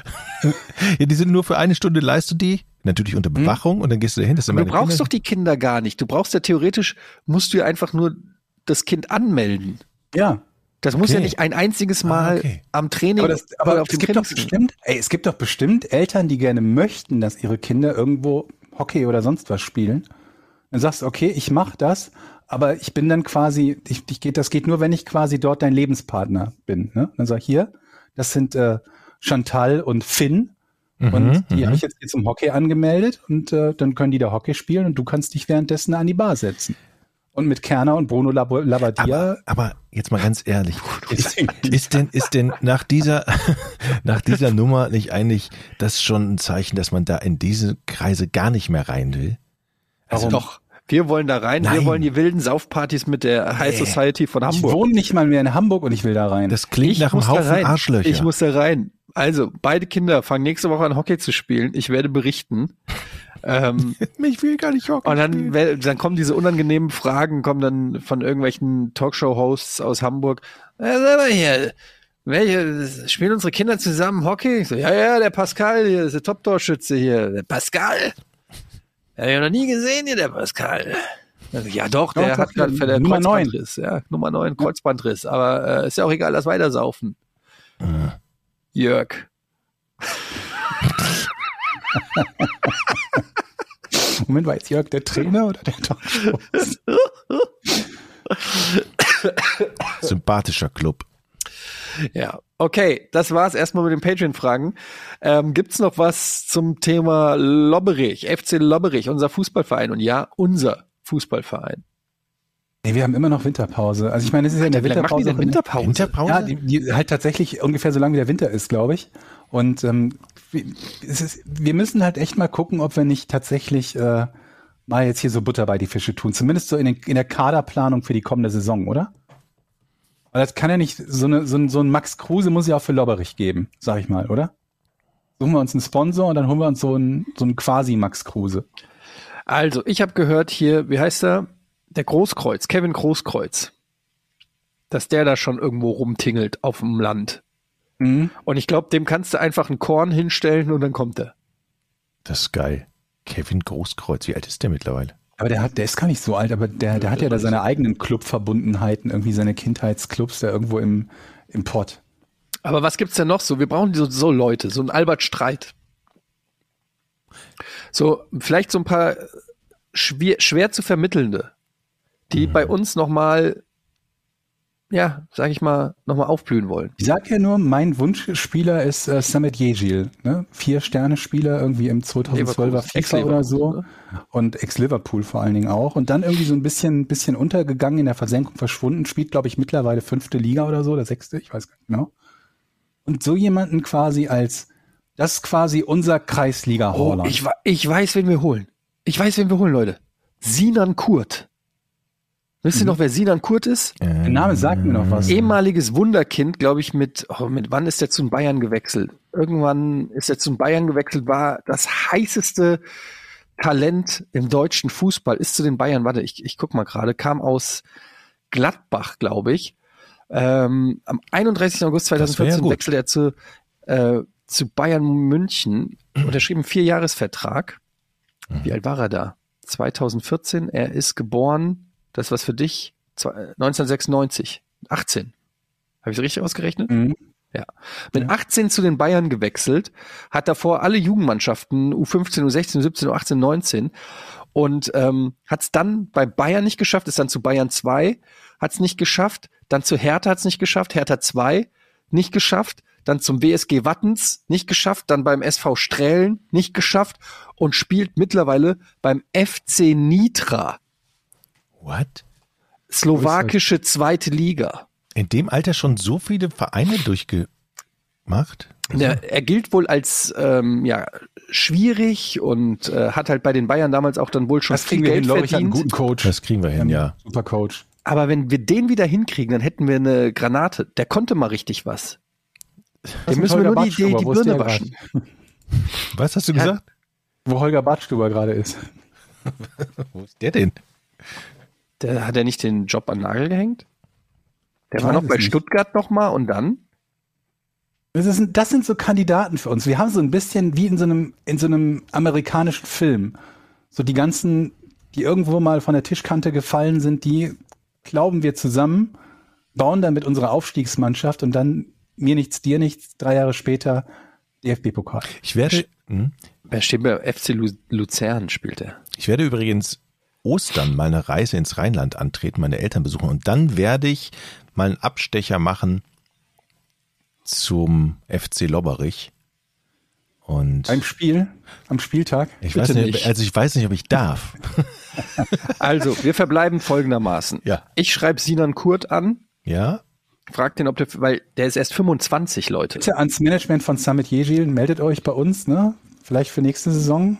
Ja, die sind nur für eine Stunde leist du die, natürlich unter Bewachung und dann gehst du dahin. Das sind Du brauchst Kinder. doch die Kinder gar nicht. Du brauchst ja theoretisch, musst du ja einfach nur das Kind anmelden. Ja. Das muss Okay. ja nicht ein einziges Mal Ah, okay. am Training Aber, das, aber es dem gibt doch bestimmt, ey, es gibt doch bestimmt Eltern, die gerne möchten, dass ihre Kinder irgendwo Hockey oder sonst was spielen. Dann sagst du, okay, ich mache das, aber ich bin dann quasi, ich, ich geht, das geht nur, wenn ich quasi dort dein Lebenspartner bin. Ne? Dann sag ich hier, das sind äh, Chantal und Finn Und die mhm. habe ich jetzt hier zum Hockey angemeldet und äh, dann können die da Hockey spielen und du kannst dich währenddessen an die Bar setzen. Und mit Kerner und Bruno Lab Labbadia Aber, aber jetzt mal ganz ehrlich, ist, ist denn, ist denn nach dieser, nach dieser Nummer nicht eigentlich das schon ein Zeichen, dass man da in diese Kreise gar nicht mehr rein will? Also doch. Wir wollen da rein. Wir Nein. wollen die wilden Saufpartys mit der High. Society von ich Hamburg. wohne nicht mal mehr in Hamburg und ich will da rein. Das klingt ich nach einem Haufen. Arschlöcher. Ich muss da rein. Also, beide Kinder fangen nächste Woche an, Hockey zu spielen. Ich werde berichten. ähm, Mich will gar nicht hocken. und dann, dann kommen diese unangenehmen Fragen, kommen dann von irgendwelchen Talkshow-Hosts aus Hamburg. Äh, sag mal hier, welche, spielen unsere Kinder zusammen Hockey? Ich so, ja, ja, der Pascal hier, ist der Top-Torschütze hier. Der Pascal? Ja, ich hab noch nie gesehen hier, der Pascal. Also, Ja, doch, der Doch, hat gerade für der Nummer neun. Kreuzbandriss, ja, Nummer 9, Kreuzbandriss. Aber äh, ist ja auch egal, lass weitersaufen. Jörg. Moment, war jetzt Jörg der Trainer oder der Talkshow? Sympathischer Club. Ja, okay, das war's erstmal mit den Patreon-Fragen. Ähm, gibt's noch was zum Thema Lobberich, FC Lobberich, unser Fußballverein? Und ja, unser Fußballverein. Nee, wir haben immer noch Winterpause. Also ich meine, es ist ja in der lange machen die Winterpause. denn Winterpause? Winterpause? Ja, die, die halt tatsächlich ungefähr so lange wie der Winter ist, glaube ich. Und ähm, es ist, wir müssen halt echt mal gucken, ob wir nicht tatsächlich äh, mal jetzt hier so Butter bei die Fische tun. Zumindest so in, den, in der Kaderplanung für die kommende Saison, oder? Weil das kann ja nicht, so, eine, so, ein, so ein Max Kruse muss ja auch für Lobberich geben, sag ich mal, oder? Suchen wir uns einen Sponsor und dann holen wir uns so einen, so einen quasi Max Kruse. Also, ich habe gehört hier, wie heißt er? Der Großkreuz, Kevin Großkreuz. Dass der da schon irgendwo rumtingelt auf dem Land. Mhm. Und ich glaube, dem kannst du einfach ein Korn hinstellen und dann kommt er. Das ist geil. Kevin Großkreuz, wie alt ist der mittlerweile? Aber der hat, der ist gar nicht so alt, aber der, der hat ja da seine eigenen Clubverbundenheiten, irgendwie seine Kindheitsclubs da irgendwo im, im Pott. Aber was gibt's denn noch so? Wir brauchen so, so Leute, so ein Albert Streit. So, vielleicht so ein paar schwer, schwer zu vermittelnde, die bei uns nochmal, ja, sag ich mal, nochmal aufblühen wollen. Ich sag ja nur, mein Wunschspieler ist äh, Samet Yejil, ne? Vier Sterne Spieler irgendwie im 2012er Leverkusen, FIFA oder so ne? und Ex-Liverpool vor allen Dingen auch und dann irgendwie so ein bisschen bisschen untergegangen in der Versenkung verschwunden, spielt glaube ich mittlerweile fünfte Liga oder so, oder sechste, ich weiß gar nicht genau. Und so jemanden quasi als das ist quasi unser Kreisliga Oh, ich, ich weiß, wen wir holen. Ich weiß, wen wir holen, Leute. Sinan Kurt. Wisst ihr noch, wer Sinan Kurt ist? Der Name sagt mir noch was. ehemaliges Wunderkind, glaube ich, mit, oh, mit wann ist er zu den Bayern gewechselt? Irgendwann ist er zu den Bayern gewechselt, war das heißeste Talent im deutschen Fußball, ist zu den Bayern, warte, ich, ich guck mal gerade, kam aus Gladbach, glaube ich. Ähm, am 31. August wär ja 2014 gut. wechselt er zu, äh, zu Bayern München, unterschrieben einen Vierjahresvertrag. Wie alt war er da? 2014, er ist geboren, das was für dich, zwei- äh, 1996, 18. Habe ich es richtig ausgerechnet? Mhm. Ja. Mit 18 zu den Bayern gewechselt, hat davor alle Jugendmannschaften, U15, U16, U17, U18, 19 und ähm, hat es dann bei Bayern nicht geschafft, ist dann zu Bayern 2, hat es nicht geschafft, dann zu Hertha hat es nicht geschafft, Hertha 2 nicht geschafft, dann zum WSG Wattens nicht geschafft, dann beim SV Strählen nicht geschafft und spielt mittlerweile beim FC Nitra, What? slowakische zweite Liga. In dem Alter schon so viele Vereine durchgemacht? Der, er gilt wohl als ähm, ja, schwierig und äh, hat halt bei den Bayern damals auch dann wohl schon Das viel kriegen wir hin, Geld glaube ich, einen verdient. guten Coach. Das kriegen wir hin, Ähm, ja. Super Coach. Aber wenn wir den wieder hinkriegen, dann hätten wir eine Granate. Der konnte mal richtig was. Dem mit müssen wir nur die, die, die Birne waschen. Was hast du Ja. gesagt? Wo Holger Badstuber gerade ist. Wo ist der denn? Der, hat er nicht den Job an den Nagel gehängt? Der Ich war noch bei nicht. Stuttgart noch mal und dann? Das, ist, das sind so Kandidaten für uns. Wir haben so ein bisschen wie in so einem, in so einem amerikanischen Film. So die ganzen, die irgendwo mal von der Tischkante gefallen sind, die glauben wir zusammen, bauen dann mit unserer Aufstiegsmannschaft und dann mir nichts, dir nichts, drei Jahre später DFB-Pokal. Ich werde, hm, Wer steht bei FC Lu Luzern spielt er? ich werde übrigens Ostern mal eine Reise ins Rheinland antreten, meine Eltern besuchen und dann werde ich mal einen Abstecher machen zum FC Lobberich. Und Beim Spiel, am Spieltag. ich bitte weiß nicht, nicht. also ich weiß nicht, ob ich darf. Also, wir verbleiben folgendermaßen. Ja. Ich schreibe Sinan Kurt an, Ja? frag den, ob der, weil der ist erst 25, Leute. Bitte ans Management von Summit Jejil, meldet euch bei uns, ne? Vielleicht für nächste Saison.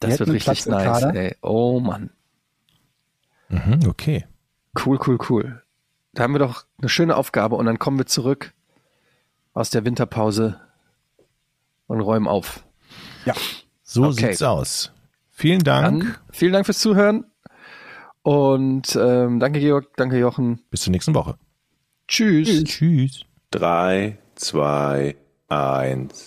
Das Wir wird richtig nice, Kader. ey. Oh Mann. Mhm, okay. Cool, cool, cool. Da haben wir doch eine schöne Aufgabe und dann kommen wir zurück aus der Winterpause und räumen auf. Ja. So Okay. sieht's aus. Vielen Dank. Dann vielen Dank fürs Zuhören und ähm, danke Georg, danke Jochen. Bis zur nächsten Woche. Tschüss. Tschüss. Drei, zwei, eins.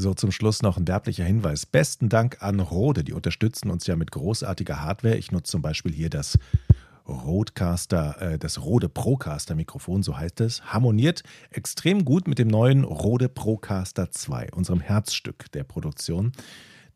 So, zum Schluss noch ein derblicher Hinweis. Besten Dank an Rode. Die unterstützen uns ja mit großartiger Hardware. Ich nutze zum Beispiel hier das Rodecaster, äh, das Rode Procaster Mikrofon, so heißt es. Harmoniert extrem gut mit dem neuen Rode Procaster 2, unserem Herzstück der Produktion.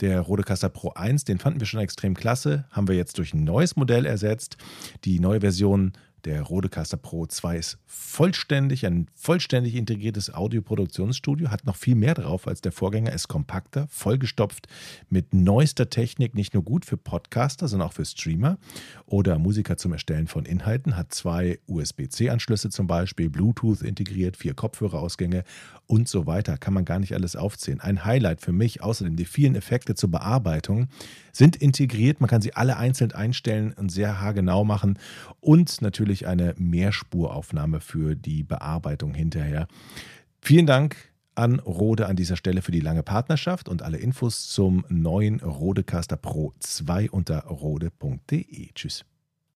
Der Rodecaster Pro 1, den fanden wir schon extrem klasse, haben wir jetzt durch ein neues Modell ersetzt. Die neue Version der Rodecaster Pro 2 ist vollständig, ein vollständig integriertes Audioproduktionsstudio, hat noch viel mehr drauf als der Vorgänger, ist kompakter, vollgestopft mit neuester Technik, nicht nur gut für Podcaster, sondern auch für Streamer oder Musiker zum Erstellen von Inhalten, hat zwei USB-C-Anschlüsse zum Beispiel, Bluetooth integriert, vier Kopfhörerausgänge und so weiter. Kann man gar nicht alles aufzählen. Ein Highlight für mich, außerdem die vielen Effekte zur Bearbeitung, sind integriert. Man kann sie alle einzeln einstellen und sehr haargenau machen und natürlich eine Mehrspuraufnahme für die Bearbeitung hinterher. Vielen Dank an Rode an dieser Stelle für die lange Partnerschaft und alle Infos zum neuen Rodecaster Pro 2 unter rode.de. Tschüss.